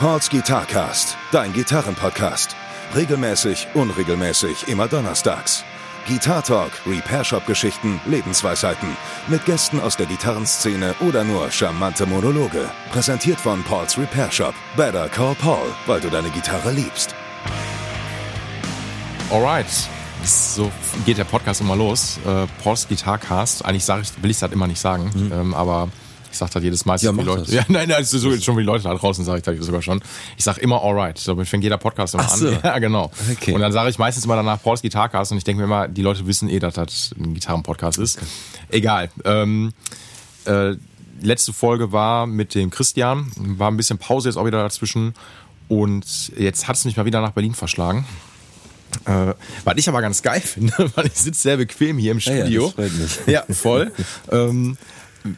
Pauls Guitarcast, dein Gitarrenpodcast. Regelmäßig, unregelmäßig, immer donnerstags. Guitar Talk, Repair Shop Geschichten, Lebensweisheiten. Mit Gästen aus der Gitarrenszene oder nur charmante Monologe. Präsentiert von Pauls Repair Shop. Better call Paul, weil du deine Gitarre liebst. Alright. So geht der Podcast immer los. Äh, Pauls Guitarcast. Eigentlich sag ich, will ich das immer nicht sagen, Mhm. ähm, aber ich sag das jedes Mal. Ja, Leute, das. ja, nein, nein, es ist so, schon wie Leute da draußen, sage ich das sogar schon. Ich sag immer alright. So fängt jeder Podcast immer Ach so. an. Ja, genau. Okay. Und dann sage ich meistens immer danach Pauls Guitarcast und ich denke mir immer, die Leute wissen eh, dass das ein Gitarrenpodcast ist. Egal. Ähm, äh, letzte Folge war mit dem Christian. War ein bisschen Pause jetzt auch wieder dazwischen. Und jetzt hat es mich mal wieder nach Berlin verschlagen. Äh, was ich aber ganz geil finde, weil ich sitze sehr bequem hier im ja, Studio. das freut mich. Ja, voll. ähm,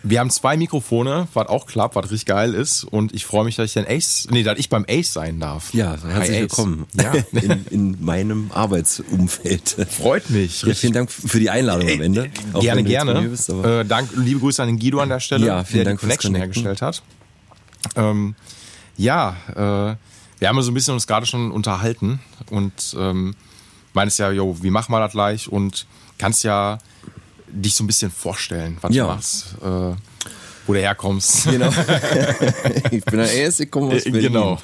wir haben zwei Mikrofone, was auch klappt, was richtig geil ist. Und ich freue mich, dass ich den Ace, nee, dass ich beim Ace sein darf. Ja, herzlich Ace. willkommen Ja, in, in meinem Arbeitsumfeld. freut mich. Ja, vielen Dank für die Einladung am Ende. Auch gerne, gerne. Bist, äh, Dank, liebe Grüße an den Guido an der Stelle, Ja, vielen der Dank die Connection hergestellt hat. Ähm, ja, äh, wir haben so ein bisschen uns gerade schon unterhalten und ähm, meinst ja, jo, wie machen wir das gleich? Und kannst ja dich so ein bisschen vorstellen, was Ja. du machst, äh, wo du herkommst. Genau. ich bin der Ace, ich komme aus Äh, Berlin. genau.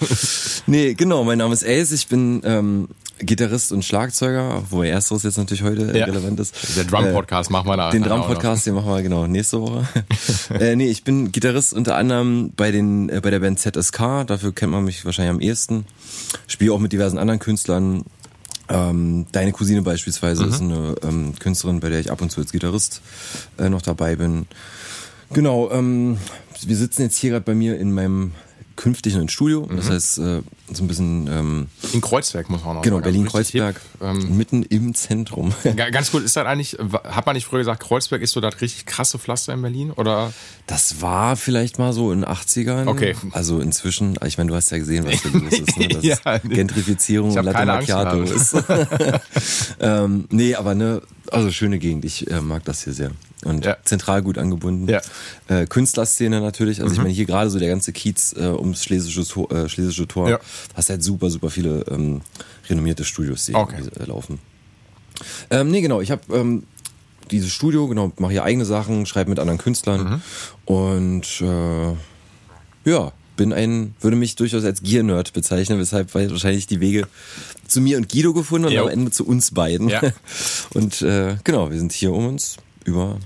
Nee, genau, mein Name ist Ace, ich bin ähm, Gitarrist und Schlagzeuger, wobei ersteres jetzt natürlich heute äh, Ja. relevant ist. Der Drum-Podcast machen wir da. Den. Drum-Podcast, den machen wir genau nächste Woche. äh, nee, ich bin Gitarrist unter anderem bei den äh, bei der Band ZSK, dafür kennt man mich wahrscheinlich am ehesten. Spiele auch mit diversen anderen Künstlern. Ähm, deine Cousine beispielsweise Mhm. ist eine ähm, Künstlerin, bei der ich ab und zu als Gitarrist äh, noch dabei bin. Genau, ähm, wir sitzen jetzt hier gerade bei mir in meinem künftigen Studio. Mhm. Das heißt, äh, so ein bisschen, ähm, In Kreuzberg muss man auch noch genau. Also Berlin-Kreuzberg, hip. Ähm, mitten im Zentrum. Ga- Ganz cool, ist das eigentlich, hat man nicht früher gesagt, Kreuzberg ist so das richtig krasse Pflaster in Berlin? Oder? Das war vielleicht mal so in den 80ern. Okay. Also inzwischen, ich meine, du hast ja gesehen, was da los ist. Ne? Das Ja, Gentrifizierung und Latte Macchiato ist. ähm, nee, aber ne, also schöne Gegend. Ich äh, mag das hier sehr. Und Ja. zentral gut angebunden. Ja. Mhm. Äh, Künstlerszene natürlich. Also ich meine, hier gerade so der ganze Kiez äh, ums Schlesische Tor, äh, Schlesische Tor Ja. hast halt super, super viele ähm, renommierte Studios, die Okay. äh, laufen. Ähm, nee, genau. Ich habe ähm, dieses Studio, genau, mache hier eigene Sachen, schreibe mit anderen Künstlern Mhm. und äh, ja, bin ein, würde mich durchaus als Gear-Nerd bezeichnen, weshalb wahrscheinlich die Wege zu mir und Guido gefunden und Jo. am Ende zu uns beiden. Ja. Und äh, genau, wir sind hier, um uns über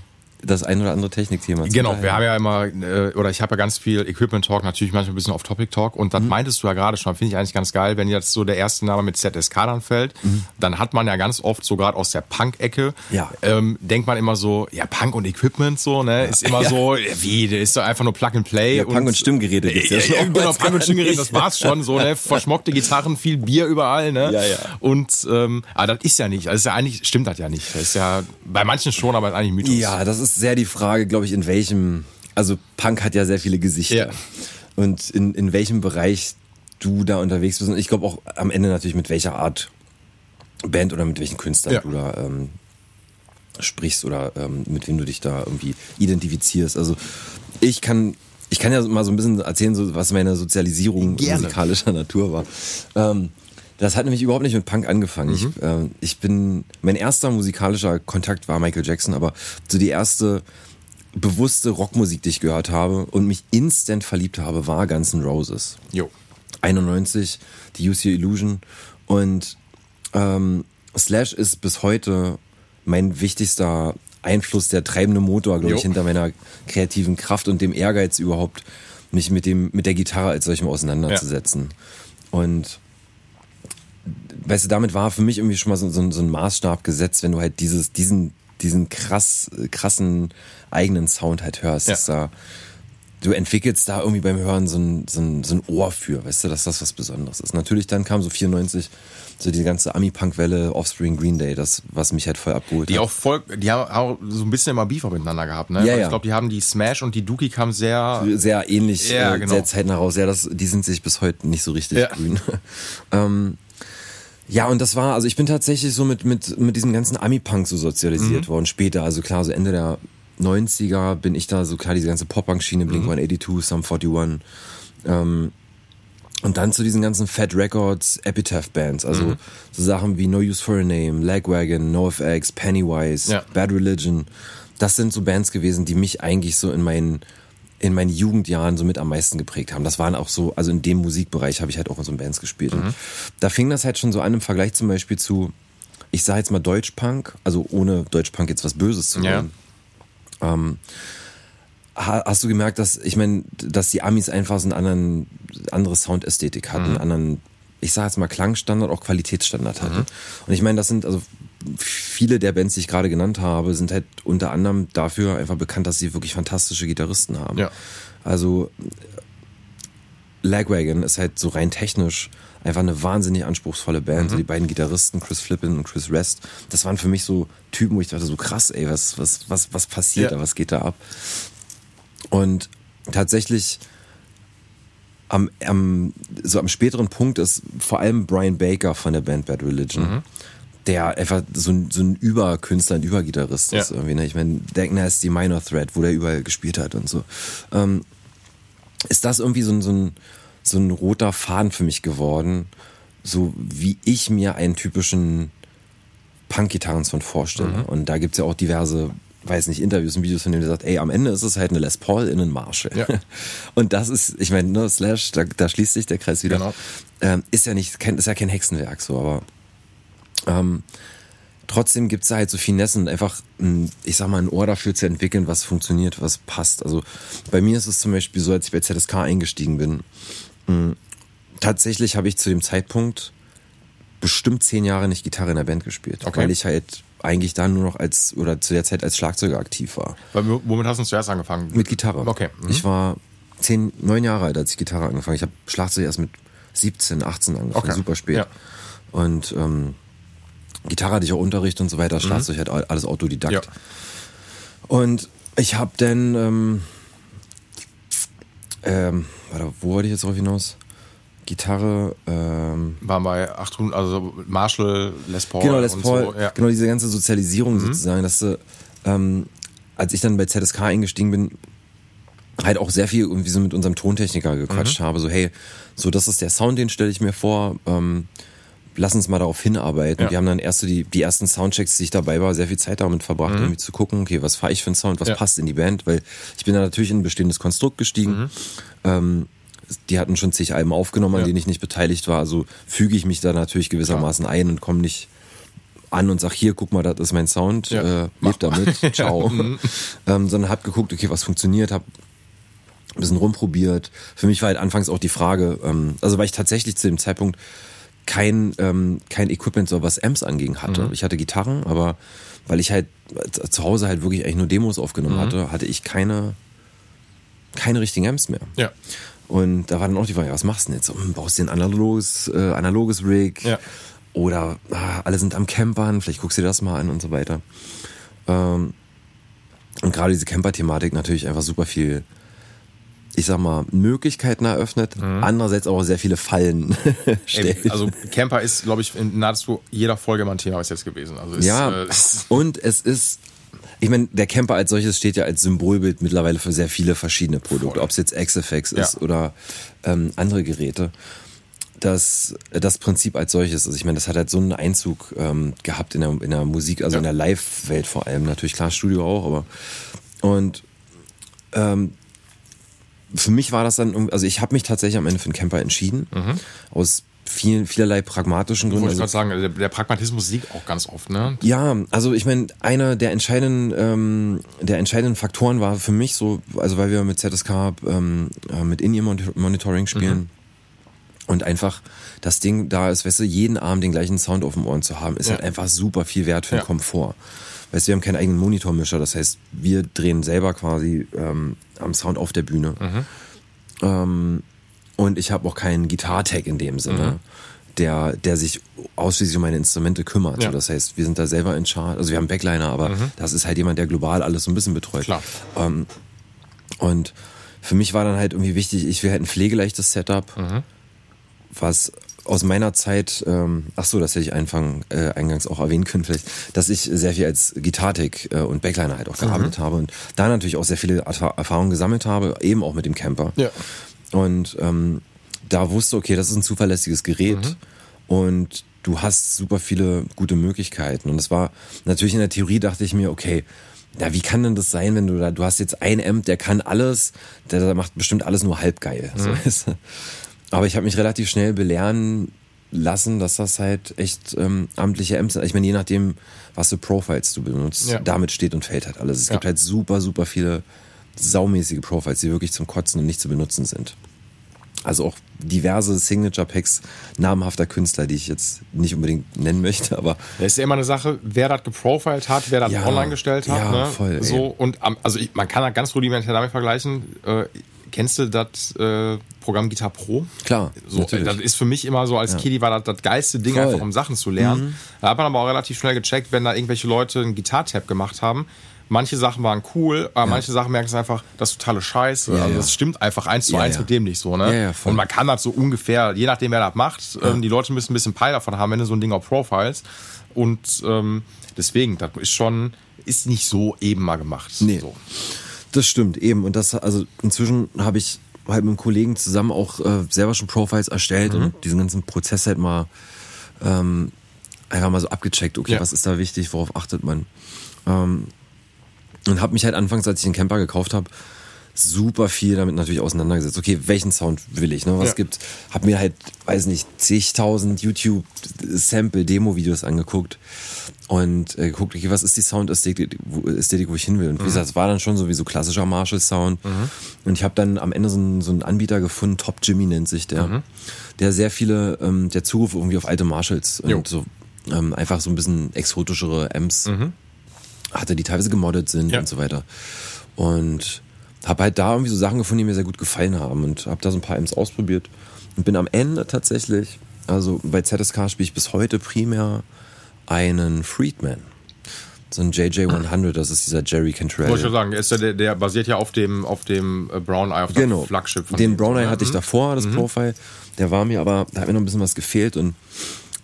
das ein oder andere Technikthema Genau, wir unterhalten. haben ja immer, äh, oder ich habe ja ganz viel Equipment Talk, natürlich manchmal ein bisschen auf Topic Talk und Mhm. das meintest du ja gerade schon, finde ich eigentlich ganz geil, wenn jetzt so der erste Name mit ZSK dann fällt, dann hat man ja ganz oft so gerade aus der Punk-Ecke, Mhm. Ja. ähm, denkt man immer so, ja Punk und Equipment so, ne, ist immer Ja. so, ja, wie, der ist doch einfach nur Plug and Play. Ja, Punk und Stimmgeräte gibt's ja ja, schon ja, oftmals genau, Punk und Stimmgeräte, das war's schon, so, ne, verschmockte Gitarren, viel Bier überall, ne, Ja, ja. und, ähm, aber das ist ja nicht, also ist ja eigentlich, stimmt das ja nicht, das ist ja, bei manchen schon, aber ist eigentlich Mythos. Ja, das ist sehr die Frage, glaube ich, in welchem, also Punk hat ja sehr viele Gesichter. Ja. Und in, in welchem Bereich du da unterwegs bist. Und ich glaube auch am Ende natürlich mit welcher Art Band oder mit welchen Künstlern Ja. du da ähm, sprichst oder ähm, mit wem du dich da irgendwie identifizierst. Also ich kann, ich kann ja mal so ein bisschen erzählen, so, was meine Sozialisierung Gerne. musikalischer Natur war. Ähm, das hat nämlich überhaupt nicht mit Punk angefangen. Ich, ähm, ich bin, mein erster musikalischer Kontakt war Michael Jackson, aber so die erste bewusste Rockmusik, die ich gehört habe und mich instant verliebt habe, war Guns N' Roses. Jo. 91, die Use Your Illusion. Und ähm, Slash ist bis heute mein wichtigster Einfluss, der treibende Motor, glaube ich, hinter meiner kreativen Kraft und dem Ehrgeiz überhaupt, mich mit dem, mit der Gitarre als solchem auseinanderzusetzen. Und weißt du, damit war für mich irgendwie schon mal so, so, ein- so ein Maßstab gesetzt, wenn du halt dieses, diesen, diesen krass, krassen eigenen Sound halt hörst. Ja. Da, du entwickelst da irgendwie beim Hören so ein, so, ein, so ein Ohr für, weißt du, dass das was Besonderes ist. Natürlich dann kam so 94 so die ganze Ami-Punk-Welle, Offspring, Green Day, das, was mich halt voll abgeholt Die hat. auch voll, die haben auch so ein bisschen immer Beef miteinander gehabt, ne? Ja, ja. Ich glaube, die haben die Smash und die Dookie kamen sehr. sehr ähnlich, Ja, äh, genau. sehr zeitnah raus. Ja, das, die sind sich bis heute nicht so richtig Ja. grün. ähm, ja, und das war, also ich bin tatsächlich so mit, mit, mit diesem ganzen Ami-Punk so sozialisiert worden. Später, also klar, so Ende der 90er bin ich da so klar, diese ganze Pop-Punk-Schiene, Blink-182, Sum 41, ähm, Und dann zu diesen ganzen Fat Records, Epitaph Bands, also mhm. so Sachen wie No Use for a Name, Lagwagon, NoFX, Pennywise, ja. Bad Religion. Das sind so Bands gewesen, die mich eigentlich so in meinen in meinen Jugendjahren so mit am meisten geprägt haben. Das waren auch so, also in dem Musikbereich habe ich halt auch in so Bands gespielt. Mhm. da fing das halt schon so an im Vergleich zum Beispiel zu, ich sage jetzt mal Deutschpunk, also ohne Deutschpunk jetzt was Böses zu nennen. Ja. Ähm, hast du gemerkt, dass, ich meine, dass die Amis einfach so eine anderen, andere Soundästhetik hatten, mhm. anderen, ich sage jetzt mal Klangstandard, auch Qualitätsstandard hatten. Mhm. Und ich meine, das sind, also viele der Bands, die ich gerade genannt habe, sind halt unter anderem dafür einfach bekannt, dass sie wirklich fantastische Gitarristen haben. Ja. Also Lagwagon ist halt so rein technisch einfach eine wahnsinnig anspruchsvolle Band. Mhm. Die beiden Gitarristen, Chris Flippin und Chris Rest, das waren für mich so Typen, wo ich dachte, so krass, ey, was, was, was, was passiert ja. da, was geht da ab? Und tatsächlich am, am, so am späteren Punkt ist vor allem Brian Baker von der Band Bad Religion. Mhm der einfach so ein, so ein Überkünstler, ein Übergitarrist ist. Ja. Irgendwie, ne? Ich meine, Deckner ist die Minor Threat, wo der überall gespielt hat und so. Ähm, ist das irgendwie so ein, so, ein, so ein roter Faden für mich geworden, so wie ich mir einen typischen Punk-Gitarrensound vorstelle. Mhm. Und da gibt's ja auch diverse weiß nicht, Interviews und Videos von dem, der sagt, ey, am Ende ist es halt eine Les Paul in einen Marshall. Ja. Und das ist, ich meine, ne, Slash, da, da schließt sich der Kreis wieder. Genau. Ähm, ist ja nicht, ist ja kein Hexenwerk, so, aber ähm, trotzdem gibt es da halt so Finessen und einfach, ein, ich sag mal, ein Ohr dafür zu entwickeln, was funktioniert, was passt. Also bei mir ist es zum Beispiel so, als ich bei ZSK eingestiegen bin, mh, tatsächlich habe ich zu dem Zeitpunkt bestimmt zehn Jahre nicht Gitarre in der Band gespielt, okay. weil ich halt eigentlich dann nur noch als oder zu der Zeit als Schlagzeuger aktiv war. Weil, womit hast du zuerst angefangen? Mit Gitarre. Okay. Mhm. Ich war zehn, neun Jahre alt, als ich Gitarre angefangen. Ich habe Schlagzeug erst mit 17, 18 angefangen, okay. super spät. Ja. Und ähm, Gitarre hatte ich auch Unterricht und so weiter, mhm. Schlagzeug mhm. halt alles Autodidakt. Ja. Und ich habe dann, ähm, ähm, warte, wo wollte ich jetzt drauf hinaus? Gitarre. Ähm, War bei 800, also Marshall, Les Paul. Genau, Les Paul. So, ja. Genau, diese ganze Sozialisierung mhm. sozusagen, dass du, ähm, als ich dann bei ZSK eingestiegen bin, halt auch sehr viel irgendwie so mit unserem Tontechniker gequatscht mhm. habe. So, hey, so das ist der Sound, den stelle ich mir vor. Ähm, lass uns mal darauf hinarbeiten. Ja. Wir haben dann erst so die, die ersten Soundchecks, die ich dabei war, sehr viel Zeit damit verbracht, mhm. irgendwie zu gucken, okay, was fahre ich für einen Sound, was ja. passt in die Band, weil ich bin da natürlich in ein bestehendes Konstrukt gestiegen. Mhm. Ähm, die hatten schon zig Alben aufgenommen, an ja. denen ich nicht beteiligt war, also füge ich mich da natürlich gewissermaßen ein und komme nicht an und sag hier, guck mal, das ist mein Sound, ja, äh, lebt damit, ciao. Mhm. ähm, sondern hab geguckt, okay, was funktioniert, hab ein bisschen rumprobiert. Für mich war halt anfangs auch die Frage, ähm, also weil ich tatsächlich zu dem Zeitpunkt kein, ähm, kein Equipment, so was Amps anging hatte. Mhm. Ich hatte Gitarren, aber weil ich halt zu Hause halt wirklich eigentlich nur Demos aufgenommen mhm. hatte, hatte ich keine, keine richtigen Amps mehr. Ja. Und da war dann auch die Frage, was machst du denn jetzt? Hm, baust du ein analoges, äh, analoges Rig? Ja. Oder ah, alle sind am Campern, vielleicht guckst du dir das mal an und so weiter. Ähm, und gerade diese Camper-Thematik natürlich einfach super viel ich sag mal, Möglichkeiten eröffnet, mhm. andererseits auch sehr viele Fallen stellt. Also Camper ist, glaube ich, in nahezu jeder Folge mal ein Thema bis jetzt gewesen. Also ist, ja, äh, und es ist, ich meine, der Camper als solches steht ja als Symbolbild mittlerweile für sehr viele verschiedene Produkte, ob es jetzt XFX ist ja. oder ähm, andere Geräte. Das, das Prinzip als solches, also ich meine, das hat halt so einen Einzug ähm, gehabt in der, in der Musik, also ja. in der Live-Welt vor allem, natürlich klar, Studio auch, aber und ähm, für mich war das dann, also ich habe mich tatsächlich am Ende für einen Camper entschieden. Mhm. Aus vielen, vielerlei pragmatischen Gründen. Ich wollte also, sagen, der, der, Pragmatismus siegt auch ganz oft, ne? Ja, also ich meine, einer der entscheidenden, ähm, der entscheidenden Faktoren war für mich so, also weil wir mit ZSK ähm, äh, mit In-Ear-Monitoring spielen. Mhm. Und einfach das Ding da ist, weißt du, jeden Abend den gleichen Sound auf dem Ohren zu haben, ist ja. halt einfach super viel wert für den ja. Komfort. Weißt du, wir haben keinen eigenen Monitormischer, das heißt, wir drehen selber quasi ähm, am Sound auf der Bühne. Mhm. Ähm, und ich habe auch keinen Gitartag in dem Sinne. Mhm. Der, der sich ausschließlich um meine Instrumente kümmert. Ja. das heißt, wir sind da selber in Charge. Also wir haben Backliner, aber mhm. das ist halt jemand, der global alles so ein bisschen betreut. Klar. Ähm, und für mich war dann halt irgendwie wichtig, ich will halt ein pflegeleichtes Setup, mhm. was aus meiner Zeit, ähm, ach so, das hätte ich Anfang, äh, eingangs auch erwähnen können vielleicht, dass ich sehr viel als Gitartik äh, und Backliner halt auch gearbeitet mhm. habe und da natürlich auch sehr viele Erfahrungen gesammelt habe, eben auch mit dem Camper. Ja. Und ähm, da wusste, okay, das ist ein zuverlässiges Gerät mhm. und du hast super viele gute Möglichkeiten. Und es war natürlich in der Theorie dachte ich mir, okay, ja, wie kann denn das sein, wenn du da, du hast jetzt ein Amp, der kann alles, der macht bestimmt alles nur halb geil. Mhm. So, aber ich habe mich relativ schnell belehren lassen, dass das halt echt ähm, amtliche Amps sind. Ich meine, je nachdem, was für Profiles du benutzt, ja. damit steht und fällt halt alles. Es ja. gibt halt super, super viele saumäßige Profiles, die wirklich zum Kotzen und nicht zu benutzen sind. Also auch diverse Signature-Packs namhafter Künstler, die ich jetzt nicht unbedingt nennen möchte, aber. Das ist ja immer eine Sache, wer das geprofiled hat, wer das ja, online gestellt hat. Ja, ne? voll. So, und also ich, man kann das ganz rudimentär damit vergleichen. Äh, kennst du das äh, Programm Guitar Pro? Klar. So, natürlich. das ist für mich immer so, als ja. Kiddie war das das geilste Ding, voll. einfach um Sachen zu lernen. Mhm. Da hat man aber auch relativ schnell gecheckt, wenn da irgendwelche Leute einen Gitar-Tab gemacht haben, manche Sachen waren cool, aber ja. manche Sachen merkst du einfach, das ist totale Scheiße. Ja, also das stimmt einfach eins zu eins mit dem nicht so, ne? und man kann das so ungefähr, je nachdem wer das macht, ähm, die Leute müssen ein bisschen Peil davon haben, wenn du so ein Ding auf Profiles. Und ähm, deswegen, das ist schon, ist nicht so eben mal gemacht. Nee. So. Das stimmt, eben. Und das, also inzwischen habe ich halt mit einem Kollegen zusammen auch äh, selber schon Profiles erstellt mhm. und diesen ganzen Prozess halt mal ähm, einfach mal so abgecheckt, okay, ja. was ist da wichtig, worauf achtet man. Ähm, und habe mich halt anfangs, als ich den Camper gekauft habe, super viel damit natürlich auseinandergesetzt. Okay, welchen Sound will ich? Ne? Was ja. gibt? Hab mir halt, weiß nicht, zigtausend YouTube Sample Demo Videos angeguckt und äh, geguckt, okay, was ist die Soundästhetik, wo, Ästhetik, wo ich hin will. Und wie mhm. gesagt, es war dann schon sowieso klassischer Marshall Sound. Mhm. Und ich habe dann am Ende so einen, so einen Anbieter gefunden, Top Jimmy nennt sich der, mhm. der sehr viele, ähm, der Zugriff irgendwie auf alte Marshalls und jo. so ähm, einfach so ein bisschen exotischere Amps mhm hatte, die teilweise gemoddet sind ja. und so weiter. Und habe halt da irgendwie so Sachen gefunden, die mir sehr gut gefallen haben und habe da so ein paar Amps ausprobiert und bin am Ende tatsächlich, also bei ZSK spiele ich bis heute primär einen Friedman. So ein JJ100, das ist dieser Jerry Cantrell. Wollte ich schon sagen, der, ist der, der, basiert ja auf dem, auf dem äh, Brown Eye, auf dem genau. Flagship. Von den Brown Eye hatte ich mhm. davor, das mhm. Profile. Der war mir aber, da hat mir noch ein bisschen was gefehlt und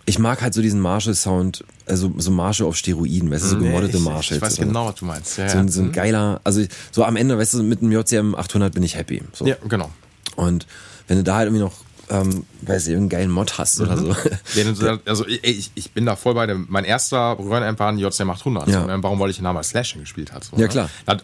ich mag halt so diesen Marshall-Sound, also so Marshall auf Steroiden, weißt du, so mhm. gemoddete Marshalls. Ich weiß genau, was du meinst. Ja, so, ein, so ein mhm. geiler, also so am Ende, weißt du, mit einem JCM 800 bin ich happy. So. Ja, genau. Und wenn du da halt irgendwie noch ähm, weiß ich, irgendeinen geilen Mod hast oder mhm. so. also ich, ich bin da voll bei dem, mein erster Röhrenamp war ein JCM 800. Ja. So, ne? Warum, weil ich ihn damals Slashing gespielt hat. So, ja, ne? klar. Das,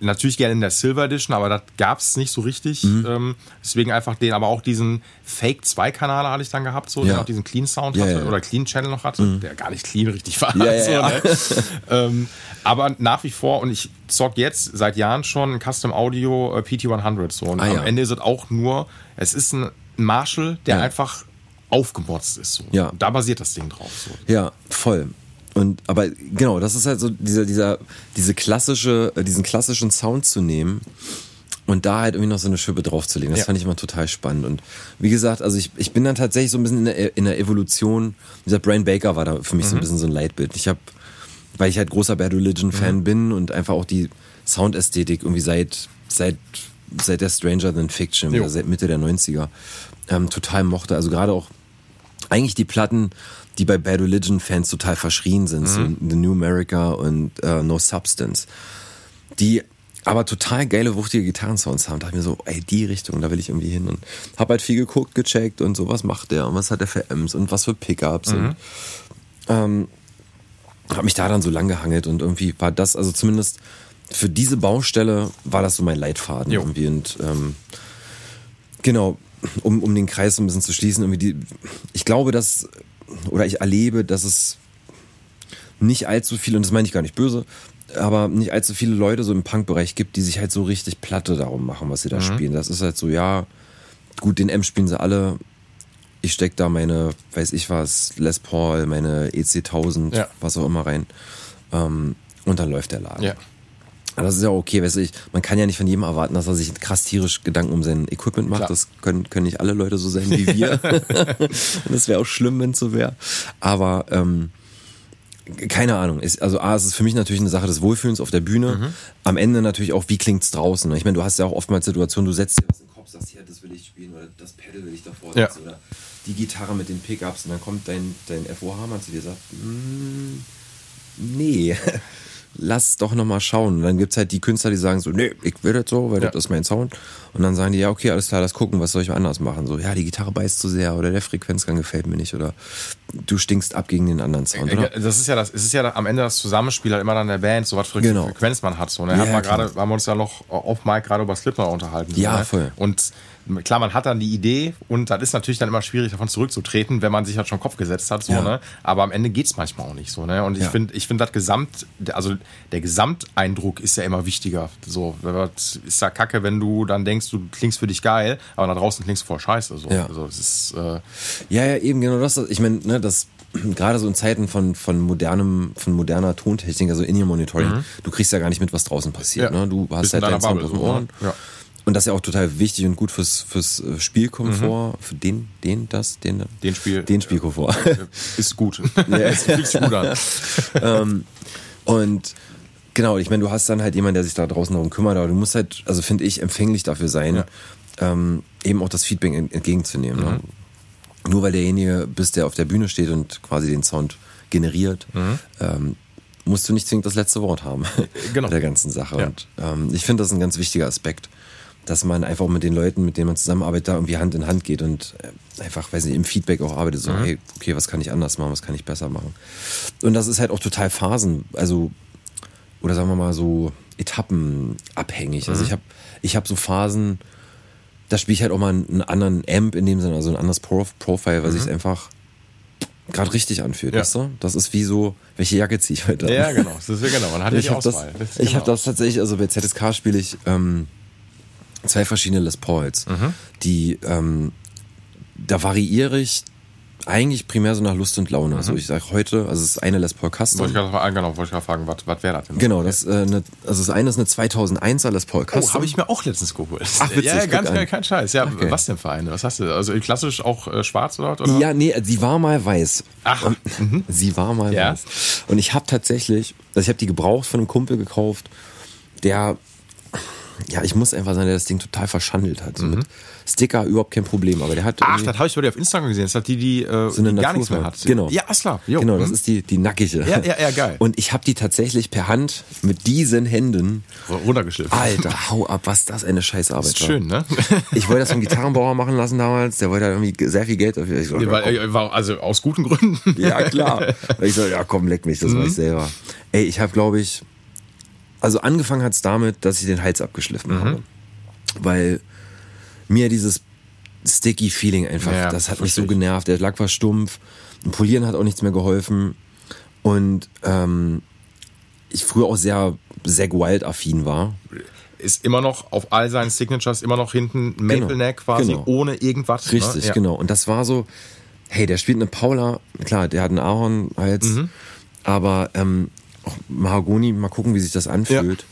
natürlich gerne in der Silver Edition, aber das gab's nicht so richtig. Mhm. Ähm, deswegen einfach den, aber auch diesen Fake 2 Kanal hatte ich dann gehabt, so, ja. der auch diesen Clean Sound ja, hatte ja. oder Clean Channel noch hatte, mhm. der gar nicht clean richtig war. Ja, so, ne? ähm, aber nach wie vor, und ich zock jetzt seit Jahren schon Custom Audio äh, PT100 so. Und ah, am Ende ist es auch nur, es ist ein Marshall, der ja. einfach aufgemotzt ist. So. Ja. da basiert das Ding drauf. So. Ja, voll. Und aber genau, das ist halt so dieser dieser diese klassische äh, diesen klassischen Sound zu nehmen und da halt irgendwie noch so eine Schippe draufzulegen. Das ja. fand ich immer total spannend und wie gesagt, also ich, ich bin dann tatsächlich so ein bisschen in der, in der Evolution, dieser Brian Baker war da für mich mhm. so ein mhm. bisschen so ein Leitbild. Ich habe weil ich halt großer Bad Religion Fan mhm. bin und einfach auch die Soundästhetik irgendwie seit seit seit der Stranger Than Fiction, jo. seit Mitte der 90er, ähm, total mochte. Also gerade auch eigentlich die Platten, die bei Bad Religion Fans total verschrien sind, mhm. so The New America und uh, No Substance. Die aber total geile, wuchtige Gitarrensounds haben. Da dachte ich mir so, ey, die Richtung, da will ich irgendwie hin. Und hab halt viel geguckt, gecheckt und so, was macht der und was hat der für M's und was für Pickups. Mhm. Und ähm, hab mich da dann so lang gehangelt und irgendwie war das, also zumindest für diese Baustelle war das so mein Leitfaden jo. irgendwie. Und ähm, genau, um, um den Kreis so ein bisschen zu schließen, irgendwie die, ich glaube, dass, oder ich erlebe, dass es nicht allzu viele, und das meine ich gar nicht böse, aber nicht allzu viele Leute so im Punk-Bereich gibt, die sich halt so richtig platte darum machen, was sie da mhm. spielen. Das ist halt so, ja, gut, den M spielen sie alle. Ich steck da meine, weiß ich was, Les Paul, meine EC 1000, ja. was auch immer rein. Ähm, und dann läuft der Laden. Ja. Das ist ja okay, weißt du, ich, man kann ja nicht von jedem erwarten, dass er sich krass tierisch Gedanken um sein Equipment macht. Klar. Das können, können nicht alle Leute so sein wie wir. das wäre auch schlimm, wenn es so wäre. Aber ähm, keine Ahnung. Ist, also A, es ist für mich natürlich eine Sache des Wohlfühlens auf der Bühne. Mhm. Am Ende natürlich auch, wie klingt's draußen. Ich meine, du hast ja auch oftmals Situationen, du setzt dir was in den Kopf, sagst, ja, das will ich spielen oder das Pedal will ich davor setzen ja. oder die Gitarre mit den Pickups und dann kommt dein, dein FOH-Mann zu dir und sagt, mm, nee. Lass doch nochmal schauen. Und dann gibt's halt die Künstler, die sagen so, nee, ich will das so, weil Ja. das ist mein Sound. Und dann sagen die, ja, okay, alles klar, lass gucken, was soll ich anders machen? So, ja, die Gitarre beißt zu sehr oder der Frequenzgang gefällt mir nicht oder du stinkst ab gegen den anderen Sound, oder? Das ist ja das, es ist ja am Ende das Zusammenspiel halt immer dann der Band, so was für Genau. Frequenz man hat. So, ne? Ja, Hat man klar. gerade, haben wir uns ja noch auf Mike gerade über Slipknot unterhalten. so, Ja, ne? voll. Und klar, man hat dann die Idee und das ist natürlich dann immer schwierig, davon zurückzutreten, wenn man sich halt schon Kopf gesetzt hat. So, Ja. ne? Aber am Ende geht's manchmal auch nicht so. Ne? Und ich Ja. finde, ich finde das Gesamt, also der Gesamteindruck ist ja immer wichtiger. So, das ist ja kacke, wenn du dann denkst, du klingst für dich geil, aber da draußen klingst du voll scheiße. So. Ja. Also, es ist, äh, Ja, ja, eben genau das. Ich meine, ne, das gerade so in Zeiten von, von modernem, von moderner Tontechnik, also In-Ear-Monitoring, du kriegst ja gar nicht mit, was draußen passiert. Mhm. Ja. Ne? Du hast Bist halt deinen Sound auf den so, ne? Ohren. Ja. Und das ist ja auch total wichtig und gut fürs, fürs äh, Spielkomfort, für den, den, das, den, Mhm. Den Spiel- den Spielkomfort. ist gut. Es fühlt sich gut an. Und genau, ich meine, du hast dann halt jemanden, der sich da draußen darum kümmert, aber du musst halt, also finde ich, empfänglich dafür sein, Ja. ähm, eben auch das Feedback ent- entgegenzunehmen. Ne? Nur weil derjenige bist, der auf der Bühne steht und quasi den Sound generiert, ähm, musst du nicht zwingend das letzte Wort haben Genau. der ganzen Sache. Ja. Und ähm, ich finde das ein ganz wichtiger Aspekt, dass man einfach mit den Leuten, mit denen man zusammenarbeitet, da irgendwie Hand in Hand geht und äh, einfach, weiß nicht, im Feedback auch arbeitet. So, hey, okay, was kann ich anders machen, was kann ich besser machen? Und das ist halt auch total Phasen, also oder sagen wir mal so etappenabhängig. Also ich habe ich hab so Phasen, da spiele ich halt auch mal einen, anderen Amp in dem Sinne, also ein anderes Pro Profile, weil sich einfach gerade richtig anfühlt, Ja. weißt du? Das ist wie so, welche Jacke ziehe ich heute an? Ja, genau. Das ist ja genau. Man hat Ich habe das, Auswahl. Das ist ich hab genau. das tatsächlich, also bei ZSK spiele ich ähm, zwei verschiedene Les Pauls, Mhm. die, ähm, da variiere ich eigentlich primär so nach Lust und Laune. Also ich sage heute, also es ist eine Les Paul Custom. Mhm. Wollte ich gerade fragen, genau, wollte ich gerade fragen, was, was wäre das denn? Genau, das, äh, ne, also das eine ist eine 2001er Les Paul Custom. Oh, habe ich mir auch letztens geholt. Ach, witzig, ja, ganz an. geil, kein Scheiß. Ja, Okay. was denn für eine? Was hast du? Also klassisch auch äh, schwarz oder? Oder? Ja, nee, sie war mal weiß. Ach, Und- Sie war mal Ja. weiß. Und ich habe tatsächlich, also ich habe die gebraucht von einem Kumpel gekauft, der, ja, ich muss einfach sagen, der das Ding total verschandelt hat. So mit Sticker überhaupt kein Problem, aber der hat Mhm. Ach, das habe ich bei dir auf Instagram gesehen. Das hat die, die, äh, so eine die gar nichts mehr hat. Genau. Ja, klar. Jo. Genau, das Mhm. ist die, die nackige. Ja, ja, ja, geil. Und ich habe die tatsächlich per Hand mit diesen Händen. runtergeschliffen. Alter, hau ab, was das eine Scheißarbeit Das ist war. schön, ne? Ich wollte das vom Gitarrenbauer machen lassen damals. Der wollte da irgendwie sehr viel Geld dafür. Ich so, Ja, weil, äh, war, also aus guten Gründen. Ja, klar. ich so, ja, komm, leck mich, das Mhm. mach ich selber. Ey, ich habe, glaube ich, also angefangen hat's damit, dass ich den Hals abgeschliffen Mhm. habe. Weil mir dieses sticky Feeling einfach, Ja, das hat mich so genervt. Der Lack war stumpf, ein Polieren hat auch nichts mehr geholfen. Und ähm, ich früher auch sehr Zack Wild-affin war. Ist immer noch auf all seinen Signatures immer noch hinten Maple Genau, Neck quasi, genau. ohne irgendwas. Richtig, ne? ja. genau. Und das war so, hey, der spielt eine Paula, klar, der hat einen Ahornhals, Mhm. aber ähm, auch Mahagoni, mal gucken, wie sich das anfühlt.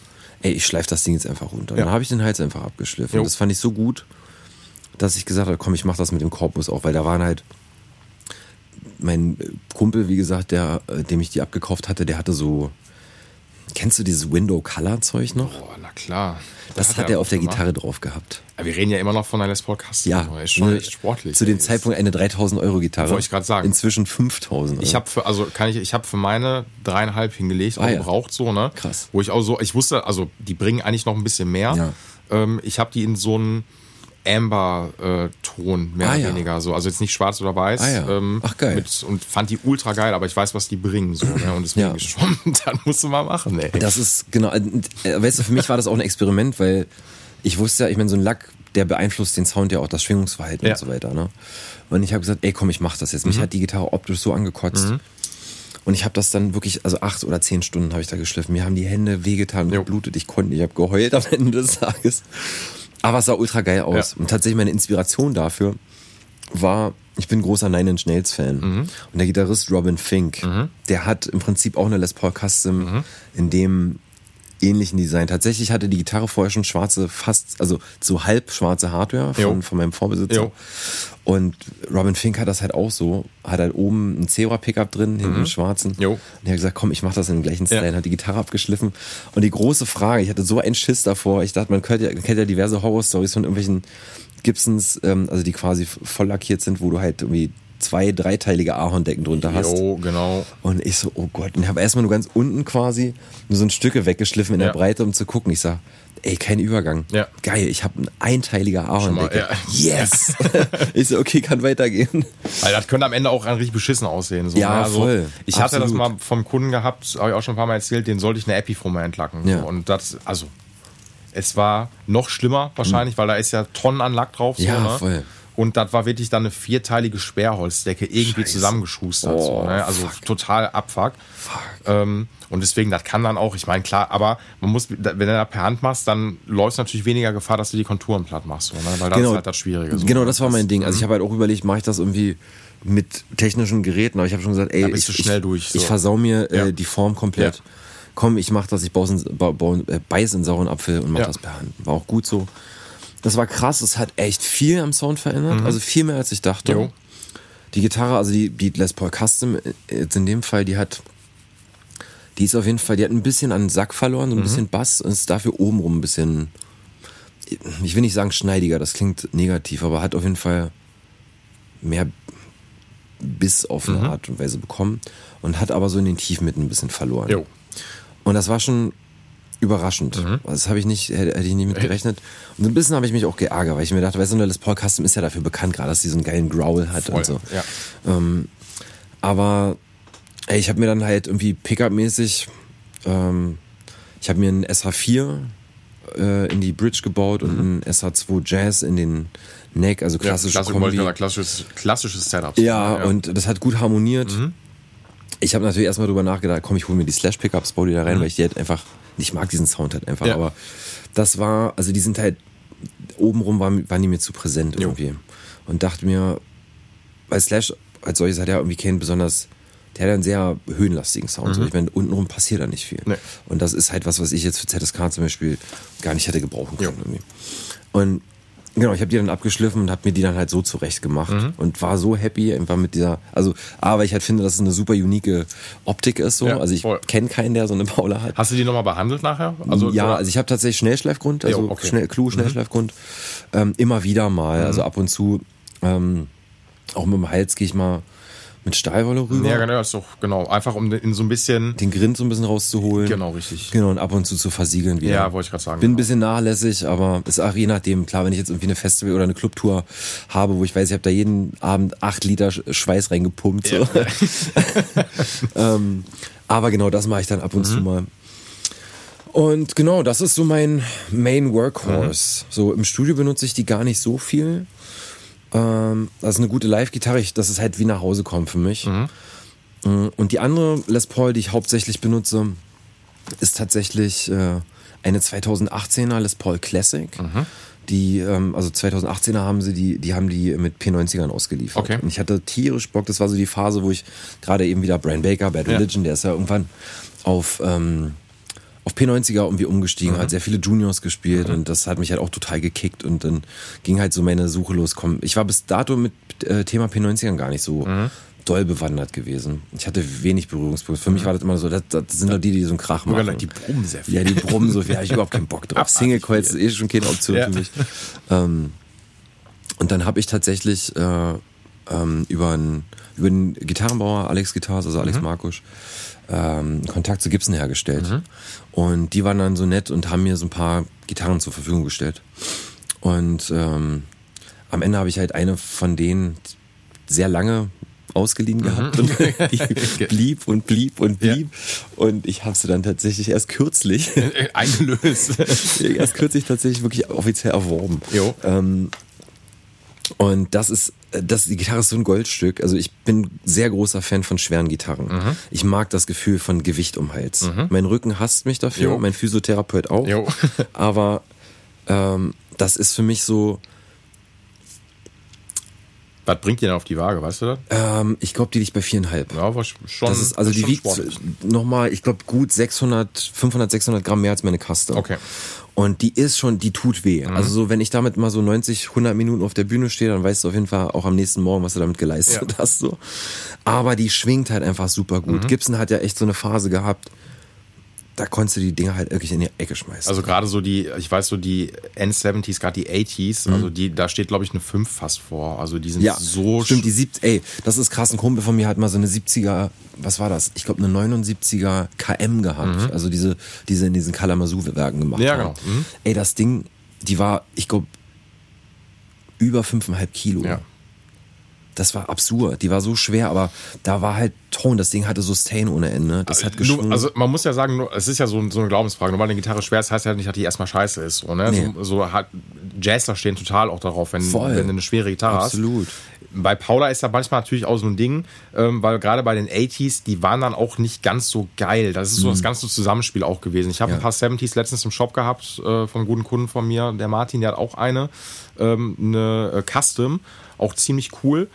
Ey, ich schleife das Ding jetzt einfach runter. Ja. Dann habe ich den Hals einfach abgeschliffen. Jo. Das fand ich so gut, dass ich gesagt habe, komm, ich mach das mit dem Korpus auch, weil da waren halt mein Kumpel, wie gesagt, der, äh, dem ich die abgekauft hatte, der hatte so, kennst du dieses Window Color Zeug noch? Boah, na klar. Das hat er auf der gemacht. Gitarre drauf gehabt. Ja, wir reden ja immer noch von einer Les Paul Custom. Ja, Ist schon ne, echt sportlich. Zu dem. Zeitpunkt eine 3000 Euro Gitarre. Wollte ich grad sagen. Inzwischen 5000 Euro. Ich habe für, also kann ich, ich habe für meine dreieinhalb hingelegt, auch Ah, ja. so, ne? Krass. Wo ich auch so, ich wusste, also die bringen eigentlich noch ein bisschen mehr. Ja. Ähm, ich habe die in so einen Amber-Ton, mehr Ah, oder ja. weniger so. Also jetzt nicht schwarz oder weiß. Ah, ja. ähm, Ach, geil. Mit, und fand die ultra geil, aber ich weiß, was die bringen. So, ne? Und deswegen Ja. schon, dann musst du mal machen, ey. Das ist, genau, äh, weißt du, für mich war das auch ein Experiment, weil ich wusste ja, ich meine, so ein Lack, der beeinflusst den Sound ja auch, das Schwingungsverhalten und so weiter, ne? Und ich habe gesagt, ey, komm, ich mach das jetzt. Mich hat die Gitarre optisch so angekotzt. Und ich habe das dann wirklich, also acht oder zehn Stunden habe ich da geschliffen. Mir haben die Hände wehgetan, geblutet, ich konnte, nicht. ich habe geheult am Ende des Tages. Aber es sah ultra geil aus. Ja. Und tatsächlich meine Inspiration dafür war, ich bin großer Nine Inch Nails Fan. Mhm. Und der Gitarrist Robin Fink, der hat im Prinzip auch eine Les Paul Custom Mhm. in dem ähnlichen Design. Tatsächlich hatte die Gitarre vorher schon schwarze, fast, also so halb schwarze Hardware von, von meinem Vorbesitzer. Jo. Und Robin Fink hat das halt auch so, hat halt oben ein Zebra-Pickup drin, hinten einen schwarzen. Mhm. Jo. Und er hat gesagt, komm, ich mach das in dem gleichen Style, Ja. hat die Gitarre abgeschliffen. Und die große Frage, ich hatte so einen Schiss davor, ich dachte, man kennt ja, kennt ja diverse Horror-Stories von irgendwelchen Gibsons, ähm, also die quasi voll lackiert sind, wo du halt irgendwie zwei, dreiteilige Ahorndecken drunter hast. Jo, genau. Und ich so, oh Gott. Und ich habe erstmal nur ganz unten quasi nur so ein Stücke weggeschliffen in Ja. der Breite, um zu gucken. Ich sag, ey, kein Übergang. Ja. Geil, ich habe ein einteiliger Ahorndecke. ja. Yes! ich so, okay, kann weitergehen. Weil das könnte am Ende auch richtig beschissen aussehen. So, Ja, ne? also, voll. Ich hatte das Absolut. mal vom Kunden gehabt, habe ich auch schon ein paar Mal erzählt, den sollte ich eine Epiforme entlacken. Ja. Und das, also, es war noch schlimmer wahrscheinlich, weil da ist ja Tonnen an Lack drauf. So, Ja, ne? voll. Und das war wirklich dann eine vierteilige Sperrholzdecke irgendwie Scheiße. zusammengeschustert. so, Oh, ne? Also fuck. total abfuck. Ähm, und deswegen, das kann dann auch, ich meine, klar, aber man muss, wenn du das per Hand machst, dann läufst du natürlich weniger Gefahr, dass du die Konturen platt machst. So, ne? Weil das ist halt das Schwierige. So, Genau, ne? das war mein Ding. Also ich habe halt auch überlegt, mache ich das irgendwie mit technischen Geräten, aber ich habe schon gesagt, ey, ich, ich, durch, so. ich versau mir Ja. äh, die Form komplett. Ja. Komm, ich mach das, ich baue, ba, baue, äh, beiß in sauren Apfel und mach Ja. das per Hand. War auch gut so. Das war krass, es hat echt viel am Sound verändert, also viel mehr als ich dachte. Mhm. Jo. Die Gitarre, also die, die Les Paul Custom, äh, jetzt in dem Fall, die hat, die ist auf jeden Fall, die hat ein bisschen an den Sack verloren, Mhm. so ein bisschen Bass und ist dafür obenrum ein bisschen, ich will nicht sagen schneidiger, das klingt negativ, aber hat auf jeden Fall mehr Biss auf Mhm. eine Art und Weise bekommen und hat aber so in den Tiefmitten ein bisschen verloren. Jo. Und das war schon überraschend. Mhm. Das habe ich nicht, hätte, ich nicht mit gerechnet. Und ein bisschen habe ich mich auch geärgert, weil ich mir dachte, weißt du, Les Paul Custom ist ja dafür bekannt, gerade dass sie so einen geilen Growl hat Voll, und so. ja. Ähm, aber ey, ich habe mir dann halt irgendwie Pickup-mäßig, ähm, ich habe mir einen SH4 äh, in die Bridge gebaut und einen SH2 Jazz in den Neck, also Mhm. Ja, klassische klassisch, Kombi. Klassisches, klassisches Setup. Ja, und das hat gut harmoniert. Mhm. Ich habe natürlich erstmal drüber nachgedacht, komm, ich hole mir die Slash-Pickups, baue die da rein, weil ich die halt einfach, ich mag diesen Sound halt einfach, Mhm. Ja. aber das war, also die sind halt, obenrum waren, waren die mir zu präsent Jo. irgendwie. Und dachte mir, weil Slash als solches hat ja irgendwie keinen besonders, der hat einen sehr höhenlastigen Sound. So, ich meine, untenrum passiert da nicht viel. Mhm. Nee. Und das ist halt was, was ich jetzt für ZSK zum Beispiel gar nicht hätte gebrauchen können. Jo. Und genau, ich habe die dann abgeschliffen und habe mir die dann halt so zurecht gemacht Mhm. und war so happy einfach mit dieser, also A, weil ich halt finde, dass es eine super unique Optik ist so. Ja, also ich kenne keinen, der so eine Paula hat. Hast du die nochmal behandelt nachher? Also, ja, oder- also ich habe tatsächlich Schnellschleifgrund, also Jo, okay. Mhm. schnell, Clou, Schnellschleifgrund, ähm, immer wieder mal, also ab und zu, ähm, auch mit dem Hals gehe ich mal mit Stahlwolle rüber, ja, genau, ist doch, genau. Einfach um in so ein bisschen. den Grind so ein bisschen rauszuholen. Genau, richtig. Genau, und ab und zu zu versiegeln wieder. Ja, wollte ich gerade sagen. Bin ein genau. bisschen nachlässig, aber ist auch je nachdem. Klar, wenn ich jetzt irgendwie eine Festival oder eine Clubtour habe, wo ich weiß, ich habe da jeden Abend acht Liter Sch- Schweiß reingepumpt. So. ähm, aber genau das mache ich dann ab und Mhm. zu mal. Und genau, das ist so mein Main Workhorse. Mhm. So im Studio benutze ich die gar nicht so viel. Ähm, das ist eine gute Live-Gitarre. Das ist halt wie nach Hause kommen für mich. Mhm. Mm, Und die andere Les Paul, die ich hauptsächlich benutze, ist tatsächlich äh, eine 2018er Les Paul Classic. Mhm. Die, ähm, also 2018er haben sie die, die haben die mit P90ern ausgeliefert. Okay. Und ich hatte tierisch Bock, das war so die Phase, wo ich gerade eben wieder Brian Baker, Bad Ja. Religion, der ist ja irgendwann auf, ähm, auf P90er irgendwie umgestiegen, Mhm. hat sehr viele Juniors gespielt und das hat mich halt auch total gekickt und dann ging halt so meine Suche los. Komm, ich war bis dato mit äh, Thema P90ern gar nicht so Mhm. doll bewandert gewesen. Ich hatte wenig Berührungspunkte. Für mich war das immer so, das, das sind doch die, die so einen Krach machen. Die brummen sehr viel. Ja, die brummen so viel, da hab ich überhaupt keinen Bock drauf. Single Coils ist eh schon keine Option Ja. für mich. Ähm, und dann habe ich tatsächlich äh, ähm, über einen über den Gitarrenbauer Alex Guitars, also Mhm. Alex Markusch, ähm, Kontakt zu Gibson hergestellt. Und die waren dann so nett und haben mir so ein paar Gitarren zur Verfügung gestellt. Und ähm, am Ende habe ich halt eine von denen sehr lange ausgeliehen gehabt und die blieb und blieb und Mhm. Ja. blieb. Und ich habe sie dann tatsächlich erst kürzlich Eingelöst. erst kürzlich tatsächlich wirklich offiziell erworben. Jo. Ähm, und das ist, das, die Gitarre ist so ein Goldstück. Also ich bin sehr großer Fan von schweren Gitarren. Mhm. Ich mag das Gefühl von Gewicht um Hals. Mein Rücken hasst mich dafür, Jo. mein Physiotherapeut auch. Aber ähm, das ist für mich so, Was bringt ihr denn auf die Waage, weißt du das? ähm, ich glaube, die liegt bei viereinhalb. Ja, war schon. Das ist, also die schon wiegt nochmal, ich glaube, gut 600, 500, 600 Gramm mehr als meine Custom. Okay. Mhm. Und die ist schon, die tut weh. Also so, wenn ich damit mal so 90, 100 Minuten auf der Bühne stehe, dann weißt du auf jeden Fall auch am nächsten Morgen, was du damit geleistet Ja. hast. So. Aber die schwingt halt einfach super gut. Mhm. Gibson hat ja echt so eine Phase gehabt, da konntest du die Dinger halt wirklich in die Ecke schmeißen. Also gerade so die, ich weiß so die N70s, gerade die 80s, also die, da steht glaube ich eine 5 fast vor. Also die sind ja, so stimmt, die 70, ey, das ist krass, ein Kumpel von mir hat mal so eine 70er, was war das? Ich glaube eine 79er KM gehabt. Also diese, diese in diesen Kalamazoo-Werken gemacht Ja, haben. genau. Mhm. Ey, das Ding, die war, ich glaube, über 5,5 Kilo. Ja. Das war absurd. Die war so schwer, aber da war halt Ton. Das Ding hatte Sustain ohne Ende. Das hat geschwungen. Nur, also man muss ja sagen, es ist ja so, so eine Glaubensfrage. Nur weil eine Gitarre schwer ist, heißt ja nicht, dass die erstmal scheiße ist. So, ne? Nee. so, so hat, Jazzler stehen total auch darauf, wenn, Voll. wenn du eine schwere Gitarre Absolut. hast. Bei Paula ist da manchmal natürlich auch so ein Ding, ähm, weil gerade bei den 80s, die waren dann auch nicht ganz so geil. Das ist so das ganze Zusammenspiel auch gewesen. Ich habe Mhm. Ja. ein paar 70s letztens im Shop gehabt äh, von einem guten Kunden von mir, der Martin, der hat auch eine, ähm, eine äh, Custom, auch ziemlich cool.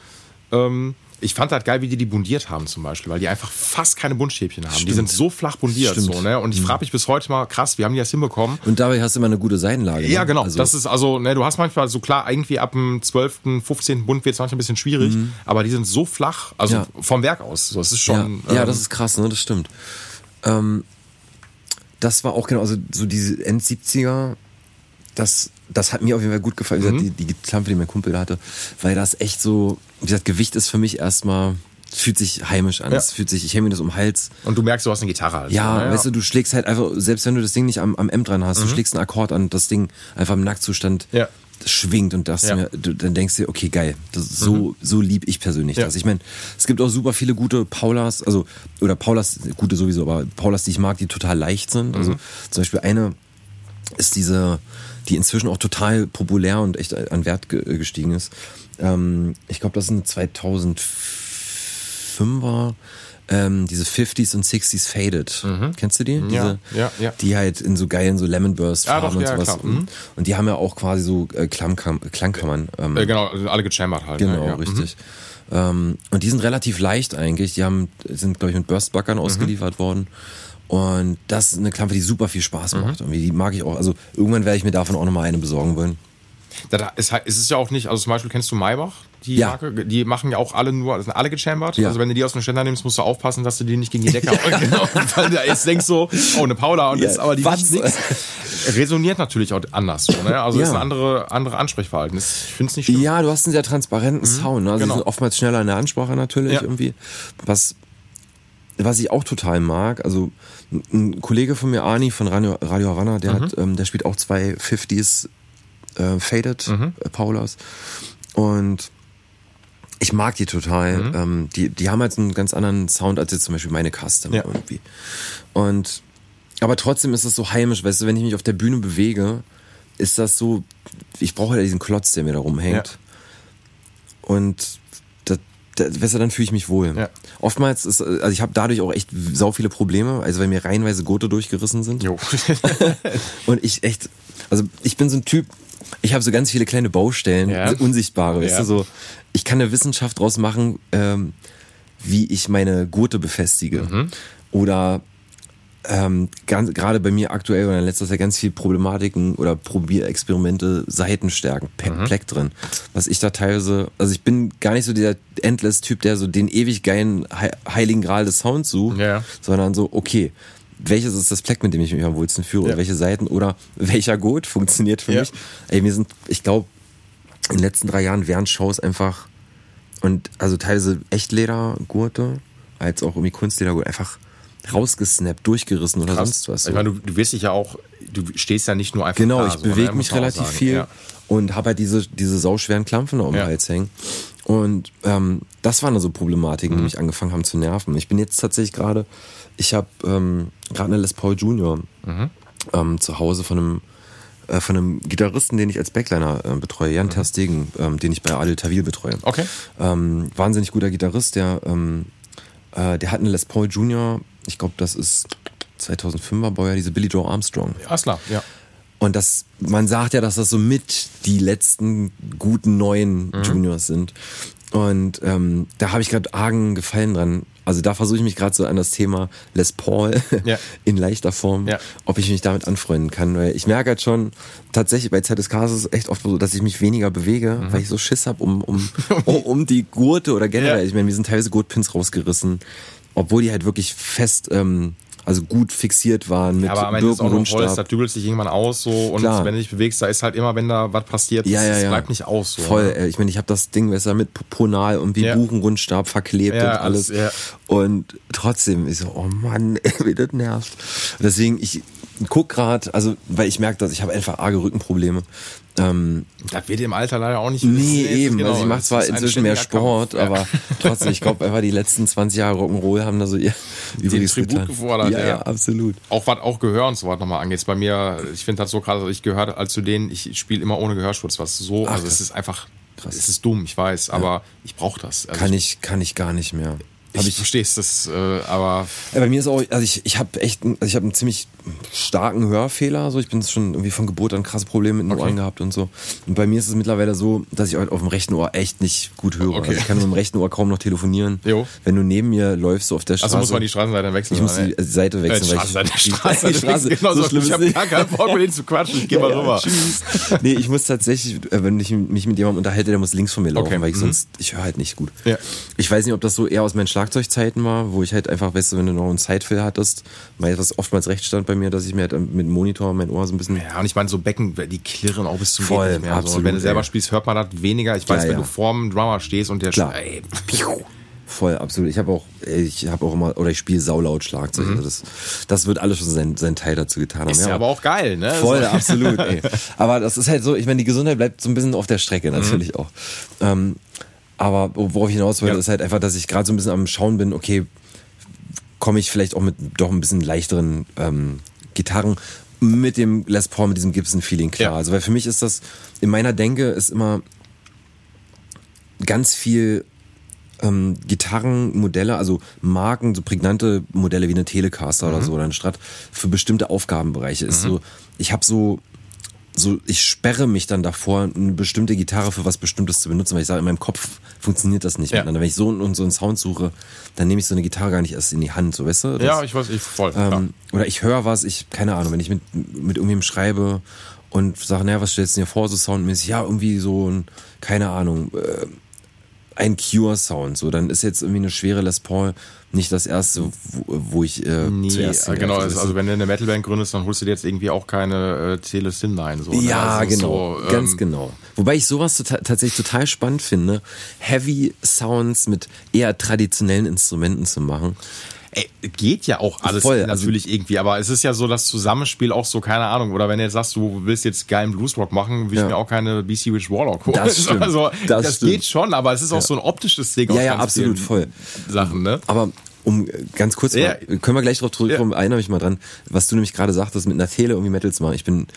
Ähm, ich fand das geil, wie die die bundiert haben zum Beispiel, weil die einfach fast keine Buntstäbchen haben. Die Stimmt. sind so flach bundiert. Stimmt. Mhm. So, ne? Und ich frage mich bis heute mal, krass, wie haben die das hinbekommen? Und dabei hast du immer eine gute Seitenlage. Ja, ne? genau. Also, das ist also, ne, du hast manchmal so klar, irgendwie ab dem 12., 15. Bund wird es manchmal ein bisschen schwierig, aber die sind so flach, also Mhm. Ja. vom Werk aus. So, es ist ja, schon. ja, ähm, das ist krass, ne? Das stimmt. Ähm, das war auch genau, also so diese End-70er, das, das hat mir auf jeden Fall gut gefallen. Wie Mhm. gesagt, die, die Klampe, die mein Kumpel hatte, weil das echt so, wie gesagt, Gewicht ist für mich erstmal, fühlt sich heimisch an. Ja. Es fühlt sich, ich hänge mir das um den Hals. und du merkst, du hast eine Gitarre. Halt Ja, so, ne? weißt du, du schlägst halt einfach, selbst wenn du das Ding nicht am, am M dran hast, du schlägst einen Akkord an, das Ding einfach im Nacktzustand Mhm. Ja. schwingt und das Ja. mir, du, dann denkst du okay, geil, das so, so lieb ich persönlich Ja. das. Ich meine, es gibt auch super viele gute Paulas, also, oder Paulas, gute sowieso, aber Paulas, die ich mag, die total leicht sind. Also zum Beispiel eine ist diese, die inzwischen auch total populär und echt an Wert ge gestiegen ist. Ähm, ich glaube, das sind 2005er, ähm, diese 50s und 60s Faded. Kennst du die? Diese, ja, ja. Die halt in so geilen, so Lemon Burst Ja, Farben doch, und ja, sowas. Mhm. Und die haben ja auch quasi so äh, Klangkam Klangkammern. Ähm, Äh, genau, also alle gechambert halt. Genau, ne? richtig. Ähm, und die sind relativ leicht eigentlich. Die haben, sind, glaube ich, mit Burstbackern Mhm. ausgeliefert worden. Und das ist eine Klampe, die super viel Spaß Mhm. macht. Irgendwie, die mag ich auch. Also irgendwann werde ich mir davon auch nochmal eine besorgen wollen. Da, da, es, es ist ja auch nicht, also zum Beispiel kennst du Maybach, die Ja. Marke, die machen ja auch alle nur, das sind alle gechambert. Ja. Also wenn du die aus dem Ständer nimmst, musst du aufpassen, dass du die nicht gegen die Decke genau, weil du jetzt denkst so, oh, eine Paula und Ja, jetzt aber die was? nix. Resoniert natürlich auch anders so, ne? Also Ja. ist ein andere, andere Ansprechverhalten. Ich finde es nicht schlimm. Ja, du hast einen sehr transparenten Sound. Ne? Also genau. sind oftmals schneller in der Ansprache natürlich Ja. irgendwie. Was, was ich auch total mag, also ein- Kollege von mir, Ani von Radio, Radio Havana, der hat, ähm, der spielt auch zwei 50s äh, Faded äh, Paulas. Und ich mag die total. Ähm, die, die haben halt einen ganz anderen Sound als jetzt zum Beispiel meine Custom Ja. irgendwie. Und aber trotzdem ist es so heimisch, weißt du, wenn ich mich auf der Bühne bewege, ist das so, ich brauche ja diesen Klotz, der mir da rumhängt. Ja. Und da, da, weißt du, dann fühle ich mich wohl. Ja. Oftmals ist, also ich habe dadurch auch echt sau viele Probleme, also weil mir reihenweise Gurte durchgerissen sind. Jo. Und ich echt, also ich bin so ein Typ, ich habe so ganz viele kleine Baustellen, Ja. unsichtbare, weißt Ja. du, so. Ich kann eine Wissenschaft draus machen, ähm, wie ich meine Gurte befestige. Mhm. Oder ähm, ganz, gerade bei mir aktuell oder in letzter Zeit ganz viel Problematiken oder Probierexperimente, Seitenstärken, Mhm. Pleck drin. Was ich da teilweise, also ich bin gar nicht so dieser Endless-Typ, der so den ewig geilen He Heiligen Gral des Sounds sucht, Ja. sondern so, okay, welches ist das Pleck, mit dem ich mich am wohlsten führe? Ja. Und welche Seiten oder welcher Gurt funktioniert für Ja. mich? Ey, wir sind, ich glaube, in den letzten drei Jahren während Shows einfach und also teilweise Echtledergurte, als auch irgendwie Kunstledergurte, einfach rausgesnappt, durchgerissen oder sonst was. Ich meine, du, du wirst dich ja auch, du stehst ja nicht nur einfach Genau, da, ich so, ne? bewege mich relativ viel Ja. und habe halt diese, diese sauschweren Klampfen da um den Ja. Hals hängen. Und ähm, das waren also Problematiken, Mhm. die mich angefangen haben zu nerven. Ich bin jetzt tatsächlich gerade, ich habe ähm, gerade eine Les Paul Junior Mhm. ähm, zu Hause von einem äh, von einem Gitarristen, den ich als Backliner äh, betreue, Jan Terstegen, ähm, den ich bei Adel Tawil betreue. Mhm. Okay. Ähm, wahnsinnig guter Gitarrist, der, ähm, äh, der hat eine Les Paul Junior, ich glaube, das ist 2005er Baujahr, diese Billy Joe Armstrong. Alles klar, ja. Und das, man sagt ja, dass das so mit die letzten guten neuen Mhm. Juniors sind. Und ähm, da habe ich gerade argen Gefallen dran. Also da versuche ich mich gerade so an das Thema Les Paul Ja. in leichter Form, Ja. ob ich mich damit anfreunden kann. Weil ich merke halt schon, tatsächlich bei ZSK ist es echt oft so, dass ich mich weniger bewege, Mhm. weil ich so Schiss habe um, um, um, um die Gurte oder generell. Ja. Ich meine, mir sind teilweise Gurtpins rausgerissen, obwohl die halt wirklich fest ähm, also gut fixiert waren mit Ja, aber am Ende ist auch Holz, da dübelt sich irgendwann aus so und Klar. wenn du dich bewegst, da ist halt immer, wenn da was passiert, Ja, das, ja, ja. bleibt nicht aus. So, Voll, ne? ey. ich meine, ich habe das Ding, du, mit Ponal und wie Ja. Buchenrundstab verklebt Ja, und alles. ja. Und trotzdem, ich so, oh Mann, ey, wie das nervt. Deswegen, ich guck grad, also, weil ich merke, dass ich habe einfach arge Rückenprobleme. Ähm, Das wird im Alter leider auch nicht nee, eben. genau, also ich mache zwar inzwischen mehr Sport, Kampf. Ja. aber trotzdem, ich glaube einfach, die letzten 20 Jahre Rock'n'Roll haben da so ihr Übriges Tribut getan. gefordert, ja, ja. ja, absolut. Auch was auch Gehör und so was nochmal angeht. Bei mir, ich finde das so krass, ich gehöre als zu denen, ich spiele immer ohne Gehörschutz, was so, Ach, also es ist einfach, Krass. es ist dumm, ich weiß, aber ich brauche das. Also Kann ich, kann ich gar nicht mehr. Ich, ich verstehe es, das, äh, aber Ja, bei mir ist auch, also ich, ich habe echt, einen- also ich habe einen ziemlich starken Hörfehler. So, ich bin schon irgendwie von Geburt an krasse Probleme mit den Okay. Ohren gehabt und so. Und bei mir ist es mittlerweile so, dass ich halt auf dem rechten Ohr echt nicht gut höre. Okay. Also ich kann mit dem rechten Ohr kaum noch telefonieren. Jo. Wenn du neben mir läufst so auf der Straße. also muss man die Straßenseite wechseln. ich muss die Seite wechseln, Äh, weil Straßenseite, ich, Straßenseite, Straße, genau so, schlimm ich habe gar keinen Bock mit denen zu quatschen, ich geh mal Ja, ja, rüber. tschüss. nee, ich muss tatsächlich, äh, wenn ich mich mit jemandem unterhalte, der muss links von mir laufen, Okay, weil ich mhm. sonst, ich höre halt nicht gut. Ja. Ich weiß nicht, ob das so eher aus meinen Schlagzeugzeiten war, wo ich halt einfach, weißt du, wenn du noch einen Sidefill hattest, weil das oftmals recht stand bei mir, dass ich mir halt mit dem Monitor mein Ohr so ein bisschen. Ja, und ich meine, so Becken, die klirren auch bis zum Voll, Geht nicht mehr. so. Absolut, wenn du selber ey. spielst, hört man das weniger. Ich weiß, Ja, wenn ja. du vorm Drummer stehst und der Klar. ey. Voll, absolut. Ich habe auch, ich habe auch immer, oder ich spiele saulaut Schlagzeug. Also das, das wird alles schon seinen, seinen Teil dazu getan haben. Mhm. Ist ja aber auch geil, ne? Voll, So. absolut. Ey. Aber das ist halt so, ich meine, die Gesundheit bleibt so ein bisschen auf der Strecke natürlich auch. Ähm, aber worauf ich hinaus wollte, Ja. ist halt einfach, dass ich gerade so ein bisschen am Schauen bin, okay, komme ich vielleicht auch mit doch ein bisschen leichteren ähm, Gitarren mit dem Les Paul, mit diesem Gibson-Feeling klar. Ja. Also weil für mich ist das, in meiner Denke ist immer ganz viel ähm, Gitarrenmodelle, also Marken, so prägnante Modelle wie eine Telecaster oder so oder eine Strat für bestimmte Aufgabenbereiche. Ist so, ich habe so so, ich sperre mich dann davor, eine bestimmte Gitarre für was Bestimmtes zu benutzen, weil ich sage, in meinem Kopf funktioniert das nicht Ja. miteinander. Wenn ich so und so einen Sound suche, dann nehme ich so eine Gitarre gar nicht erst in die Hand, so weißt du? Das- Ja, ich weiß, ich voll. ähm, oder ich höre was, ich, keine Ahnung, wenn ich mit, mit irgendwem schreibe und sage, naja, was stellst du dir vor, so soundmäßig? Ja, irgendwie so ein, keine Ahnung, äh, ein Cure-Sound, so, dann ist jetzt irgendwie eine schwere Les Paul nicht das erste, wo, wo ich äh, Nee, zuerst äh, genau, also, also du? wenn du eine Metalband gründest, dann holst du dir jetzt irgendwie auch keine äh, Tele Simline. So, ne? Ja, Also genau, so, ganz ähm, genau. Wobei ich sowas tota- tatsächlich total spannend finde, Heavy Sounds mit eher traditionellen Instrumenten zu machen. Ey, geht ja auch alles Voll, also- natürlich irgendwie, aber es ist ja so das Zusammenspiel auch so, keine Ahnung, oder wenn du jetzt sagst, du willst jetzt geilen Bluesrock machen, will Ja. ich mir auch keine BC Rich Warlock holen. Das stimmt, Also, das das, geht schon, aber es ist auch so ein optisches Ding. Ja, ja, absolut, voll. Sachen, ne? Aber um äh, ganz kurz, Ja. mal, können wir gleich drauf zurückkommen, Ja. erinnere mich mal dran, was du nämlich gerade sagtest, mit einer Tele irgendwie Metal zu machen. Ich bin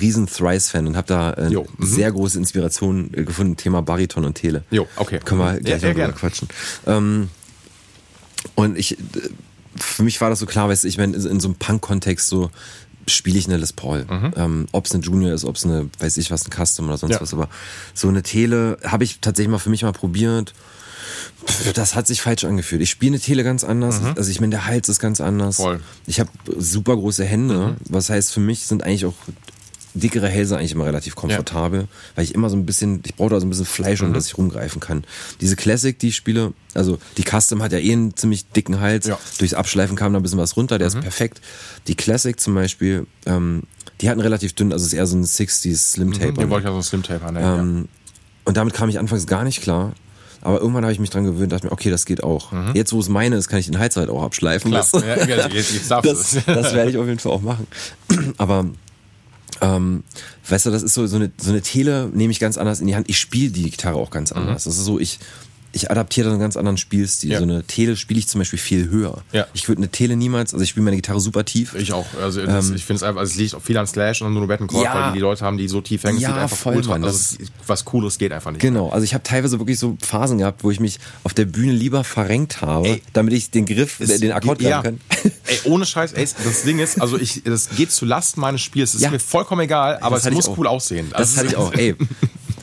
riesen Thrice-Fan und habe da äh, mhm. sehr große Inspiration äh, gefunden, Thema Bariton und Tele. Jo, okay. Können wir Ja, gleich ja, mal drüber gerne. quatschen. Ähm, und ich, äh, für mich war das so klar, weißt du, ich meine, in so einem Punk-Kontext so spiele ich eine Les Paul. Ähm, ob es eine Junior ist, ob es eine, weiß ich was, ein Custom oder sonst Ja. was. Aber so eine Tele habe ich tatsächlich mal für mich mal probiert. Pff, Das hat sich falsch angefühlt. Ich spiele eine Tele ganz anders. Also ich meine, der Hals ist ganz anders. Voll. Ich habe super große Hände. Was heißt, für mich sind eigentlich auch dickere Hälse eigentlich immer relativ komfortabel, weil ich immer so ein bisschen, ich brauche da so ein bisschen Fleisch, Mhm. um dass ich rumgreifen kann. Diese Classic, die ich spiele, also die Custom hat ja eh einen ziemlich dicken Hals. Ja. Mhm. Durchs Abschleifen kam da ein bisschen was runter, der ist perfekt. Die Classic zum Beispiel, ähm, die hat einen relativ dünn, also es ist eher so ein 60s Slim Tape. Hier wollte ich ja so ein Slim Tape an. ja. Ähm, und damit kam ich anfangs gar nicht klar. Aber irgendwann habe ich mich dran gewöhnt, dachte mir, okay, das geht auch. Jetzt, wo es meine ist, kann ich den Hals halt auch abschleifen. Mhm. Klar, du? ja, ja, jetzt, das, das werde ich auf jeden Fall auch machen. Aber ähm, weißt du, das ist so, so eine, so eine Tele nehme ich ganz anders in die Hand. Ich spiele die Gitarre auch ganz anders. Das ist so, ich, ich adaptiere dann einen ganz anderen Spielstil. Ja. So eine Tele spiele ich zum Beispiel viel höher. Ja. Ich würde eine Tele niemals, also ich spiele meine Gitarre super tief. Ich auch. Also das, ich finde es einfach, also es liegt auch viel an Slash und nur Bettencore, Ähm, Ja. weil die, die Leute haben, die so tief hängen, es Ja, sieht einfach voll, ultra. Mann, Also das es ist, was Cooles geht einfach nicht. Genau, also ich habe teilweise wirklich so Phasen gehabt, wo ich mich auf der Bühne lieber verrenkt habe, Ey, damit ich den Griff, Es- den Akkord ja. kann. Ey, ohne Scheiß, ey, das Ding ist, also ich, das geht zu Lasten meines Spiels. Das Ja. ist mir vollkommen egal, aber Das es muss auch. cool aussehen. Das Also hatte es- ich auch, ey.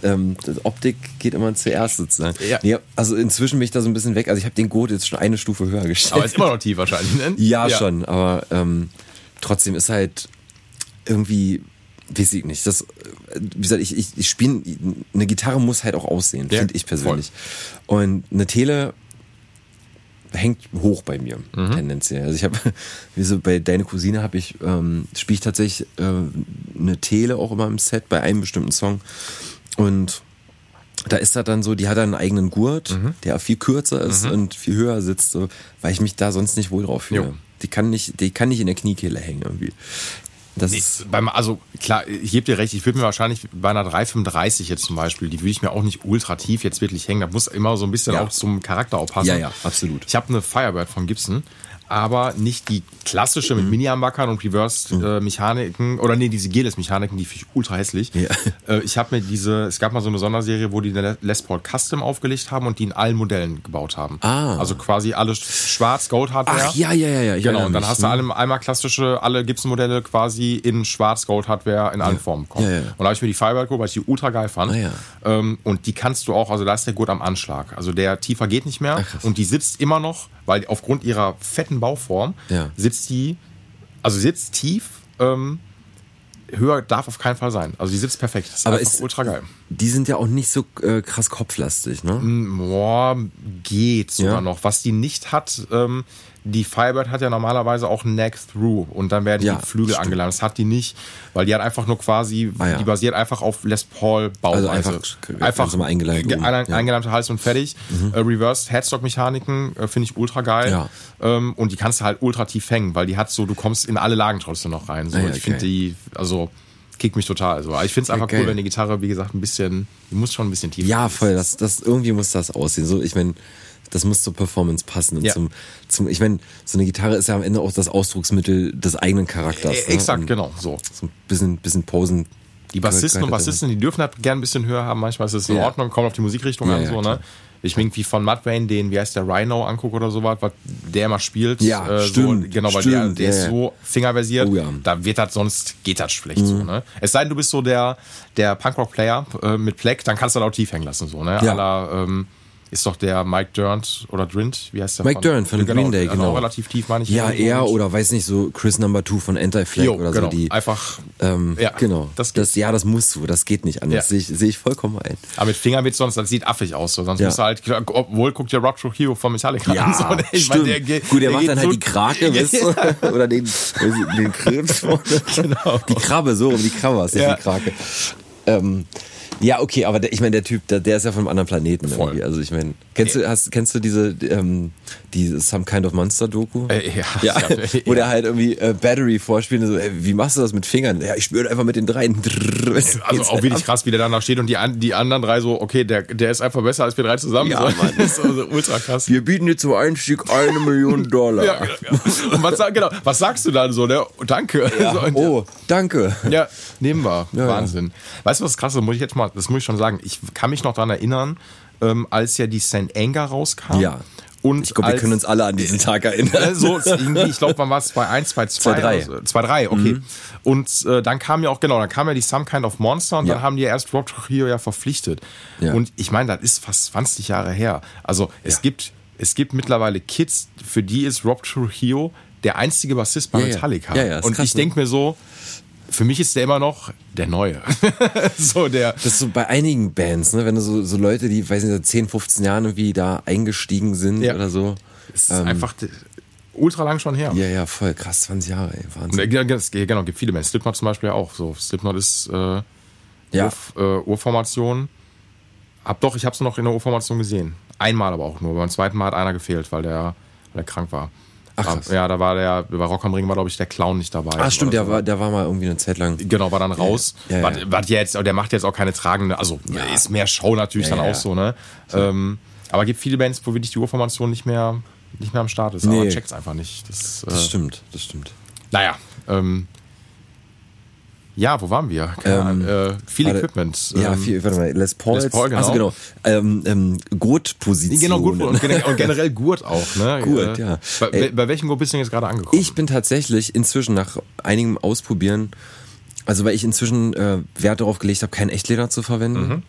Ähm, Optik geht immer zuerst sozusagen. Ja. Nee, also inzwischen bin ich da so ein bisschen weg. Also ich habe den Gurt jetzt schon eine Stufe höher gestellt. Aber ist immer noch tief wahrscheinlich, ne? ja, schon, aber ähm, trotzdem ist halt irgendwie, weiß ich nicht, das, wie gesagt, ich, ich, ich spiele, eine Gitarre muss halt auch aussehen, Ja, finde ich persönlich. Und eine Tele hängt hoch bei mir, Mhm. tendenziell. Also ich habe, wie so bei deine Cousine habe ich, ähm, spiele ich tatsächlich äh, eine Tele auch immer im Set bei einem bestimmten Song. Und da ist das dann so, die hat dann einen eigenen Gurt, Mhm. der viel kürzer ist und viel höher sitzt, so, weil ich mich da sonst nicht wohl drauf fühle. Jo. Die kann nicht, die kann nicht in der Kniekehle hängen irgendwie. Das Nee, ist, beim, also klar, ich gebe dir recht, ich würde mir wahrscheinlich bei einer 335 jetzt zum Beispiel, die würde ich mir auch nicht ultra tief jetzt wirklich hängen. Da muss immer so ein bisschen Ja. auch zum Charakter auch passen. Ja, ja, absolut. Ich habe eine Firebird von Gibson, aber nicht die klassische Mhm. mit Mini-Ambackern und Reverse-Mechaniken oder nee, diese Gearless-Mechaniken, die finde ich ultra hässlich. Ja. Äh, ich habe mir diese, es gab mal so eine Sonderserie, wo die eine Les Paul Custom aufgelegt haben und die in allen Modellen gebaut haben. Ah. Also quasi alles schwarz, Gold-Hardware. ach ja, ja, ja, ja. Genau, und dann hast du alle, einmal klassische, alle Gibson-Modelle quasi in Schwarz-Gold-Hardware in allen Formen bekommen. Ja, ja. Und da habe ich mir die Firebird geholt, weil ich die ultra geil fand. Ah, ja. ähm, und die kannst du auch, also da ist der Gurt am Anschlag. Also der tiefer geht nicht mehr. krass. und die sitzt immer noch, weil aufgrund ihrer fetten Bauform Ja. sitzt die, also sitzt tief, ähm, höher darf auf keinen Fall sein. Also die sitzt perfekt. Das ist Aber ist- ultra geil. Die sind ja auch nicht so äh, krass kopflastig, ne? Boah, geht sogar Ja. noch. Was die nicht hat, ähm, die Firebird hat ja normalerweise auch Neck Through und dann werden Ja, die Flügel stimmt. angelangt. Das hat die nicht, weil die hat einfach nur quasi, Ah, ja. die basiert einfach auf Les Paul Bauweise. Also einfach normal eingeleimt ge- oben, ein- ja. Mhm. Eingeleimter Hals und fertig. Äh, Reverse Headstock Mechaniken äh, finde ich ultra geil. Ja. Ähm, und die kannst du halt ultra tief hängen, weil die hat so, du kommst in alle Lagen trotzdem noch rein. So. Ah, ja, ich finde okay. die, also kickt mich total. So. Aber ich finde es einfach geil. cool, wenn die Gitarre, wie gesagt, ein bisschen, die muss schon ein bisschen tiefer Ja, voll. Das, das, irgendwie muss das aussehen. So, ich meine, das muss zur Performance passen. Und Ja. zum, zum, ich meine, so eine Gitarre ist ja am Ende auch das Ausdrucksmittel des eigenen Charakters. Äh, ne? exakt, Und genau, so. So ein bisschen, bisschen Posen. Die Bassisten und Bassisten, die dürfen halt gern ein bisschen höher haben. Manchmal ist es in Ja. Ordnung, kommt auf die Musikrichtung Ja, an. so, ne? Ich irgendwie von Mudvayne den, wie heißt der, Rhino angucke oder sowas, was der immer spielt. Ja, äh, stimmt, So, genau, weil der, stimmt, der ja, ist ja. so fingerversiert. Oh ja. Mhm. Da wird das sonst, geht das schlecht so, ne? Es sei denn, du bist so der, der Punkrock-Player äh, mit Pleck, dann kannst du da auch tief hängen lassen, so, ne? Ja. Aller, ähm, ist doch der Mike Durant oder Drint, wie heißt der? Mike Durant von Green Day, genau. Auch relativ tief, meine ich. Ja, er oder weiß nicht, so Chris Number Two von Anti-Flag oder genau. so. Die, Einfach, ähm, ja, genau. das Das, ja, das musst du. Das geht nicht anders. Ja. Sehe ich, sehe ich vollkommen ein. Aber mit Finger wird sonst, das sieht affig aus. So. Sonst Ja. musst du halt, obwohl guckt der Rock Trujillo von Metallica an. So, ne? Ich stimmt. meine, der geht- Gut, der, macht geht dann halt die Krake, weißt du? Oder den, den Krebs vorne. Genau. Die Krabbe, so rum, die Krabbe ist ja. Ja. die Krake. Ähm, ja, okay, aber der, ich meine, der Typ, der, der ist ja von einem anderen Planeten Voll. irgendwie. Also ich meine, kennst du, hast, kennst du diese, ähm, die Some Kind of Monster Doku? Äh, ja, ja, hab- wo der halt irgendwie äh, Battery vorspielt und so, ey, wie machst du das mit Fingern? Ja, ich spüre einfach mit den dreien. Also auch wirklich krass, wie der dann da steht und die, die anderen drei so, okay, der, der ist einfach besser als wir drei zusammen. Ja, so. Mann. Das ist also ultra krass. Wir bieten dir zum Einstieg eine Million Dollar. Ja, genau. Und was, genau, was sagst du dann so? Ne? Danke. Ja, So, und- oh, danke. Ja, nehmen wir. Ja, Wahnsinn. Weißt du, was krass ist? Muss ich jetzt mal, das muss ich schon sagen. Ich kann mich noch daran erinnern, ähm, als ja die St. Anger rauskam. Ja. Und Ich glaube, wir können uns alle an diesen Tag erinnern. Äh, so irgendwie, ich glaube, wann war es? 2-1, 2-2? 2-3. 2-3, okay. Und äh, dann kam ja auch, genau, dann kam ja die Some Kind of Monster und Ja. dann haben die ja erst Rob Trujillo ja verpflichtet. Ja. Und ich meine, das ist fast 20 Jahre her. Also es Ja. gibt es gibt mittlerweile Kids, für die ist Rob Trujillo der einzige Bassist bei. Metallica. Ja, ja, und krass, ich ne? denke mir so, für mich ist der immer noch der Neue. so der. Das ist so bei einigen Bands, ne? wenn du so, so Leute, die, weiß nicht, seit 10, 15 Jahren irgendwie da eingestiegen sind Ja. oder so. Es ist einfach de- ultra lang schon her. Ja, ja, voll krass, 20 Jahre, ey, Und, Wahnsinn. äh, ja, es- genau, gibt viele Bands. Slipknot zum Beispiel auch. So, Slipknot ist äh, Ja. Ur, äh, Urformation. Hab doch, ich habe es noch in der Urformation gesehen. Einmal aber auch nur. Beim zweiten Mal hat einer gefehlt, weil der, weil der krank war. Ach, krass. Ja, da war der, bei Rock am Ring war, glaube ich, der Clown nicht dabei. Ah, stimmt, der war, der war mal irgendwie eine Zeit lang. Genau, war dann raus. Ja, ja. Was, was jetzt, der macht jetzt auch keine tragende, also ist mehr Show natürlich Ja, dann ja, auch ja. so, ne? Ähm, aber gibt viele Bands, wo wirklich die Urformation nicht mehr, nicht mehr am Start ist. Aber Nee. man checkt's einfach nicht. Das, Das äh, stimmt, das stimmt. naja, ähm, ja, wo waren wir? Ahnung, äh, viel warte. Equipment. Ja, ähm, viel, warte mal, Les Paul. Les Paul, genau. Also genau. Ähm, ähm, Gurtpositionen. Genau, Gurt und, generell- Gurt auch, ne? Gurt, Äh, ja. Bei, Ey. bei welchem Gurt bist du denn jetzt gerade angekommen? Ich bin tatsächlich inzwischen nach einigem Ausprobieren, also weil ich inzwischen äh, Wert darauf gelegt habe, kein Echtleder zu verwenden, Mhm.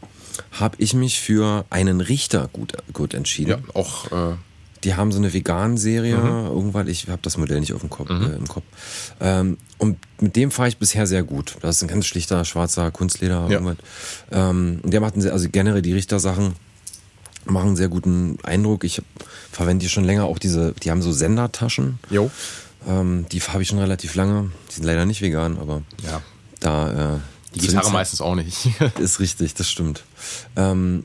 habe ich mich für einen Richter gut, gut entschieden. ja, auch, äh, Die haben so eine Vegan-Serie, Mhm. irgendwann, ich habe das Modell nicht auf dem Kopf, äh, im Kopf. Ähm, und mit dem fahre ich bisher sehr gut. Das ist ein ganz schlichter, schwarzer Kunstleder, Ja. irgendwas. Ähm, und der macht einen sehr, also generell die Richtersachen machen einen sehr guten Eindruck. Ich verwende die schon länger, auch diese, die haben so Sendertaschen. Jo. Ähm, die habe ich schon relativ lange. Die sind leider nicht vegan, aber Ja. da. Äh, Die Gitarre meistens auch nicht. Ist richtig, das stimmt. Ähm,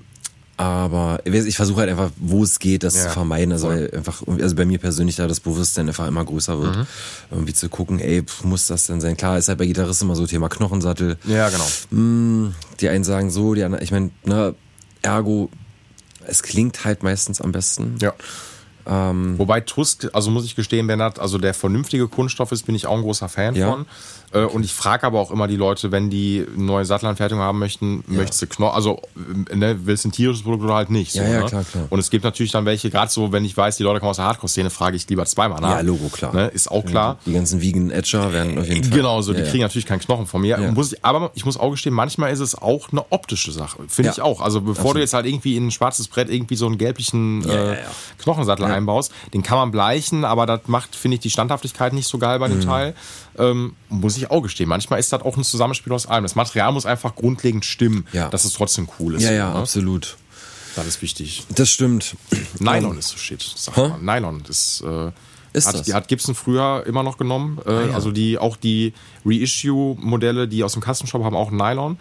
aber ich versuche halt einfach, wo es geht, das Ja, zu vermeiden. Also voll. einfach, also bei mir persönlich da das Bewusstsein einfach immer größer wird. Mhm. Irgendwie zu gucken, ey, muss das denn sein? Klar, ist halt bei Gitarristen immer so Thema Knochensattel. ja, genau. Mm, Die einen sagen so, die anderen, ich meine, ne, ergo, es klingt halt meistens am besten. Ja. Ähm, Wobei Tusk, also muss ich gestehen, Bernhard, also der vernünftige Kunststoff ist, bin ich auch ein großer Fan Ja. von. Äh, Und ich frage aber auch immer die Leute, wenn die eine neue Sattelanfertigung haben möchten, möchtest du Knochen, also äh, ne, willst du ein tierisches Produkt oder halt nicht. So, Ja, ja, ne? klar, klar. Und es gibt natürlich dann welche, gerade so, wenn ich weiß, die Leute kommen aus der Hardcore-Szene, frage ich lieber zweimal nach. Ja, Logo, klar. Ne? Ist auch klar. Die ganzen Vegan Edger werden auf jeden Fall. Genau, so, die Ja, ja. kriegen natürlich keinen Knochen von mir. Ja. Muss ich, aber ich muss auch gestehen, manchmal ist es auch eine optische Sache. Finde Ja. ich auch. Also bevor du Absolut. jetzt halt irgendwie in ein schwarzes Brett irgendwie so einen gelblichen Ja, äh, ja, ja. Knochensattel einbaust, den kann man bleichen, aber das macht, finde ich, die Standhaftigkeit nicht so geil bei Mhm. dem Teil. Ähm, muss ich auch gestehen. Manchmal ist das auch ein Zusammenspiel aus allem. Das Material muss einfach grundlegend stimmen, Ja. dass es trotzdem cool ist. Ja, ja, ne? absolut. Das ist wichtig. Das stimmt. Nylon ist so shit, sag mal. Nylon ist, äh, Ist hat, das? Die hat Gibson früher immer noch genommen. Äh, ja. Also die auch die Reissue-Modelle, die aus dem Custom-Shop haben auch Nylon.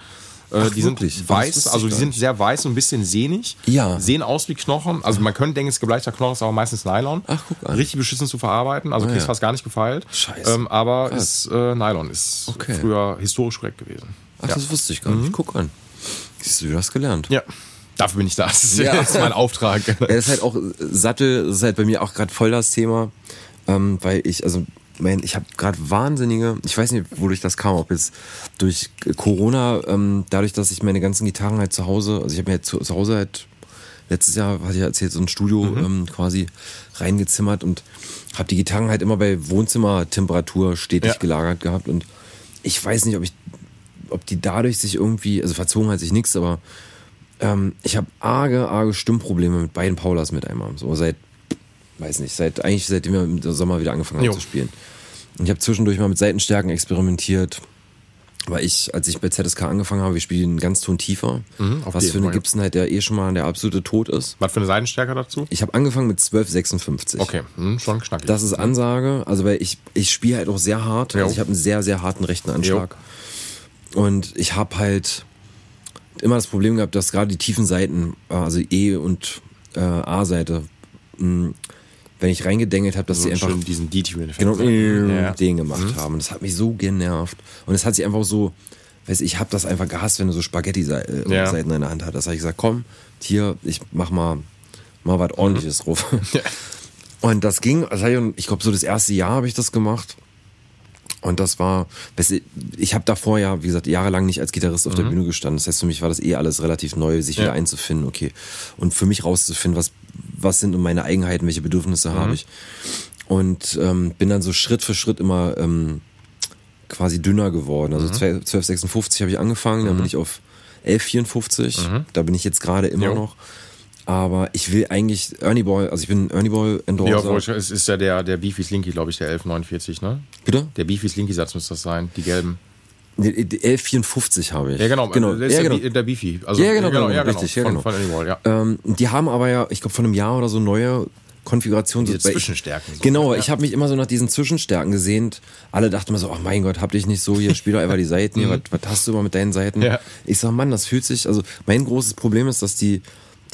Äh, Ach, die wirklich? sind Das weiß, also die sind sehr weiß und ein bisschen sehnig. Ja. Sehen aus wie Knochen. Also man könnte denken, es ist gebleichter Knochen, ist aber meistens Nylon. Ach, guck an. Richtig beschissen zu verarbeiten, also Ah, kriegst ja. fast gar nicht gefeilt. Scheiße. Ähm, aber ist, äh, Nylon ist Okay. früher historisch korrekt gewesen. Ach, ja. das wusste ich gar nicht. Guck an. Siehst du, du hast gelernt. ja. Dafür bin ich da. Das ist, Ja. das ist mein Auftrag. Ja, das ist halt auch, Sattel das ist halt bei mir auch gerade voll das Thema, ähm, weil ich, also, mein, ich habe gerade wahnsinnige, ich weiß nicht, wodurch das kam, ob jetzt durch Corona, ähm, dadurch, dass ich meine ganzen Gitarren halt zu Hause, also ich habe mir halt zu, zu Hause halt letztes Jahr, hatte ich erzählt, so ein Studio ähm, quasi reingezimmert und habe die Gitarren halt immer bei Wohnzimmertemperatur stetig Ja. gelagert gehabt und ich weiß nicht, ob ich, ob die dadurch sich irgendwie, also verzogen hat sich nichts, aber ähm, ich habe arge, arge Stimmprobleme mit beiden Paulas mit einmal. So seit, weiß nicht, seit eigentlich seitdem wir im Sommer wieder angefangen haben Jo. zu spielen. Ich habe zwischendurch mal mit Seitenstärken experimentiert. Weil ich, als ich bei ZSK angefangen habe, wir spielen einen ganz Ton tiefer. Mhm, was für eine. Gibson halt der eh schon mal der absolute Tod ist. Was für eine Seitenstärke dazu? Ich habe angefangen mit 1256. Okay, hm, schon knackig. Das ist Ansage, also weil ich, ich spiele halt auch sehr hart. Jo. Also ich habe einen sehr, sehr harten rechten Anschlag. Und ich habe halt immer das Problem gehabt, dass gerade die tiefen Seiten, äh, also E und äh, A-Seite, mh, wenn ich reingedengelt habe, dass sie einfach diesen DTU-Effekt. genau Ja. den gemacht haben. Und das hat mich so genervt. Und es hat sich einfach so, weiß ich, habe das einfach gehasst, wenn du so Spaghetti-Seiten Ja. in der Hand hast. Das habe ich gesagt, komm, hier, ich mach mal, mal was ordentliches drauf. Ja. Und das ging, ich, ich glaube, so das erste Jahr habe ich das gemacht. Und das war, ich habe davor ja, wie gesagt, jahrelang nicht als Gitarrist auf der Bühne gestanden. Das heißt, für mich war das eh alles relativ neu, sich Mhm. Ja. wieder einzufinden, okay. Und für mich rauszufinden, was, was sind meine Eigenheiten, welche Bedürfnisse Mhm. habe ich. Und ähm, bin dann so Schritt für Schritt immer ähm, quasi dünner geworden. Mhm. Also 12 1256 habe ich angefangen, dann bin ich auf 1154. Da bin ich jetzt gerade immer Mhm. Jo. noch. Aber ich will eigentlich Ernie Ball, also ich bin Ernie Ball Ja, Endorser. obwohl ich- es ist ja der, der Beefy Slinky, glaube ich, der 1149, ne? Bitte? Der Beefy Slinky-Satz müsste das sein, die gelben. Nee, die 1154 habe ich. Ja, genau. genau. Das ist ja, der, genau. Der Beefy. Also, Ja, genau, genau, ja, genau. richtig, ja, von, genau. Von ja. Ähm, die haben aber ja, ich glaube, vor einem Jahr oder so neue Konfigurationen. Diese so- weil ich- Zwischenstärken so. Genau, Ja. ich habe mich immer so nach diesen Zwischenstärken gesehnt. Alle dachten immer so, oh mein Gott, hab dich nicht so, hier spiel doch einfach die Seiten hier, was, was hast du immer mit deinen Seiten? Mhm. Ja. Ich sag, Mann, das fühlt sich, also mein großes Problem ist, dass die,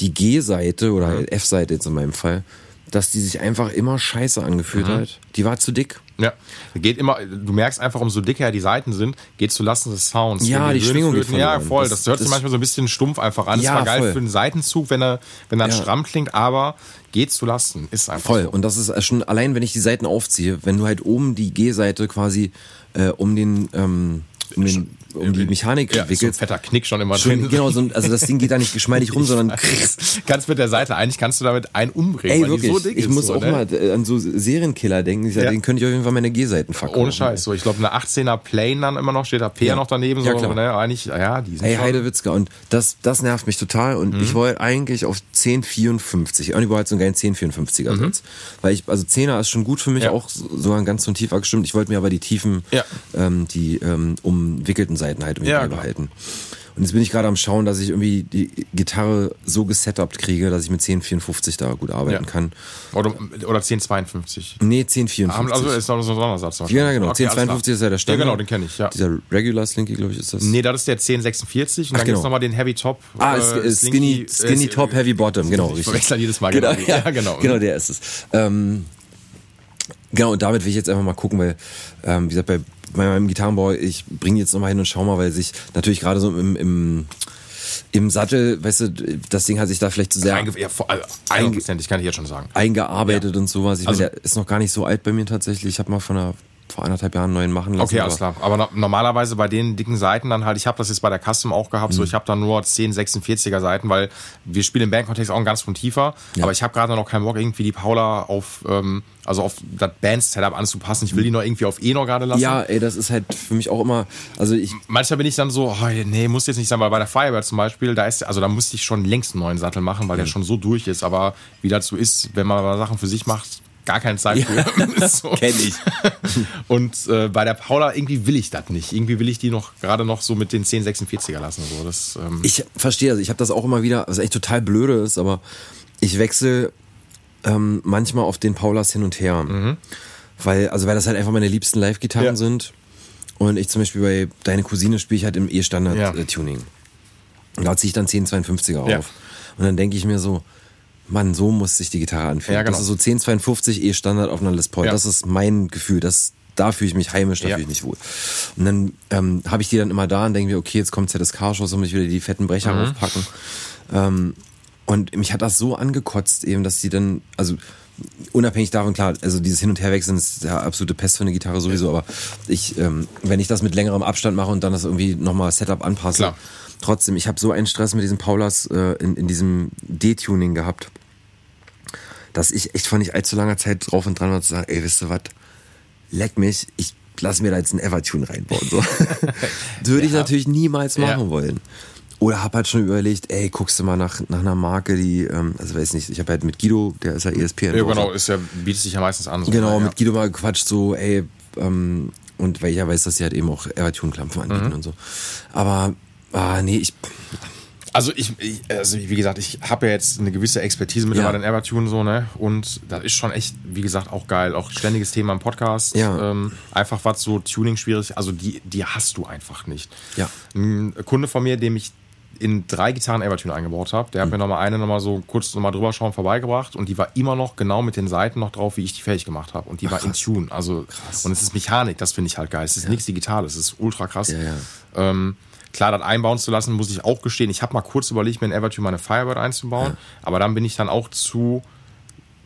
die G-Seite oder Mhm. F-Seite jetzt in meinem Fall, dass die sich einfach immer scheiße angefühlt Mhm. hat. Die war zu dick. Ja, geht immer, du merkst einfach, umso dicker die Seiten sind, geht zu Lasten des Sounds. Ja, Wenn die Schwingung geht Höhenflöten- Ja, voll. Das- Das, hört sich manchmal so ein bisschen stumpf einfach an. Ja, das war geil voll. für den Seitenzug, wenn er, wenn er Ja. stramm klingt, aber geht zu Lasten. Ist einfach Voll. so. Und das ist schon allein, wenn ich die Seiten aufziehe, wenn du halt oben die G-Seite quasi äh, um den, ähm, um, den, um die Mechanik ja, ist so ein fetter Knick schon immer Schon, drin. genau, so, ein- also das Ding geht da nicht geschmeidig rum, sondern kannst mit der Seite, eigentlich kannst du damit einen umbringen, ey, wirklich, so ich muss so, auch ne? mal äh, an so Serienkiller denken. Ja. Den könnte ich auf jeden Fall meine G-Seiten verkaufen. Ohne Scheiß. So, ich glaube, eine 18er Plane dann immer noch, steht da P Ja. noch daneben. Ja, so, klar. ne? Eigentlich, ja, die sind Ey, Heidewitzka. Und das, das nervt mich total. Und Mhm. ich wollte eigentlich auf 1054. Ernie Ball hat so einen geilen 1054er Satz. Weil ich, also 10er ist schon gut für mich, Mhm. Auch so- sogar ein ganz so ein tiefer gestimmt. Ich wollte mir aber die tiefen, ähm, die ähm, umwickelten Seiten halt irgendwie Ja, beibehalten. Und jetzt bin ich gerade am Schauen, dass ich irgendwie die Gitarre so gesetupt kriege, dass ich mit 1054 da gut arbeiten Ja. kann. Oder, oder 1052. Nee, 1054. Also ist noch so ein Sondersatz. ja, genau. Okay, alles 1052 klar. ist ja der Standard. Ja, genau, den kenne ich, ja. Dieser Regular Slinky, glaube ich, ist das. Nee, das ist der 1046 und Ach, dann genau. gibt's nochmal den Heavy Top. Ah, äh, äh, Skinny, Skinny äh, Top, Heavy Bottom, genau, Ich richtig. verwechsel jedes Mal. Genau, Genau, ja, genau. genau, der ist es. Ähm, genau, und damit will ich jetzt einfach mal gucken, weil, ähm, wie gesagt, bei, bei meinem Gitarrenbau, ich bringe jetzt nochmal hin und schau mal, weil sich natürlich gerade so im, im, im Sattel, weißt du, das Ding hat sich da vielleicht zu sehr Einge ja, vor- also, 100%, kann ich jetzt schon sagen. eingearbeitet und sowas. Ich Also- meine, der ist noch gar nicht so alt bei mir tatsächlich. Ich habe mal von einer, vor anderthalb Jahren einen neuen machen lassen. Okay, aber- alles klar. Aber no normalerweise bei den dicken Seiten dann halt, ich habe das jetzt bei der Custom auch gehabt, Mhm. so ich habe dann nur 10 46er Seiten, weil wir spielen im Bandkontext auch einen ganz von tiefer, Ja. aber ich habe gerade noch keinen Bock irgendwie die Paula auf ähm, also auf das Band-Setup anzupassen. Ich will die noch irgendwie auf E noch gerade lassen. Ja, ey, das ist halt für mich auch immer, also ich, Manchmal bin ich dann so, oh, nee, muss jetzt nicht sein, weil bei der Firebird zum Beispiel, da ist, also da musste ich schon längst einen neuen Sattel machen, weil der schon so durch ist. Aber wie das so ist, wenn man Sachen für sich macht, gar keine Zeit für. Ist so. Kenn ich. Und äh, bei der Paula irgendwie will ich das nicht. Irgendwie will ich die noch gerade noch so mit den 1046er lassen. So. Das, ähm, ich verstehe das. Ich habe das auch immer wieder, was echt total blöde ist, aber ich wechsle ähm, manchmal auf den Paulas hin und her. Weil, also weil das halt einfach meine liebsten Live-Gitarren Ja. sind. Und ich zum Beispiel bei Deine Cousine spiele ich halt im Ja. E-Standard-Tuning. Und da ziehe ich dann 1052er auf. Ja. Und dann denke ich mir so, Mann, so muss sich die Gitarre anfühlen. Ja, genau. Das ist so 1052 E-Standard auf einer Les Paul. Ja. Das ist mein Gefühl. Das, da fühle ich mich heimisch, da Ja. fühle ich mich wohl. Und dann ähm, habe ich die dann immer da und denke mir, okay, jetzt kommt ZSK-Show, soll ich wieder die fetten Brecher Mhm. aufpacken. Ähm, und mich hat das so angekotzt eben, dass die dann, also unabhängig davon, klar, also dieses Hin- und Herwechseln ist ja absolute Pest für eine Gitarre sowieso, aber ich, ähm, wenn ich das mit längerem Abstand mache und dann das irgendwie nochmal Setup anpasse, Klar. Trotzdem, ich habe so einen Stress mit diesen Paulas äh, in, in diesem D-Tuning gehabt, dass ich echt vor nicht allzu langer Zeit drauf und dran war zu sagen, ey, wisst ihr was, leck mich, ich lass mir da jetzt einen Evertune reinbauen. So. das würde ich natürlich niemals machen Ja. wollen. Oder hab halt schon überlegt, ey, guckst du mal nach, nach einer Marke, die, ähm, also weiß nicht, ich habe halt mit Guido, der ist ja ESP ja, genau, ist ja, bietet sich ja meistens an. So, Genau, ja. mit Guido mal gequatscht, so, ey, ähm, und weil ich ja weiß, dass sie halt eben auch Evertune-Klampfen anbieten Mhm. und so. Aber, ah, nee, ich, Also ich, ich also wie gesagt, ich habe ja jetzt eine gewisse Expertise mittlerweile Ja. in Evertune so, ne? Und das ist schon echt, wie gesagt, auch geil. Auch ständiges Thema im Podcast. Ja. Ähm, einfach was so Tuning schwierig, also die, die hast du einfach nicht. Ja. Ein Kunde von mir, dem ich in drei Gitarren Evertune eingebaut habe, der hat Mhm. mir nochmal eine nochmal so kurz nochmal drüber schauen vorbeigebracht und die war immer noch genau mit den Seiten noch drauf, wie ich die fertig gemacht habe. Und die war in Tune. Also und es ist Mechanik, das finde ich halt geil. Es ist nichts Digitales, es ist ultra krass. Ja, ja. Ähm, klar, das einbauen zu lassen, muss ich auch gestehen. Ich habe mal kurz überlegt, mir in Evertune meine Firebird einzubauen, aber dann bin ich dann auch zu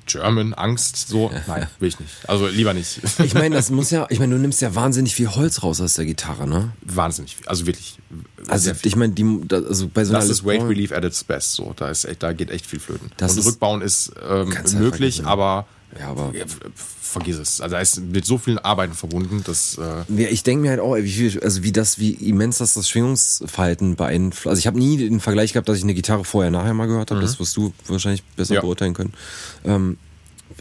German, Angst, so. Nein, will ich nicht. Also lieber nicht. ich meine, das muss ja, ich meine, du nimmst ja wahnsinnig viel Holz raus aus der Gitarre, ne? Wahnsinnig. viel. Also wirklich. Also, ich meine, die, also bei so einer Das ist Weight Relief at its best. So, da ist echt, da geht echt viel flöten. Das und ist- Rückbauen ist ähm, ja möglich, aber, Ja, aber- ja, vergiss es. Also da ist mit so vielen Arbeiten verbunden, dass äh, Ja, ich denke mir halt auch, wie viel, also wie das, wie immens das das Schwingungsverhalten beeinflusst. Also ich habe nie den Vergleich gehabt, dass ich eine Gitarre vorher nachher mal gehört habe. Das wirst du wahrscheinlich besser Mhm. Ja. beurteilen können. Ähm,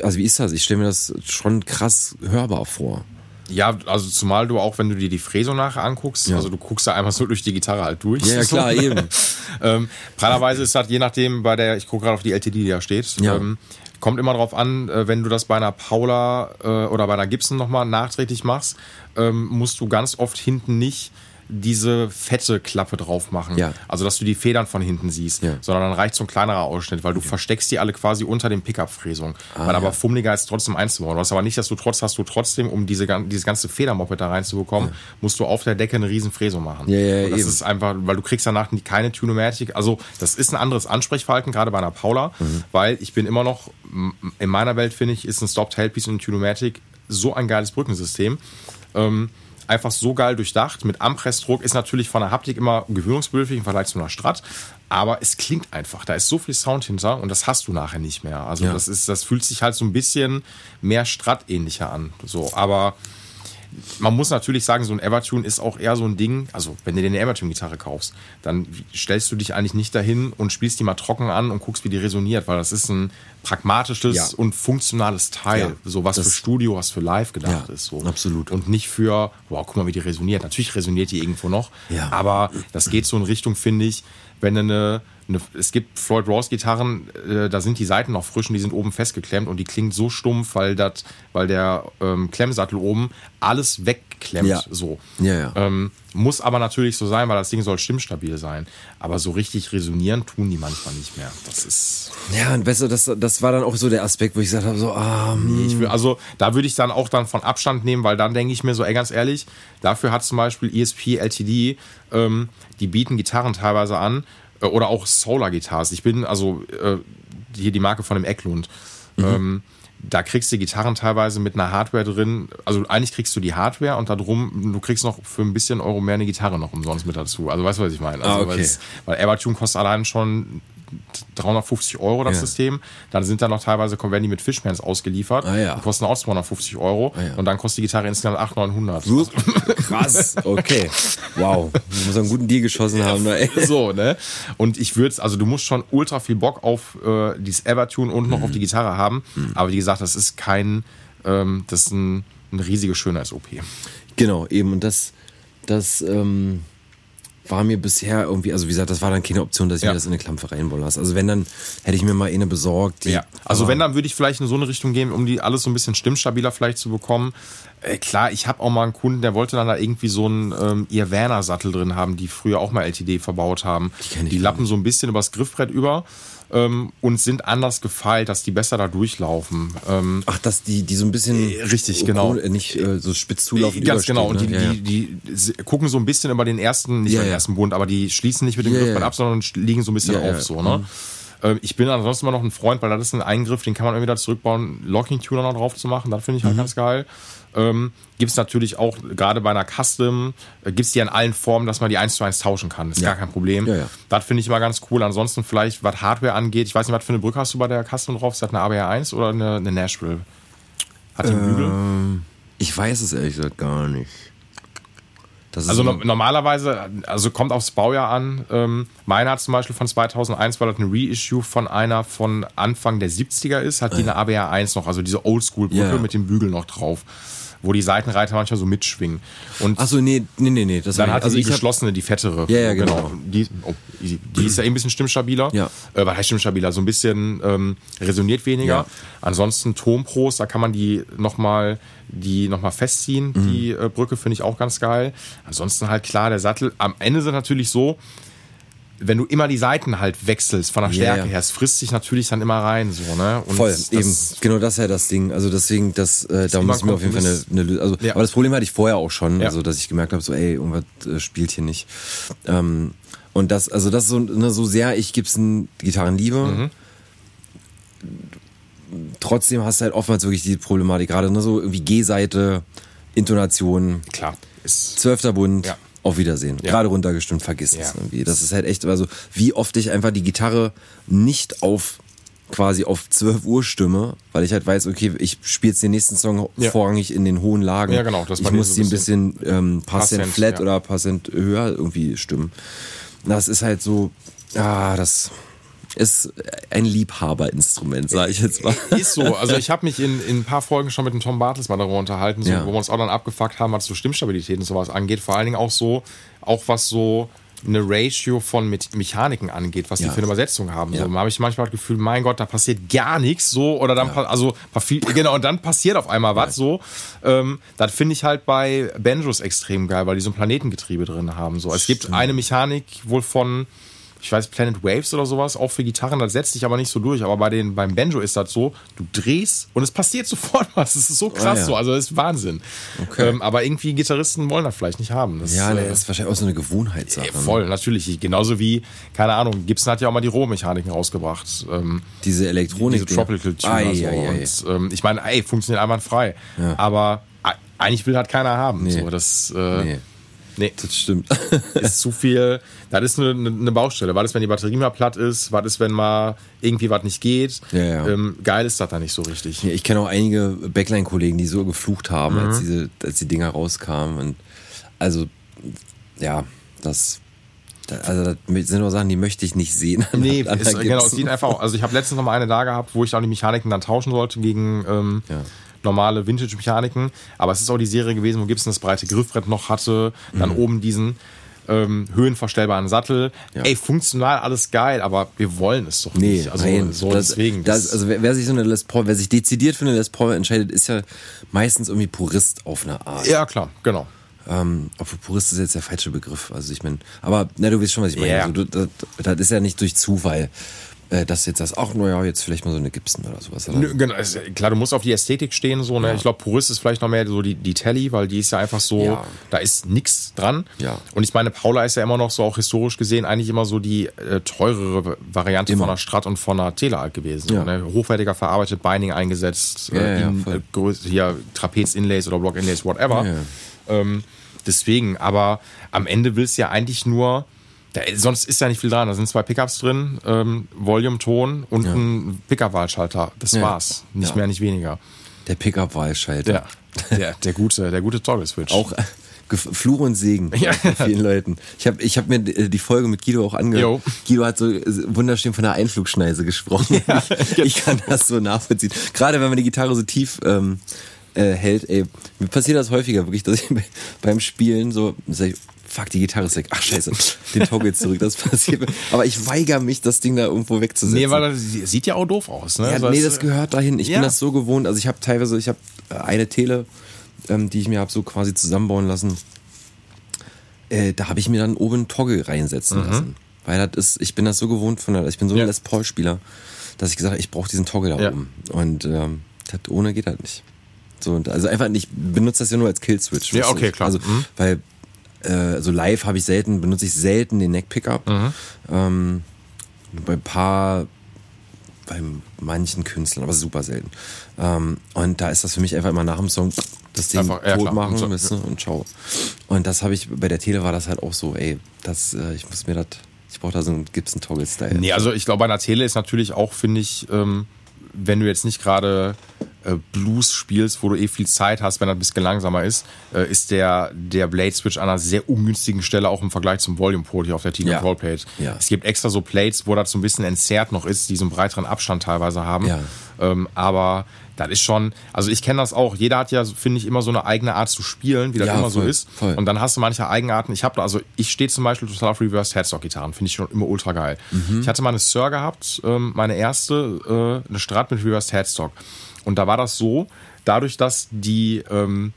also wie ist das? Ich stelle mir das schon krass hörbar vor. ja, also zumal du auch, wenn du dir die Fräsung nachher anguckst, Ja. also du guckst da einfach so durch die Gitarre halt durch. Ja, ja klar, eben. ähm, pralerweise ist das je nachdem bei der, ich gucke gerade auf die LTD, die da steht, Ja. ähm, kommt immer drauf an, äh, wenn du das bei einer Paula äh, oder bei einer Gibson nochmal nachträglich machst, ähm, musst du ganz oft hinten nicht diese fette Klappe drauf machen. Ja. Also, dass du die Federn von hinten siehst, Ja. sondern dann reicht so ein kleinerer Ausschnitt, weil du versteckst die alle quasi unter den Pickup-Fräsung. Ah, weil aber fummeliger ist trotzdem einzubauen. Was aber nicht, dass du trotz hast du trotzdem, um diese, dieses ganze Federmoped da reinzubekommen, musst du auf der Decke eine riesen Fräsung machen. Ja, ja, Und das eben. ist einfach, weil du kriegst danach keine Tunomatic. Also das ist ein anderes Ansprechverhalten, gerade bei einer Paula, Mhm. weil ich bin immer noch, in meiner Welt finde ich, ist ein Stopped Tailpiece und ein Tunomatic so ein geiles Brückensystem. Ähm, einfach so geil durchdacht. Mit Ampressdruck ist natürlich von der Haptik immer gewöhnungsbedürftig im Vergleich zu einer Strat. Aber es klingt einfach. Da ist so viel Sound hinter und das hast du nachher nicht mehr. Also Ja. das ist, das fühlt sich halt so ein bisschen mehr Strat-ähnlicher an. So, aber man muss natürlich sagen, so ein Evertune ist auch eher so ein Ding, also wenn du dir eine Evertune-Gitarre kaufst, dann stellst du dich eigentlich nicht dahin und spielst die mal trocken an und guckst, wie die resoniert, weil das ist ein pragmatisches Ja. und funktionales Teil, Ja, so was für Studio, was für Live gedacht Ja, ist. So. absolut. Und nicht für, wow, guck mal, wie die resoniert. Natürlich resoniert die irgendwo noch, Ja. aber das geht so in Richtung, finde ich, wenn du eine, eine, es gibt Floyd Rose Gitarren, äh, da sind die Seiten noch frisch und die sind oben festgeklemmt und die klingt so stumpf, weil das, weil der ähm, Klemmsattel oben alles wegklemmt, Ja. so. Ja, ja. Ähm, muss aber natürlich so sein, weil das Ding soll stimmstabil sein. Aber so richtig resonieren tun die manchmal nicht mehr. Das ist. Ja, und weißt du, das, das war dann auch so der Aspekt, wo ich gesagt habe, so, ah, hm, Ich will, also da würde ich dann auch dann von Abstand nehmen, weil dann denke ich mir so, ey, ganz ehrlich, dafür hat zum Beispiel ESP LTD, ähm, die bieten Gitarren teilweise an oder auch Solar Guitars. Ich bin also äh, hier die Marke von dem Eklund. Ähm, da kriegst du Gitarren teilweise mit einer Hardware drin. Also eigentlich kriegst du die Hardware und darum, du kriegst noch für ein bisschen Euro mehr eine Gitarre noch umsonst mit dazu. Also weißt du, was ich meine? Also, Ah, okay. Weil Evertune kostet allein schon 350 Euro das Ja. System. Dann sind da noch teilweise, die mit Fishmans ausgeliefert. Ah, ja. Die kosten auch 250 Euro. Ah, ja. Und dann kostet die Gitarre insgesamt 800, 900. so krass, okay. Wow, du musst einen guten Deal geschossen haben. Ne? so, ne? Und ich würde also du musst schon ultra viel Bock auf äh, dieses Evertune und noch auf die Gitarre haben. Aber wie gesagt, das ist kein, ähm, das ist ein, ein riesiges Schönheits-OP. Genau, eben. Und das, das ähm, war mir bisher irgendwie, also wie gesagt, das war dann keine Option, dass ich Ja. mir das in eine Klampe reinbauen lasse. Also wenn, dann hätte ich mir mal eine besorgt. Ja. Also wenn, dann würde ich vielleicht in so eine Richtung gehen, um die alles so ein bisschen stimmstabiler vielleicht zu bekommen. Äh, klar, ich habe auch mal einen Kunden, der wollte dann da irgendwie so einen ähm, Irvana-Sattel drin haben, die früher auch mal LTD verbaut haben. Die ich die lappen so ein bisschen übers Griffbrett über ähm, und sind anders gefeilt, dass die besser da durchlaufen. Ähm, Ach, dass die, die so ein bisschen. Äh, richtig, genau. Äh, Nicht äh, so spitz zulaufen. Ganz genau. Und die, überstehen, ne? die, die, gucken so ein bisschen über den ersten, nicht Ja, über den ja. ersten Bund, aber die schließen nicht mit dem Ja, Griffbrett ja. ab, sondern liegen so ein bisschen Ja, auf ja. Mhm. so, ne? Ähm, Ich bin ansonsten immer noch ein Freund, weil das ist ein Eingriff, den kann man irgendwie wieder zurückbauen, Locking-Tuner noch drauf zu machen. Das finde ich Mhm. halt ganz geil. Ähm, gibt es natürlich auch, gerade bei einer Custom, äh, gibt es die in allen Formen, dass man die eins zu eins tauschen kann. Ist Ja. gar kein Problem. Ja, ja. Das finde ich immer ganz cool. Ansonsten vielleicht, was Hardware angeht, ich weiß nicht, was für eine Brücke hast du bei der Custom drauf? Ist das eine ABR1 oder eine, eine Nashville? Hat die einen Bügel? Ähm, ich weiß es ehrlich gesagt gar nicht. Also so- no normalerweise, also kommt aufs Baujahr an. Ähm, meine hat zum Beispiel von 2001, weil das eine Reissue von einer von Anfang der 70er ist, hat die eine ABR 1 noch, also diese Oldschool-Brücke Ja. mit dem Bügel noch drauf, wo die Seitenreiter manchmal so mitschwingen. Und Ach so, nee, nee, nee, nee. Das dann hat also die geschlossene, die fettere. Ja, ja, genau. Die, oh, die, die ist ja eh ein bisschen stimmstabiler. Ja. Äh, was heißt stimmstabiler? So ein bisschen ähm, resoniert weniger. Ja. Ansonsten Tonpros, da kann man die nochmal die noch mal festziehen. Mhm. Die äh, Brücke finde ich auch ganz geil. Ansonsten halt klar, der Sattel. Am Ende es natürlich so, wenn du immer die Seiten halt wechselst von der Stärke her, es frisst sich natürlich dann immer rein. So, ne? Und Voll, das, eben. Genau das ist ja das Ding. Also deswegen, das, äh, da ich mir auf jeden Fall eine, Lösung. Also, Ja. Aber das Problem hatte ich vorher auch schon, Ja. also dass ich gemerkt habe, so, ey, irgendwas äh, spielt hier nicht. Ähm, und das, also das ist so, ne, so sehr ich Gibson Gitarren liebe. Mhm. Trotzdem hast du halt oftmals wirklich die Problematik, gerade ne, so irgendwie G-Seite, Intonation, klar. Zwölfter Bund, Ja. Auf Wiedersehen. Ja. Gerade runtergestimmt, vergiss Ja. es irgendwie. Das ist halt echt, also wie oft ich einfach die Gitarre nicht auf quasi auf 12 Uhr stimme, weil ich halt weiß, okay, ich spiele jetzt den nächsten Song Ja. vorrangig in den hohen Lagen. Ja, genau, das ich muss so die ein ein bisschen ähm, paar Paar Cent Cent, flat ja. oder paar Cent höher irgendwie stimmen. Das ist halt so, ah, das ist ein Liebhaberinstrument, sage ich jetzt mal. Ist so. Also ich habe mich in, in ein paar Folgen schon mit dem Tom Bartels mal darüber unterhalten, so, Ja. wo wir uns auch dann abgefuckt haben, was so Stimmstabilität und sowas angeht. Vor allen Dingen auch so, auch was so eine Ratio von Me Mechaniken angeht, was Ja. die für eine Übersetzung haben. Ja. So, da habe ich manchmal das Gefühl, mein Gott, da passiert gar nichts so oder dann pa- also genau und dann passiert auf einmal was so. Ähm, das finde ich halt bei Banjos extrem geil, weil die so ein Planetengetriebe drin haben. So, es gibt eine Mechanik wohl von ich weiß, Planet Waves oder sowas, auch für Gitarren, das setzt sich aber nicht so durch. Aber bei den, beim Banjo ist das so, du drehst und es passiert sofort was. Das ist so krass Ah, ja. so, also das ist Wahnsinn. Okay. Ähm, aber irgendwie Gitarristen wollen das vielleicht nicht haben. Das, Ja, äh, ne, das ist wahrscheinlich auch so eine Gewohnheitssache. äh, voll, natürlich. Genauso wie, keine Ahnung, Gibson hat ja auch mal die Rohmechaniken rausgebracht. Ähm, Diese Elektronik. diese Tropical Tuner. So. Und, ähm, ich meine, ey, funktioniert einwandfrei. Ja. Aber eigentlich will halt keiner haben. Nee. So, das, äh, Nee. Nee. Das stimmt. ist zu viel. Das ist eine, eine Baustelle. Was ist, wenn die Batterie mal platt ist? Was ist, wenn mal irgendwie was nicht geht? Ja, ja. Ähm, geil ist das da nicht so richtig. Ja, ich kenne auch einige Backline-Kollegen, die so geflucht haben, Mhm. als, diese, als die Dinger rauskamen. Und also, ja, das. da- Also, das sind nur Sachen, die möchte ich nicht sehen. Nee, ist, genau, es sieht einfach, also ich habe letztens noch mal eine da gehabt, wo ich auch die Mechaniken dann tauschen sollte gegen ähm, Ja. Normale Vintage-Mechaniken. Aber es ist auch die Serie gewesen, wo Gibson das breite Griffbrett noch hatte, dann oben diesen ähm, höhenverstellbaren Sattel. Mhm. Ja. Ey, funktional alles geil, aber wir wollen es doch Nee, nicht. Also nein, so das, deswegen. Das, also wer, wer sich so eine Les Paul, wer sich dezidiert für eine Les Paul entscheidet, ist ja meistens irgendwie Purist auf eine Art. ja, klar, genau. Ähm, obwohl Purist ist jetzt der falsche Begriff. Also ich meine, aber na, du weißt schon, was ich meine. Ja. Also, das, das ist ja nicht durch Zufall, äh, dass jetzt das, ach, naja, jetzt vielleicht mal so eine Gibson oder sowas. Oder? Nö, genau, ist, klar, du musst auf die Ästhetik stehen, so, ne? Ich glaube, Purist ist vielleicht noch mehr so die, die Telly, weil die ist ja einfach so, Ja. da ist nix dran. Ja. Und ich meine, Paula ist ja immer noch so, auch historisch gesehen, eigentlich immer so die äh, teurere Variante Immer. von einer Strat und von einer Telealt gewesen. Ja. Ne? Hochwertiger verarbeitet, Binding eingesetzt, Ja, äh, ja, in, äh, hier Trapez-Inlays oder Block-Inlays, whatever. Ja, ja. Ähm, deswegen, aber am Ende willst du ja eigentlich nur, da, sonst ist ja nicht viel dran. Da sind zwei Pickups drin, ähm, Volume, Ton und ein Pickup-Wahlschalter. Das Ja. war's. Nicht Ja. mehr, nicht weniger. Der Pickup-Wahlschalter. Ja. Der, der gute, der gute Toggle-Switch. Auch äh, Fluch und Segen Ja. von vielen Leuten. Ich habe ich hab mir äh, die Folge mit Guido auch angehört. Guido hat so äh, wunderschön von der Einflugschneise gesprochen. ich, ich kann das so nachvollziehen. Gerade wenn man die Gitarre so tief ähm, äh, hält, ey, mir passiert das häufiger wirklich, dass ich bei- beim Spielen so fuck, die Gitarre ist weg. Ach scheiße, den Toggle zurück. Das passiert mir. Aber ich weigere mich, das Ding da irgendwo wegzusetzen. Nee, weil das sieht ja auch doof aus, ne? Ja, Also nee, das- gehört dahin. Ich Ja. bin das so gewohnt. Also ich habe teilweise, ich habe eine Tele, ähm, die ich mir habe so quasi zusammenbauen lassen. Äh, da habe ich mir dann oben einen Toggle reinsetzen Mhm. lassen. Weil das ist, ich bin das so gewohnt von der, ich bin so ein Ja. Les Paul-Spieler, dass ich gesagt habe, ich brauche diesen Toggle da Ja. oben. Und ähm, das ohne geht halt nicht. So, also einfach nicht, benutze das ja nur als Kill-Switch. Ja, okay, klar. Also, Mhm. weil äh, so live habe ich selten, benutze ich selten den Neck-Pickup. Mhm. Ähm, bei ein paar bei manchen Künstlern, aber super selten. Ähm, und da ist das für mich einfach immer nach dem Song das Ding Einfach, ja, tot klar. machen Und so, du, und ciao. Und das habe ich, bei der Tele war das halt auch so, ey, das, äh, ich muss mir das, ich brauche da so einen Gibson-Toggle-Style. Nee, also ich glaube, bei einer Tele ist natürlich auch, finde ich, ähm, wenn du jetzt nicht gerade Blues spielst, wo du eh viel Zeit hast, wenn das ein bisschen langsamer ist, äh, ist der, der Blade Switch an einer sehr ungünstigen Stelle auch im Vergleich zum Volume Port hier auf der Tina Ja. Control Plate. Ja. Es gibt extra so Plates, wo das so ein bisschen entzerrt noch ist, die so einen breiteren Abstand teilweise haben. Ja. Ähm, aber das ist schon, also ich kenne das auch. Jeder hat ja, finde ich, immer so eine eigene Art zu spielen, wie das Ja, immer so voll, ist. voll. Und dann hast du manche Eigenarten. Ich habe da, also ich stehe zum Beispiel total auf Reverse Headstock-Gitarren, finde ich schon immer ultra geil. Mhm. Ich hatte mal eine Sir gehabt, ähm, meine erste, äh, eine Strat mit Reverse Headstock. Und da war das so, dadurch, dass die, ähm,